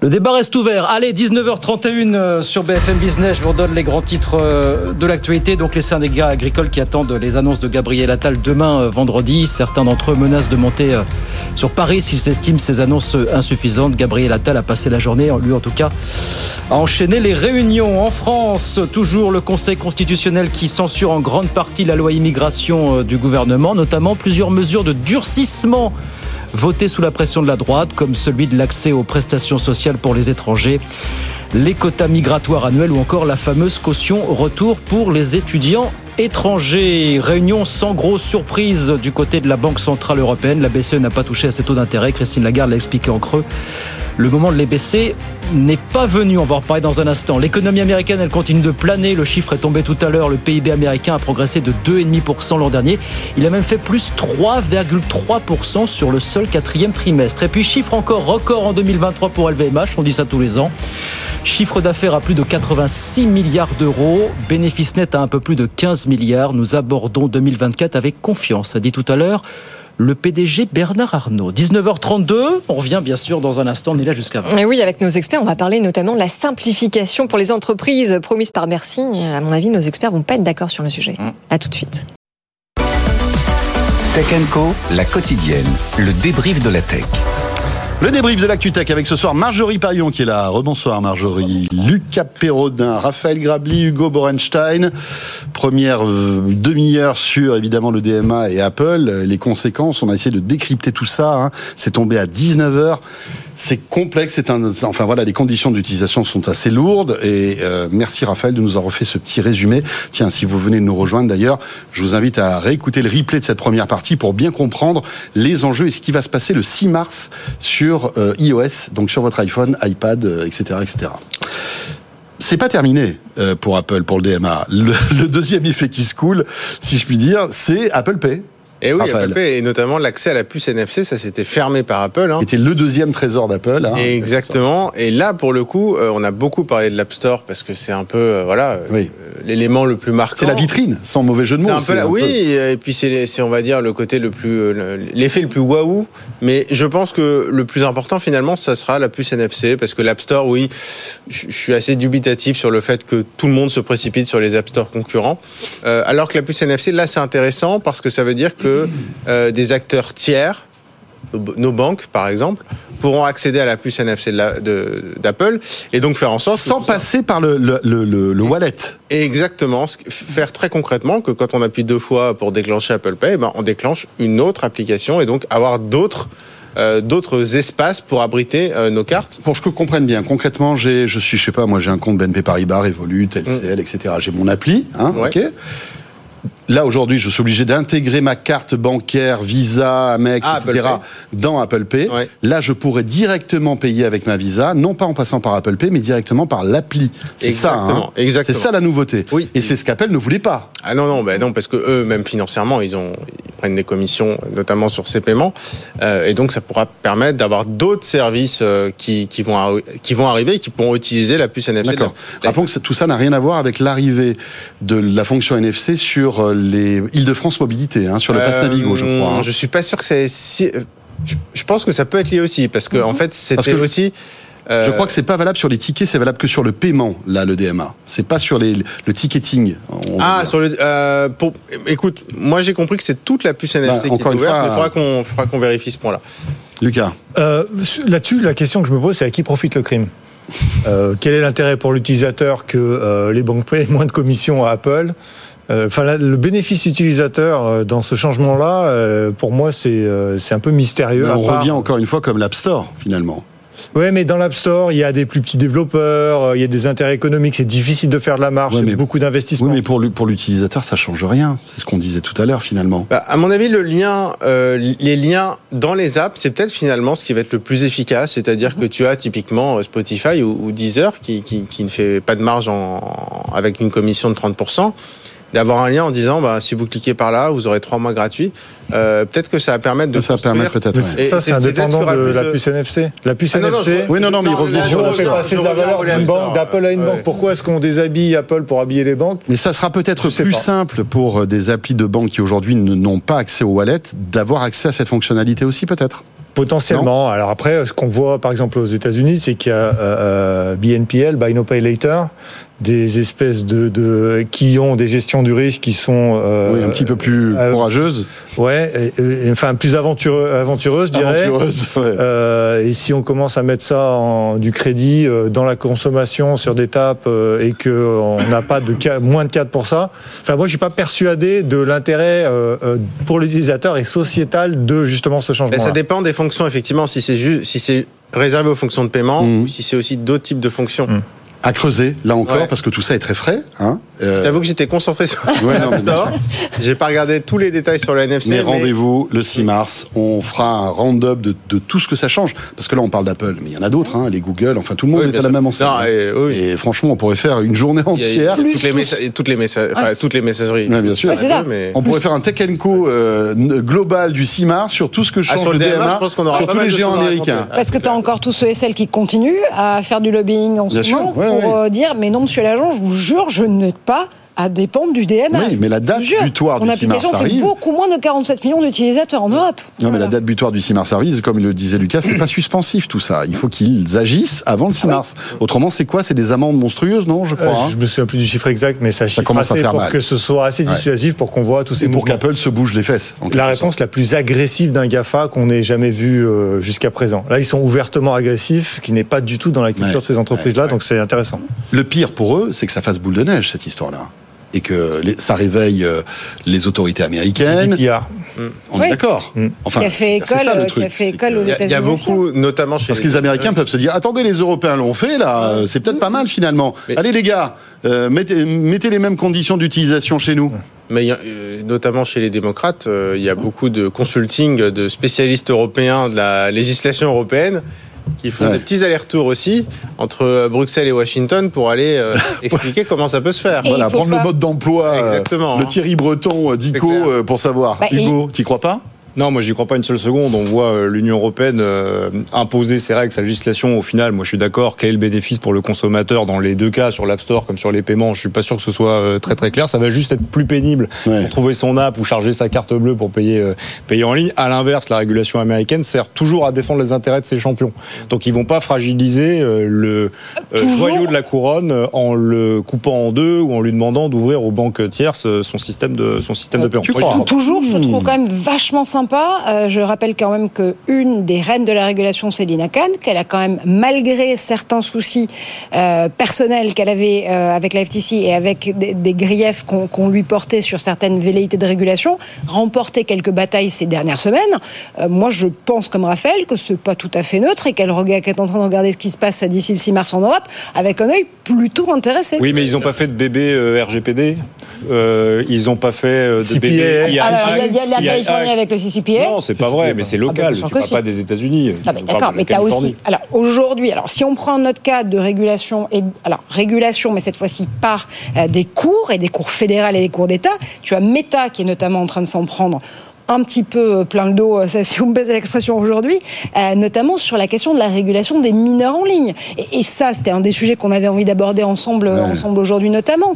Le débat reste ouvert. Allez, 19h31 euh, sur BFM Business. Je vous redonne les grands titres euh, de l'actualité. Donc, les syndicats agricoles qui attendent les annonces de Gabriel Attal demain, euh, vendredi. Certains d'entre eux menacent de monter sur Paris s'ils estiment ces annonces insuffisantes. Gabriel Attal a passé la journée, lui en tout cas, à enchaîner les réunions. En France, toujours le Conseil constitutionnel qui censure en grande partie la loi immigration du gouvernement, notamment plusieurs mesures de durcissement votés sous la pression de la droite, comme celui de l'accès aux prestations sociales pour les étrangers, les quotas migratoires annuels ou encore la fameuse caution retour pour les étudiants étrangers. Réunion sans grosse surprise du côté de la Banque Centrale Européenne. La BCE n'a pas touché à ses taux d'intérêt. Christine Lagarde l'a expliqué en creux. Le moment de les baisser n'est pas venu. On va en reparler dans un instant. L'économie américaine, elle continue de planer. Le chiffre est tombé tout à l'heure. Le PIB américain a progressé de 2,5% l'an dernier. Il a même fait plus 3,3% sur le seul quatrième trimestre. Et puis, chiffre encore record en 2023 pour LVMH. On dit ça tous les ans. Chiffre d'affaires à plus de 86 milliards d'euros. Bénéfice net à un peu plus de 15 milliards. Nous abordons 2024 avec confiance, a dit tout à l'heure le PDG Bernard Arnault. 19h32, on revient bien sûr dans un instant, on est là jusqu'à 20. Et oui, avec nos experts, on va parler notamment de la simplification pour les entreprises promise par Bercy. À mon avis, nos experts vont pas être d'accord sur le sujet. A mmh. À tout de suite. Tech Co, la quotidienne, le débrief de la tech. Le débrief de l'actu tech avec ce soir Marjorie Paillon qui est là. Rebonsoir Marjorie. Lucas Perrodin, Raphaël Grabli, Hugo Borenstein. Première euh, demi-heure sur évidemment le DMA et Apple. Les conséquences, on a essayé de décrypter tout ça. Hein. C'est tombé à 19h. C'est complexe, c'est un, enfin voilà, les conditions d'utilisation sont assez lourdes et euh, merci Raphaël de nous avoir fait ce petit résumé. Tiens, si vous venez de nous rejoindre d'ailleurs, je vous invite à réécouter le replay de cette première partie pour bien comprendre les enjeux et ce qui va se passer le 6 mars sur euh, iOS, donc sur votre iPhone, iPad, etc., euh, etc. c'est pas terminé euh, pour Apple, pour le DMA. Le, le, deuxième effet qui se coule, si je puis dire, c'est Apple Pay. Et oui, Apple Pay, et notamment l'accès à la puce NFC, ça s'était fermé par Apple. Hein. C'était le deuxième trésor d'Apple. Hein, Exactement. Et là, pour le coup, euh, on a beaucoup parlé de l'App Store parce que c'est un peu, euh, voilà, oui. euh, l'élément le plus marquant. C'est la vitrine, sans mauvais jeu de mots. Un peu, un oui, peu... et puis c'est, on va dire, le côté le plus, l'effet le plus waouh. Mais je pense que le plus important, finalement, ça sera la puce NFC parce que l'App Store, oui, je suis assez dubitatif sur le fait que tout le monde se précipite sur les App Store concurrents. Euh, alors que la puce NFC, là, c'est intéressant parce que ça veut dire que euh, des acteurs tiers, nos banques par exemple, pourront accéder à la puce NFC d'Apple et donc faire en sorte... Sans passer par le, le, le, le, wallet. Exactement. Faire très concrètement que quand on appuie deux fois pour déclencher Apple Pay, ben, on déclenche une autre application et donc avoir d'autres... Euh, d'autres espaces pour abriter euh, nos cartes. Pour que je comprenne bien, concrètement, j'ai, je suis, je sais pas, moi j'ai un compte BNP Paribas, Revolut, LCL, mm. etc. J'ai mon appli, hein, ouais. ok Là, aujourd'hui, je suis obligé d'intégrer ma carte bancaire, Visa, Amex, ah, etc. Apple dans Apple Pay. Ouais. Là, je pourrais directement payer avec ma Visa, non pas en passant par Apple Pay, mais directement par l'appli. C'est ça, hein Exactement. C'est ça la nouveauté. Oui. Et c'est ce qu'Apple ne voulait pas. Ah non, non, ben non, parce que eux, même financièrement, ils ont, ils prennent des commissions, notamment sur ces paiements, euh, et donc ça pourra permettre d'avoir d'autres services euh, qui, qui vont qui vont arriver et qui pourront utiliser la puce NFC. D'accord. Rappelons que tout ça n'a rien à voir avec l'arrivée de la fonction NFC sur euh, les Île-de-France Mobilité, hein, sur le Pass Navigo, je crois. Hein. Je suis pas sûr que c'est si. Je, je, pense que ça peut être lié aussi, parce que en fait, c'était aussi. Euh... Je crois que c'est pas valable sur les tickets, c'est valable que sur le paiement, là, le DMA. C'est pas sur les, le ticketing. Ah, sur le. Euh, pour, écoute, moi j'ai compris que c'est toute la puce NFC bah, qui est ouverte, fois, mais il faudra qu'on faudra qu'on vérifie ce point-là. Lucas. Euh, Là-dessus, la question que je me pose, c'est à qui profite le crime? Euh, Quel est l'intérêt pour l'utilisateur que euh, les banques paient moins de commissions à Apple? Enfin, euh, le bénéfice utilisateur euh, dans ce changement-là, euh, pour moi, c'est c'est un peu mystérieux. Mais on part... revient encore une fois comme l'App Store, finalement. Oui, mais dans l'App Store, il y a des plus petits développeurs, il y a des intérêts économiques, c'est difficile de faire de la marge, ouais, mais, beaucoup d'investissements. Oui, mais pour, pour l'utilisateur, ça change rien. C'est ce qu'on disait tout à l'heure, finalement. Bah, à mon avis, le lien, euh, les liens dans les apps, c'est peut-être finalement ce qui va être le plus efficace. C'est-à-dire que tu as typiquement Spotify ou, ou Deezer qui, qui, qui, ne fait pas de marge en, avec une commission de 30% d'avoir un lien en disant bah, si vous cliquez par là, vous aurez trois mois gratuits. Euh, peut-être que ça va permettre de ça permet peut-être. Ouais. Ça c'est indépendant de la puce NFC. La puce ah, non, NFC. Non, oui non non mais il revient sur on fait passer de la valeur d'une banque d'Apple à une banque. Pourquoi est-ce qu'on déshabille Apple pour habiller les banques? Mais ça sera peut-être plus simple pour des applis de banque qui aujourd'hui n'ont pas accès au wallet d'avoir accès à cette fonctionnalité aussi peut-être. Potentiellement. Non. Alors après, ce qu'on voit par exemple aux États-Unis, c'est qu'il y a euh, BNPL, Buy No Pay Later, des espèces de, de, qui ont des gestions du risque qui sont euh, oui, un petit peu plus euh, courageuses. Ouais, et, et, enfin plus aventureux, aventureuses, je dirais. Aventureuse, ouais. euh, et si on commence à mettre ça en du crédit euh, dans la consommation sur des tapes euh, et que on n'a pas de moins de 4 pour ça. Enfin moi je suis pas persuadé de l'intérêt pour l'utilisateur et sociétal de justement ce changement. Mais ça dépend des fonctions effectivement si c'est juste si c'est réservé aux fonctions de paiement mmh. ou si c'est aussi d'autres types de fonctions. Mmh à creuser là encore ouais. parce que tout ça est très frais. Hein. Euh... J'avoue que j'étais concentré sur ouais, J'ai pas regardé tous les détails sur le NFC. Mais, mais... rendez-vous le 6 mars. On fera un round-up de, de, tout ce que ça change. Parce que là, on parle d'Apple, mais il y en a d'autres. Hein, les Google, enfin tout le monde oui, est à la même enseigne. Non, et, oui. et, franchement, on pourrait faire une journée entière. toutes, les messa... toutes, les messa... enfin, toutes les messageries. Ouais, bien sûr. Ça. Mais... On pourrait faire un Tech Co euh, global du 6 mars sur tout ce que change ah, sur le DMA, DMA je pense qu'on aura sur tous les géants américains. Parce que tu as encore tous ceux et celles qui continuent à faire du lobbying en ce moment pour dire mais non, monsieur l'agent, je vous jure, je n'ai pas à dépendre du DMA. Oui, mais la date butoir du 6 mars arrive. fait beaucoup moins de 47 millions d'utilisateurs en Europe. Non, voilà. mais la date butoir du 6 mars arrive, comme le disait Lucas, c'est pas suspensif tout ça. Il faut qu'ils agissent avant le 6 mars. Ah. Autrement, c'est quoi? C'est des amendes monstrueuses, non Je crois. Euh, hein je me souviens plus du chiffre exact, mais ça, ça commence à faire pour mal. que ce soit assez dissuasif ouais. pour qu'on voit tous ces Et pour qu'Apple se bouge les fesses. La réponse la plus agressive d'un GAFA qu'on n'ait jamais vu euh, jusqu'à présent. Là, ils sont ouvertement agressifs, ce qui n'est pas du tout dans la culture ouais. de ces entreprises-là, donc c'est intéressant. Le pire pour eux, c'est que ça fasse boule de neige cette histoire-là et que les, ça réveille euh, les autorités américaines. GDPR. On oui. est d'accord. Mm. Enfin, qui a fait école, ça, qui a fait école aux États-Unis. Il y a beaucoup, notamment chez parce que les Américains peuvent se dire attendez, les Européens l'ont fait là, c'est peut-être pas mal finalement. Mais... Allez les gars, euh, mettez, mettez, les mêmes conditions d'utilisation chez nous. Mais euh, notamment chez les démocrates, euh, il y a beaucoup de consulting de spécialistes européens de la législation européenne qui font des petits allers-retours aussi entre Bruxelles et Washington pour aller euh, expliquer comment ça peut se faire. voilà, prendre le mode d'emploi, Exactement. le Thierry Breton d'ICO pour savoir. Bah, Hugo, tu crois pas? Non, moi j'y crois pas une seule seconde. On voit euh, l'Union européenne euh, imposer ses règles, sa législation. Au final, moi je suis d'accord. Quel est le bénéfice pour le consommateur dans les deux cas, sur l'App Store comme sur les paiements? Je suis pas sûr que ce soit euh, très très clair. Ça va juste être plus pénible pour trouver son app ou charger sa carte bleue pour payer payer en ligne. À l'inverse, la régulation américaine sert toujours à défendre les intérêts de ses champions. Donc ils vont pas fragiliser le joyau de la couronne en le coupant en deux ou en lui demandant d'ouvrir aux banques tierces son système de son système de paiement. Tu crois Toujours, je trouve quand même vachement sympa euh, je rappelle quand même qu'une des reines de la régulation, c'est Lina Khan, qu'elle a quand même, malgré certains soucis euh, personnels qu'elle avait euh, avec la FTC et avec des, griefs qu'on lui portait sur certaines velléités de régulation, remporté quelques batailles ces dernières semaines. moi, je pense comme Raphaël que c'est pas tout à fait neutre et qu'elle est en train de regarder ce qui se passe d'ici le 6 mars en Europe avec un œil plutôt intéressé. Oui, mais ils n'ont pas fait de bébé RGPD. ils n'ont pas fait de bébé. il y a, la Californie avec le non, c'est pas vrai, mais c'est local. Ah, tu parles pas des États-Unis. D'accord, mais tu as aussi. Alors aujourd'hui, alors si on prend notre cas de régulation et alors régulation, mais cette fois-ci par euh, des cours et des cours fédérales et des cours d'État, tu as Meta qui est notamment en train de s'en prendre un petit peu euh, plein le dos, euh, si vous me baissez l'expression aujourd'hui, euh, notamment sur la question de la régulation des mineurs en ligne. Et, ça, c'était un des sujets qu'on avait envie d'aborder ensemble, ensemble aujourd'hui notamment.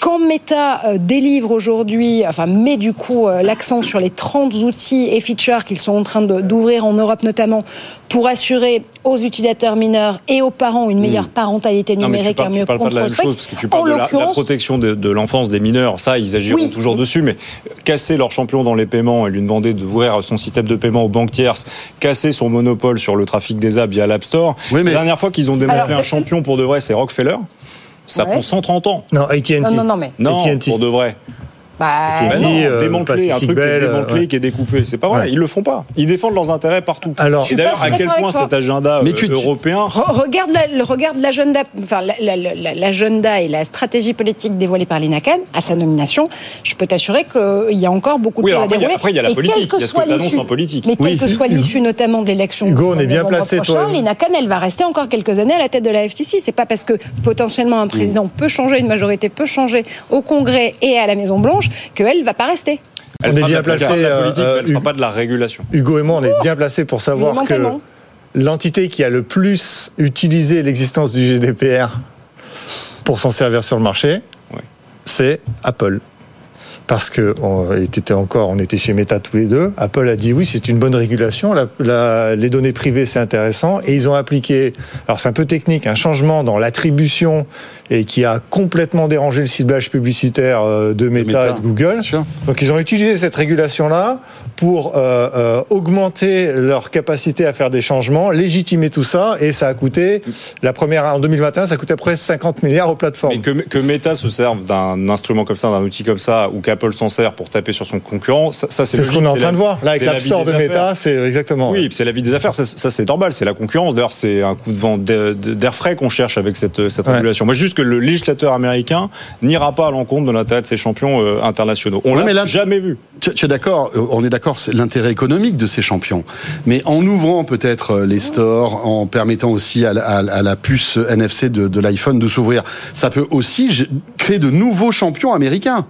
quand Meta délivre aujourd'hui, enfin met du coup l'accent sur les 30 outils et features qu'ils sont en train d'ouvrir en Europe notamment pour assurer aux utilisateurs mineurs et aux parents une meilleure hmm. parentalité numérique, un mieux. Tu parles pas de la même chose parce que tu parles de la, protection de, l'enfance des mineurs. Ça, ils agiront toujours dessus, mais casser leur champion dans les paiements et lui demander d'ouvrir son système de paiement aux banques tierces, casser son monopole sur le trafic des apps via l'App Store. La dernière fois qu'ils ont démontré un champion pour de vrai, c'est Rockefeller. Ça prend 130 ans. Non, AT&T. Non, non, non, mais... non pour de vrai. Bah, euh, démanteler, un truc démantelé qui est découpé. C'est pas vrai, ils le font pas. Ils défendent leurs intérêts partout. Alors, et d'ailleurs, à quel point cet agenda euh, européen. regarde l'agenda, enfin, l'agenda et la stratégie politique dévoilée par l'INACAN à sa nomination. Je peux t'assurer qu'il y a encore beaucoup de choses à dérouler. Après, il y a la politique. Il y a ce que tu annonces en politique. Mais quelle que soit l'issue, notamment de l'élection. Hugo, on est bien placé, toi. L'INACAN, elle va rester encore quelques années à la tête de la FTC. C'est pas parce que potentiellement un président peut changer, une majorité peut changer au Congrès et à la Maison Qu'elle ne va pas rester. Elle on est bien placé. La politique, euh, elle ne fera pas de la régulation. Hugo et moi, on est bien placé pour savoir que l'entité qui a le plus utilisé l'existence du GDPR pour s'en servir sur le marché, c'est Apple parce que on était encore, on était chez Meta tous les deux. Apple a dit oui, c'est une bonne régulation. les données privées, c'est intéressant, et ils ont appliqué. Alors c'est un peu technique, un changement dans l'attribution et qui a complètement dérangé le ciblage publicitaire euh, de Meta, et de Google. Donc ils ont utilisé cette régulation-là pour euh, euh, augmenter leur capacité à faire des changements, légitimer tout ça, et ça a coûté, la première en 2021, ça coûtait près 50 milliards aux plateformes. Mais que, que Meta se serve d'un instrument comme ça, d'un outil comme ça, ou qu'Apple s'en sert pour taper sur son concurrent, ça, c'est ce qu'on est en train de voir. Là, avec l'App Store de Meta, c'est exactement. Oui, c'est la vie des affaires, ça, c'est normal, c'est la concurrence. D'ailleurs, c'est un coup de vent d'air frais qu'on cherche avec cette, cette régulation. Moi, juste que le législateur américain n'ira pas à l'encontre de l'intérêt de ses champions euh, internationaux. On l'a jamais vu. Tu, es d'accord euh, On est d'accord, c'est l'intérêt économique de ces champions. Mais en ouvrant peut-être euh, les stores, en permettant aussi à, la puce NFC de, de l'iPhone de s'ouvrir, ça peut aussi créer de nouveaux champions américains.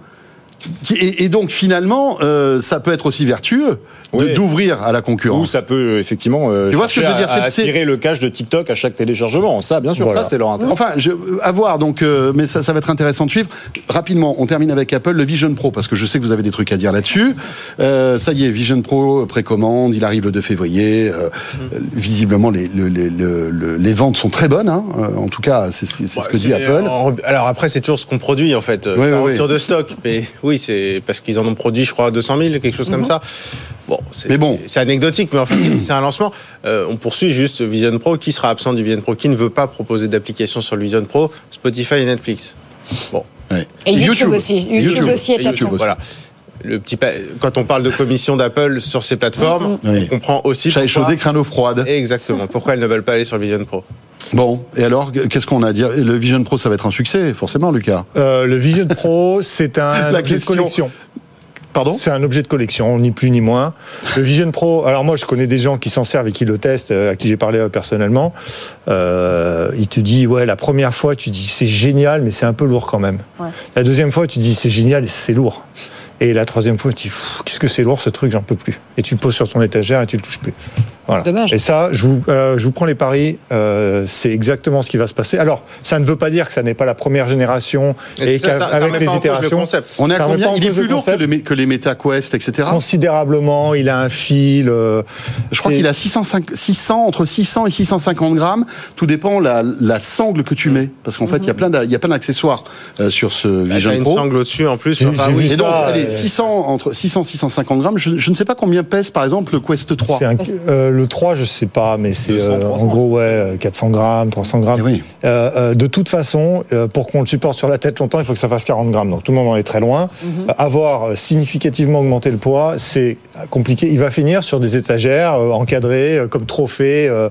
Et, donc finalement, euh, ça peut être aussi vertueux d'ouvrir à la concurrence. Ou ça peut effectivement. Euh, tu vois ce que je veux dire C'est attirer le cache de TikTok à chaque téléchargement. Ça, bien sûr, ça c'est leur intérêt. Enfin, je, à voir. Donc, euh, mais ça, ça va être intéressant de suivre. Rapidement, on termine avec Apple, le Vision Pro, parce que je sais que vous avez des trucs à dire là-dessus. Euh, ça y est, Vision Pro précommande, il arrive le 2 février. Euh, visiblement, les, les, les, les, ventes sont très bonnes. Hein. En tout cas, c'est ce, ce que dit Apple. Alors après, c'est toujours ce qu'on produit en fait. Oui, rupture de stock, mais oui, c'est parce qu'ils en ont produit, je crois, 200 000, quelque chose comme mhm. ça. Bon, c'est bon. anecdotique, mais en fait, c'est un lancement. Euh, on poursuit juste Vision Pro. Qui sera absent du Vision Pro? Qui ne veut pas proposer d'application sur le Vision Pro? Spotify et Netflix. Bon. Et YouTube, aussi. YouTube, aussi est absent. Voilà. Le petit quand on parle de commission d'Apple sur ces plateformes, on comprend aussi. Chat chaudé, crâne froide. Exactement. Pourquoi elles ne veulent pas aller sur le Vision Pro? Bon, et alors, qu'est-ce qu'on a à dire? Le Vision Pro, ça va être un succès, forcément, Lucas. Euh, le Vision Pro, c'est un la question, collection. Pardon? C'est un objet de collection, ni plus ni moins. Le Vision Pro, alors moi je connais des gens qui s'en servent et qui le testent, à qui j'ai parlé personnellement. Euh, il te dit, ouais, la première fois tu dis c'est génial, mais c'est un peu lourd quand même. La deuxième fois tu dis c'est génial et c'est lourd. Et la troisième fois, tu dis, qu'est-ce que c'est lourd ce truc, j'en peux plus. Et tu le poses sur ton étagère et tu le touches plus. Voilà. Dommage. Et ça, je vous, euh, je vous prends les paris, euh, c'est exactement ce qui va se passer. Alors, ça ne veut pas dire que ça n'est pas la première génération et, Et qu'avec les le itérations. concept. On est à combien Il est le plus lourd que, concept. le que les MetaQuest, etc. Considérablement, il a un fil. euh, Je crois qu'il a 605 600, entre 600 et 650 grammes. Tout dépend la, la sangle que tu mets. Parce qu'en fait, il y a il y a plein d'accessoires euh, sur ce Vision T'as une Pro. sangle au-dessus en plus. Enfin, oui. Et donc, allez, 600, entre 600 650 grammes. Je, je ne sais pas combien pèse, par exemple, le Quest 3. C'est un- euh, le 3, je sais pas, mais c'est 200, euh, en 300. gros ouais, euh, 400 grammes, 300 grammes. Eh oui. Euh, euh, de toute façon, euh, pour qu'on le supporte sur la tête longtemps, il faut que ça fasse 40 grammes. Donc tout le monde en est très loin. Euh, avoir euh, significativement augmenté le poids, c'est compliqué. Il va finir sur des étagères euh, encadrées euh, comme trophée euh,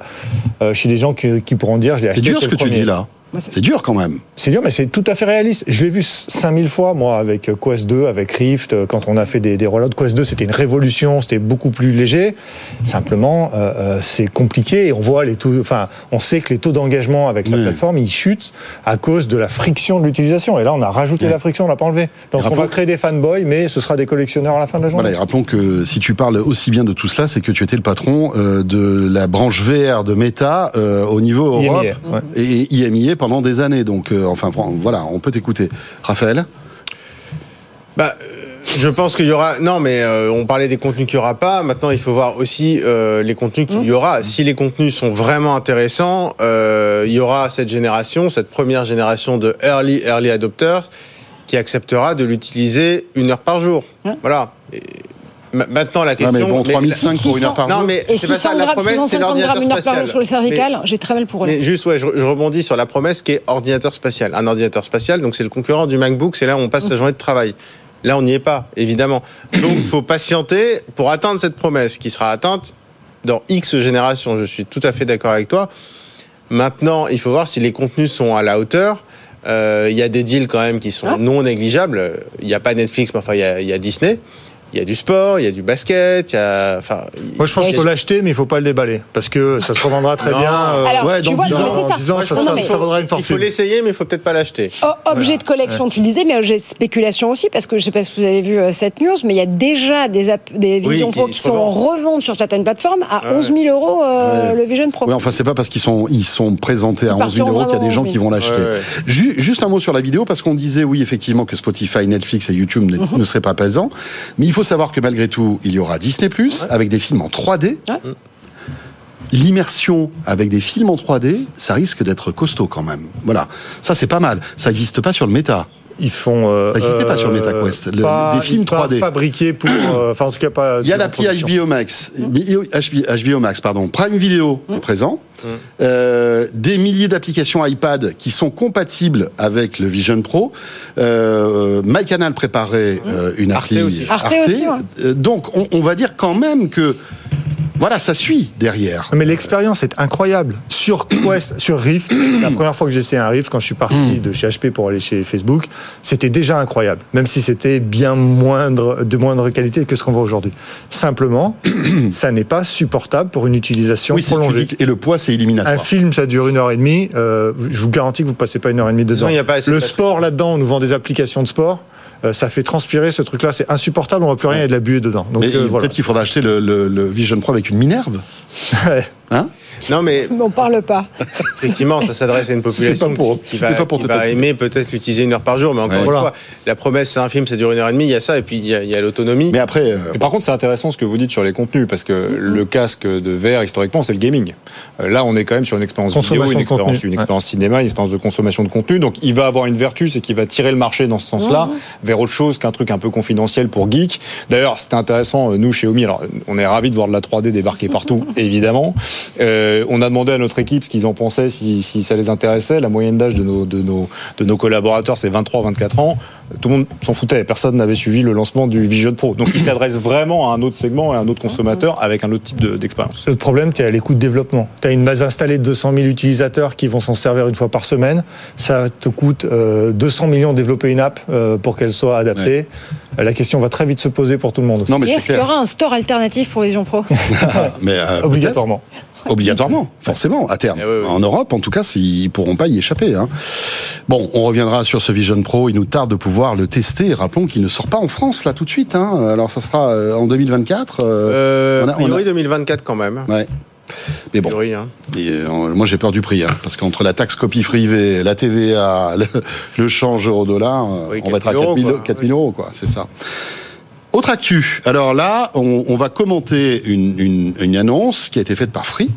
euh, chez des gens qui, qui pourront dire je l'ai C'est acheté. dur ce que tu dis là. C'est dur quand même. C'est dur, mais c'est tout à fait réaliste. Je l'ai vu 5000 fois, moi, avec Quest 2, avec Rift, euh, quand on a fait des, des rollouts. Quest 2, c'était une révolution, c'était beaucoup plus léger. Simplement, euh, euh, c'est compliqué et on voit les taux, enfin, on sait que les taux d'engagement avec la plateforme, ils chutent à cause de la friction de l'utilisation. Et là, on a rajouté la friction, on l'a pas enlevé. Donc, on va créer des fanboys, mais ce sera des collectionneurs à la fin de la journée. Voilà, et rappelons que si tu parles aussi bien de tout cela, c'est que tu étais le patron euh, de la branche VR de Meta euh, au niveau IMIA, Europe ouais. et IMIA pendant des années. Donc, euh, enfin, voilà, on peut t'écouter. Raphaël? Bah, euh, je pense qu'il y aura. Non, mais euh, on parlait des contenus qu'il y aura pas. Maintenant, il faut voir aussi euh, les contenus qu'il y aura. Si les contenus sont vraiment intéressants, euh, il y aura cette génération, cette première génération de early early adopters qui acceptera de l'utiliser une heure par jour. Voilà. Et maintenant, la question. mais bon, mais 3005 pour une heure par non, jour. mais Et c'est pas 600 ça. La grammes, promesse, c'est 650 l'ordinateur grammes, une heure par spatial. jour sur le cervical, Mais- j'ai très mal pour eux. mais juste, ouais, je, je rebondis sur la promesse qui est ordinateur spatial. Un ordinateur spatial, donc c'est le concurrent du MacBook, c'est là où on passe sa journée de travail. Là, on n'y est pas, évidemment. Donc, il faut patienter pour atteindre cette promesse qui sera atteinte dans X générations. Je suis tout à fait d'accord avec toi. Maintenant, il faut voir si les contenus sont à la hauteur. Euh, Il y a des deals quand même qui sont non négligeables. Il n'y a pas Netflix, mais enfin, il y a, il y a Disney. Il y a du sport, il y a du basket, il y a. Enfin, Moi, je pense qu'il faut l'acheter, mais il faut pas le déballer. Parce que ça se revendra très Non. bien. euh, Alors, ouais, tu dans vois, 10 non, ans, mais c'est ça. dans 10 ans, ça, Non, ça- mais- ça vaudra une Il faut fortune. l'essayer, mais il faut peut-être pas l'acheter. O- objet de collection, tu le disais, mais objet de spéculation aussi, parce que je sais pas si vous avez vu euh, cette news, mais il y a déjà des, des Oui, Vision qui Pro qui, sont en revente sur certaines plateformes à ouais. 11 000 euros euh, Ouais. le Vision Pro. Ouais, enfin, c'est pas parce qu'ils sont, ils sont présentés à Ils 11 000 euros qu'il y a des gens qui vont l'acheter. Ouais, ouais. Ju- Juste un mot sur la vidéo, parce qu'on disait, oui, effectivement, que Spotify, Netflix et YouTube ne- Mhm. ne seraient pas présents. Mais il faut savoir que malgré tout, il y aura Disney+, avec des films en 3D. L'immersion avec des films en 3D, ça risque d'être costaud quand même. Voilà. Ça, c'est pas mal. Ça n'existe pas sur le méta. Ils font. euh, Ça n'existait pas sur euh, MetaQuest. Le- pas- des films pas 3D. fabriqués pour. euh, Enfin, en tout cas, pas. Il y a l'appli. HBO Max, HBO, HBO Max, pardon, Prime Video est présent. Euh, des milliers d'applications iPad qui sont compatibles avec le Vision Pro. Euh, MyCanal préparait euh, une Arte appli aussi. Arte aussi, ouais. Donc, on, on va dire quand même que voilà, ça suit derrière. Mais l'expérience est incroyable. Sur Quest, sur Rift, la première fois que j'ai essayé un Rift, quand je suis parti de chez HP pour aller chez Facebook, c'était déjà incroyable. Même si c'était bien moindre, de moindre qualité que ce qu'on voit aujourd'hui. Simplement, ça n'est pas supportable pour une utilisation Oui, prolongée. et le poids, c'est Un éliminatoire. film, ça dure une heure et demie. euh, je vous garantis que vous passez pas une heure et demie dedans. Non, il y a pas assez de le sport là-dedans, on nous vend des applications de sport. Euh, ça fait transpirer ce truc-là, c'est insupportable. On voit plus rien, il y a de la buée dedans. Donc Mais euh, peut-être voilà. qu'il faudra acheter le, le- le Vision Pro avec une Minerve. Hein? Non, mais on parle pas. Effectivement, ça s'adresse à une population C'était pas pour- qui, va, pas pour qui te va taper. aimer peut-être l'utiliser une heure par jour. Mais encore Ouais. une Voilà. fois, la promesse, c'est un film, ça dure une heure et demie. Il y a ça, et puis il y a, l'autonomie. Mais après, euh, Et par contre, c'est intéressant ce que vous dites sur les contenus, parce que le casque de verre, historiquement, c'est le gaming. Euh, Là, on est quand même sur une expérience vidéo, Consommation une de expérience, contenu, une ouais. expérience cinéma, une expérience de consommation de contenu. Donc, il va avoir une vertu, c'est qu'il va tirer le marché dans ce sens-là, vers autre chose qu'un truc un peu confidentiel pour geek. D'ailleurs, c'était intéressant, euh, nous, chez Omi, alors, on est ravis de voir de la 3D débarquer partout, évidemment. Euh, Euh, on a demandé à notre équipe ce qu'ils en pensaient, si, si, ça les intéressait. La moyenne d'âge de nos, de, nos, de nos collaborateurs, c'est 23-24 ans. Tout le monde s'en foutait. Personne n'avait suivi le lancement du Vision Pro. Donc, il s'adresse vraiment à un autre segment et à un autre consommateur avec un autre type d'expérience. le problème, tu es à les coûts de développement. Tu as une base installée de 200 000 utilisateurs qui vont s'en servir une fois par semaine. Ça te coûte 200 euh, millions de développer une app euh, pour qu'elle soit adaptée. La question va très vite se poser pour tout le monde. Non, mais est-ce qu'il y aura un store alternatif pour Vision Pro? Mais, euh, Obligatoirement. Obligatoirement, forcément, à terme. Eh en Europe, en tout cas, ils ne pourront pas y échapper. Hein. Bon, on reviendra sur ce Vision Pro. Il nous tarde de pouvoir le tester. Rappelons qu'il ne sort pas en France, là, tout de suite. Hein. Alors, ça sera euh, en 2024. Euh, on a, on a... 2024 quand même. Ouais. Mais bon, hein. euh, moi j'ai peur du prix, hein, parce qu'entre la taxe copie privée, la TVA, le, change euro-dollar, on va être à 4 000 euros, quoi, c'est ça. Autre actu. Alors là, on, va commenter une, annonce qui a été faite par Free.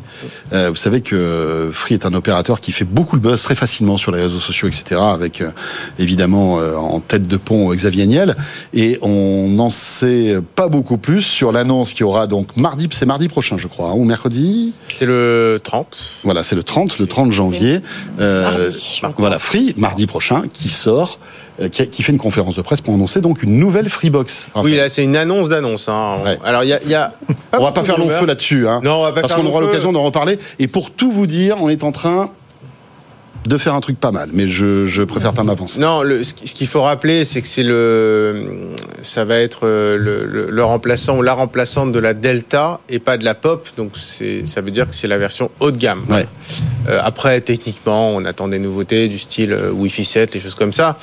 Euh, vous savez que Free est un opérateur qui fait beaucoup de buzz très facilement sur les réseaux sociaux, etc. Avec euh, évidemment euh, en tête de pont Xavier Niel. Et on n'en sait pas beaucoup plus sur l'annonce qui aura donc mardi, c'est mardi prochain, je crois, hein, ou mercredi. C'est le 30. Voilà, c'est le 30, le 30 janvier. voilà, Free mardi prochain qui sort euh, qui, fait une conférence de presse pour annoncer donc une nouvelle Freebox. Oui, là, c'est une annonce d'annonce. Hein. Alors, il y a, on va pas faire long feu là-dessus, hein, non, on va pas parce qu'on aura l'occasion d'en reparler. Et pour tout vous dire, on est en train de faire un truc pas mal, mais je, je préfère pas m'avancer. Non, le, ce qu'il faut rappeler, c'est que c'est le, ça va être euh, le, le, remplaçant ou la remplaçante de la Delta et pas de la Pop, donc ça veut dire que c'est la version haut de gamme. Ouais. Euh, après, techniquement, on attend des nouveautés du style Wi-Fi 7, les choses comme ça.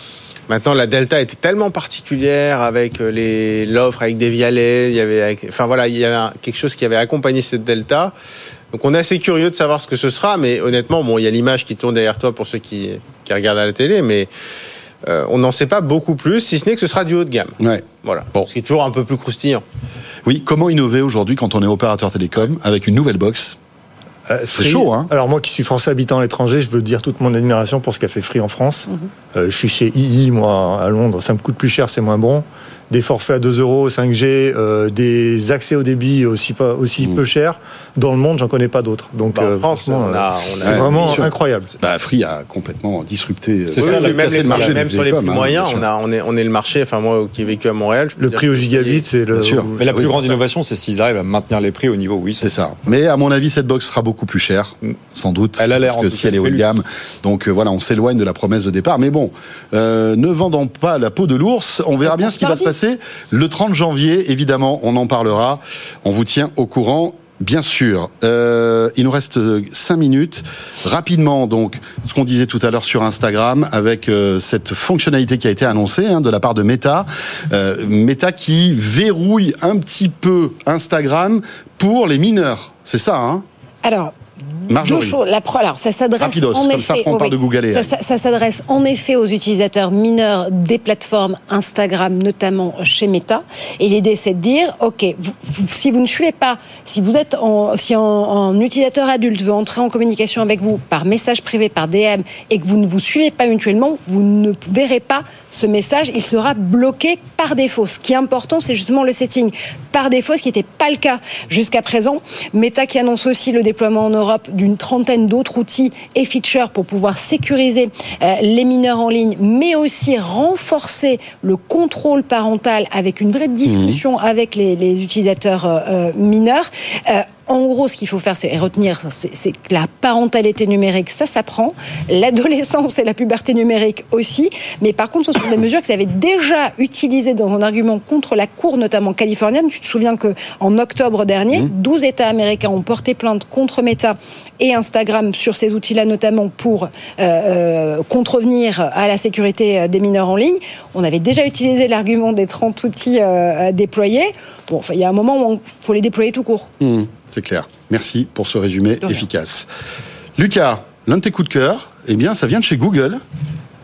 Maintenant, la Delta était tellement particulière avec euh, les l'offre avec des vialets. Il y avait, enfin voilà, il y avait quelque chose qui avait accompagné cette Delta. Donc, on est assez curieux de savoir ce que ce sera. Mais honnêtement, bon, il y a l'image qui tourne derrière toi pour ceux qui, qui regardent à la télé, mais euh, on n'en sait pas beaucoup plus, si ce n'est que ce sera du haut de gamme. Ouais. Voilà. Bon. Ce qui est toujours un peu plus croustillant. Oui. Comment innover aujourd'hui quand on est opérateur télécom avec une nouvelle box? Euh, c'est chaud, hein Alors moi qui suis français habitant à l'étranger, je veux dire toute mon admiration pour ce qu'a fait Free en France. Mhm. Euh, je suis chez II, moi, à Londres. Ça me coûte plus cher, c'est moins bon des forfaits à 2 euros, 5G, euh, des accès au débit aussi, pas, aussi mmh. peu chers. Dans le monde, j'en connais pas d'autres. Donc, bah, en euh, France, on a, c'est vraiment incroyable. Bah, Free a complètement disrupté. C'est ça, même, les, le marché même sur les plus hein, moyens, on, a, on, est, on est le marché. Enfin, moi qui ai vécu à Montréal, le prix au gigabit, c'est le. Sûr. Mais la plus grande innovation, c'est s'ils arrivent à maintenir les prix au niveau oui. C'est ça. Mais à mon avis, cette box sera beaucoup plus chère, mm. sans doute. Elle a l'air parce que si elle est haut de gamme, donc euh, voilà, on s'éloigne de la promesse de départ. Mais bon, ne vendons pas la peau de l'ours. On verra bien ce qui va se passer le 30 janvier, évidemment, on en parlera. On vous tient au courant. Bien sûr. Euh, il nous reste cinq minutes. Rapidement, donc, ce qu'on disait tout à l'heure sur Instagram, avec euh, cette fonctionnalité qui a été annoncée hein, de la part de Meta. Euh, Meta qui verrouille un petit peu Instagram pour les mineurs. C'est ça, hein? Alors, la, alors, ça s'adresse en effet. Ça, s'adresse en effet aux utilisateurs mineurs des plateformes Instagram, notamment chez Meta. Et l'idée, c'est de dire, ok, si vous ne suivez pas, si vous êtes en, si un, utilisateur adulte veut entrer en communication avec vous par message privé, par DM, et que vous ne vous suivez pas mutuellement, vous ne verrez pas ce message. Il sera bloqué par défaut. Ce qui est important, c'est justement le setting par défaut, ce qui n'était pas le cas jusqu'à présent. Meta qui annonce aussi le déploiement en Europe d'une trentaine d'autres outils et features pour pouvoir sécuriser euh, les mineurs en ligne, mais aussi renforcer le contrôle parental avec une vraie discussion mmh. avec les, utilisateurs euh, euh, mineurs. En gros, ce qu'il faut faire, c'est retenir, c'est que la parentalité numérique, ça s'apprend. L'adolescence et la puberté numérique aussi. Mais par contre, ce sont des mesures qu'ils avaient déjà utilisées dans un argument contre la Cour, notamment californienne. Tu te souviens qu'en octobre dernier, 12 mmh. États américains ont porté plainte contre Meta et Instagram sur ces outils-là, notamment pour euh, euh, contrevenir à la sécurité des mineurs en ligne. On avait déjà utilisé l'argument des 30 outils euh, déployés. Bon, il y a un moment où il faut les déployer tout court. Mmh, c'est clair. Merci pour ce résumé efficace. Lucas, l'un de tes coups de cœur, eh bien, ça vient de chez Google.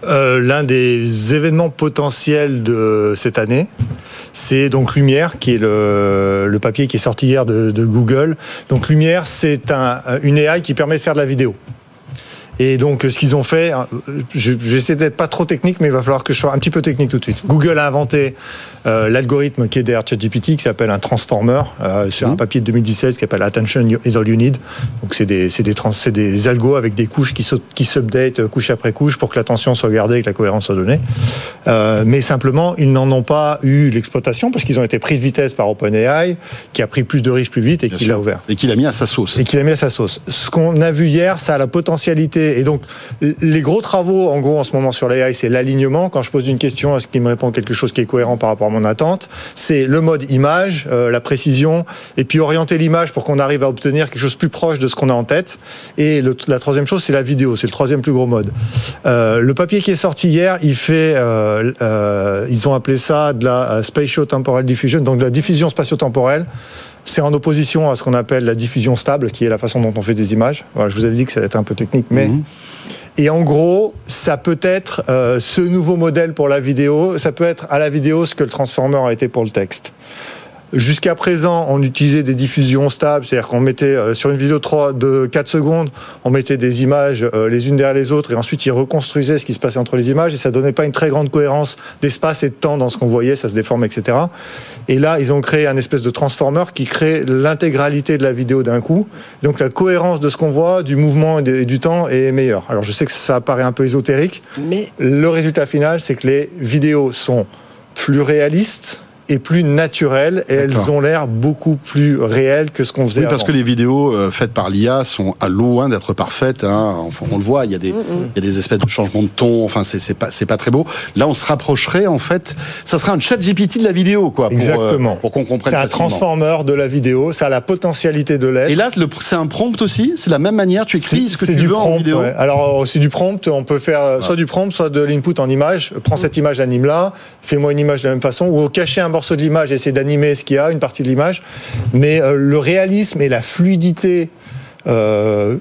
Euh, l'un des événements potentiels de cette année, c'est donc Lumière, qui est le, papier qui est sorti hier de, Google. Donc Lumière, c'est un, une AI qui permet de faire de la vidéo. Et donc, ce qu'ils ont fait, hein, je vais essayer d'être pas trop technique, mais il va falloir que je sois un petit peu technique tout de suite. Google a inventé euh, l'algorithme qui est derrière ChatGPT, qui s'appelle un transformer, euh, sur un mmh. papier de 2016 qui s'appelle Attention is all you need. Donc, c'est des, des, trans, des algos avec des couches qui, qui s'update euh, couche après couche pour que l'attention soit gardée et que la cohérence soit donnée. Euh, mais simplement, ils n'en ont pas eu l'exploitation parce qu'ils ont été pris de vitesse par OpenAI, qui a pris plus de risques plus vite et qui l'a ouvert. Et qui l'a mis à sa sauce. Et qui l'a mis à sa sauce. Ce qu'on a vu hier, ça a la potentialité. Et donc, les gros travaux, en gros, en ce moment sur l'AI, c'est l'alignement. Quand je pose une question, est-ce qu'il me répond quelque chose qui est cohérent par rapport à mon attente? C'est le mode image, euh, la précision, et puis orienter l'image pour qu'on arrive à obtenir quelque chose plus proche de ce qu'on a en tête. Et la troisième chose, c'est la vidéo. C'est le troisième plus gros mode. Euh, le papier qui est sorti hier, il fait, euh, ils ont appelé ça de la spatio-temporal diffusion, donc de la diffusion spatio-temporelle. C'est en opposition à ce qu'on appelle la diffusion stable, qui est la façon dont on fait des images. Voilà, je vous avais dit que ça allait être un peu technique, mais mhm. Et en gros, ça peut être ce nouveau modèle pour la vidéo, ça peut être à la vidéo ce que le transformer a été pour le texte. Jusqu'à présent, on utilisait des diffusions stables, c'est-à-dire qu'on mettait euh, sur une vidéo 3 de 4 secondes, on mettait des images euh, les unes derrière les autres et ensuite ils reconstruisaient ce qui se passait entre les images et ça donnait pas une très grande cohérence d'espace et de temps dans ce qu'on voyait, ça se déforme, etc. Et là, ils ont créé un espèce de transformer qui crée l'intégralité de la vidéo d'un coup. Donc la cohérence de ce qu'on voit, du mouvement et du temps est meilleure. Alors je sais que ça paraît un peu ésotérique, mais le résultat final, c'est que les vidéos sont plus réalistes, et plus naturelles et elles ont l'air beaucoup plus réelles que ce qu'on faisait. Oui, parce que les vidéos euh, faites par l'IA sont à loin d'être parfaites. Hein. Enfin, on le voit, il y a des, mm, il y a des espèces de changements de ton. Enfin, c'est pas, c'est pas très beau. Là, on se rapprocherait en fait. Ça serait un chat GPT de la vidéo, quoi. Pour, euh, Exactement. pour qu'on comprenne. C'est un transformer de la vidéo. Ça a la potentialité de l'être. Et là, c'est un prompt aussi? C'est la même manière. Tu écris ce que tu veux en vidéo? Alors, euh, c'est du prompt. On peut faire soit du prompt, soit de l'input en image. Prends cette image, anime-la. Fais-moi une image de la même façon. Ou cacher un morceau de l'image, essayer d'animer ce qu'il y a, une partie de l'image. Mais euh, le réalisme et la fluidité euh,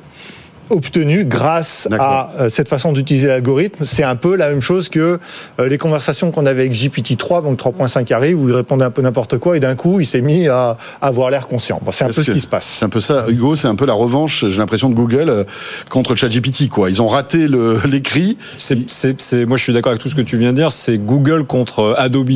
obtenu grâce à euh, cette façon d'utiliser l'algorithme. C'est un peu la même chose que euh, les conversations qu'on avait avec GPT-3, donc 3.5 arrive, où il répondait un peu n'importe quoi, et d'un coup, il s'est mis à avoir l'air conscient. c'est un peu ce qui se passe. C'est un peu ça, Hugo, c'est un peu la revanche, j'ai l'impression, de Google euh, contre ChatGPT. Quoi. Ils ont raté l'écrit. moi, je suis d'accord avec tout ce que tu viens de dire. C'est Google contre Adobe,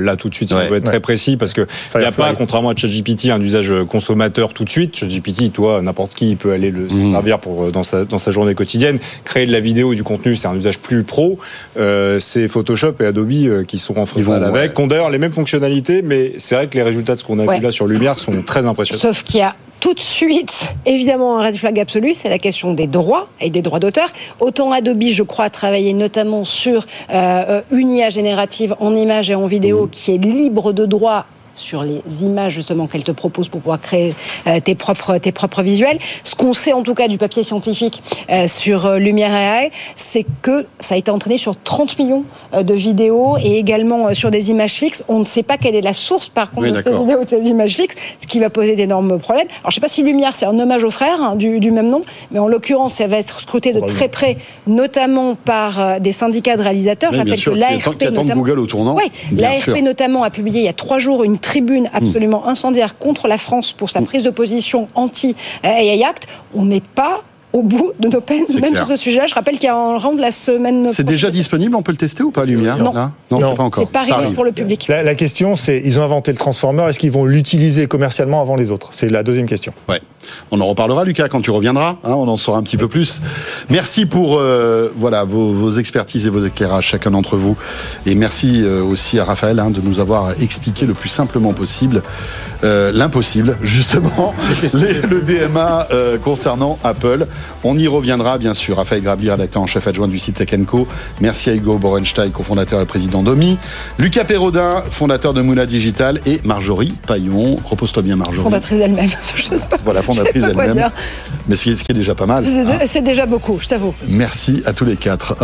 là, tout de suite. Ça ouais, être très précis, parce qu'il n'y a pas, contrairement à ChatGPT, un usage consommateur tout de suite. ChatGPT, toi, n'importe qui peut aller le mmh. servir pour dans sa, dans sa journée quotidienne. Créer de la vidéo et du contenu, c'est un usage plus pro. Euh, c'est Photoshop et Adobe euh, qui sont en frontal avec, qui ont d'ailleurs les mêmes fonctionnalités, mais c'est vrai que les résultats de ce qu'on a vu là sur Lumière sont très impressionnants. Sauf qu'il y a tout de suite, évidemment, un red flag absolu, c'est la question des droits et des droits d'auteur. Autant Adobe, je crois, travailler notamment sur euh, une IA générative en images et en vidéo mmh. qui est libre de droit sur les images justement qu'elle te propose pour pouvoir créer euh, tes propres tes propres visuels. Ce qu'on sait en tout cas du papier scientifique euh, sur euh, Lumière AI, c'est que ça a été entraîné sur 30 millions de vidéos et également sur des images fixes. On ne sait pas quelle est la source par contre de ces vidéos de ces images fixes, ce qui va poser d'énormes problèmes. Alors je sais pas si Lumière c'est un hommage aux frères hein, du, du, même nom, mais en l'occurrence ça va être scruté de très près, notamment par des syndicats de réalisateurs. je rappelle que l'ARP notamment, Google au tournant. Oui, l'ARP notamment a publié il y a trois jours une tribune absolument incendiaire contre la France pour sa prise de position anti-AI Act, on n'est pas au bout de nos peines, même sur ce sujet-là. Je rappelle qu'il y a un de la semaine. C'est déjà disponible, on peut le tester ou pas, Lumière Non, non, pas encore. C'est pas réglé pour le public. La, question, c'est ils ont inventé le transformer, est-ce qu'ils vont l'utiliser commercialement avant les autres? C'est la deuxième question. Ouais. On en reparlera, Lucas, quand tu reviendras. Hein, on en saura un petit peu plus. Merci pour euh, voilà vos, expertises et vos éclairages, chacun d'entre vous. Et merci euh, aussi à Raphaël hein, de nous avoir expliqué le plus simplement possible euh, l'impossible, justement, le DMA concernant Apple. On y reviendra, bien sûr. Raphaël Grabli, rédacteur en chef adjoint du site Tech Co. Merci à Hugo Borenstein, cofondateur et président d'OMI. Lucas Perrodin, fondateur de Moula Digital. Et Marjorie Paillon. Repose-toi bien, Marjorie. Fondatrice elle-même. voilà, fondatrice elle-même. Mais ce qui est déjà pas mal. C'est déjà beaucoup, je t'avoue. Merci à tous les quatre.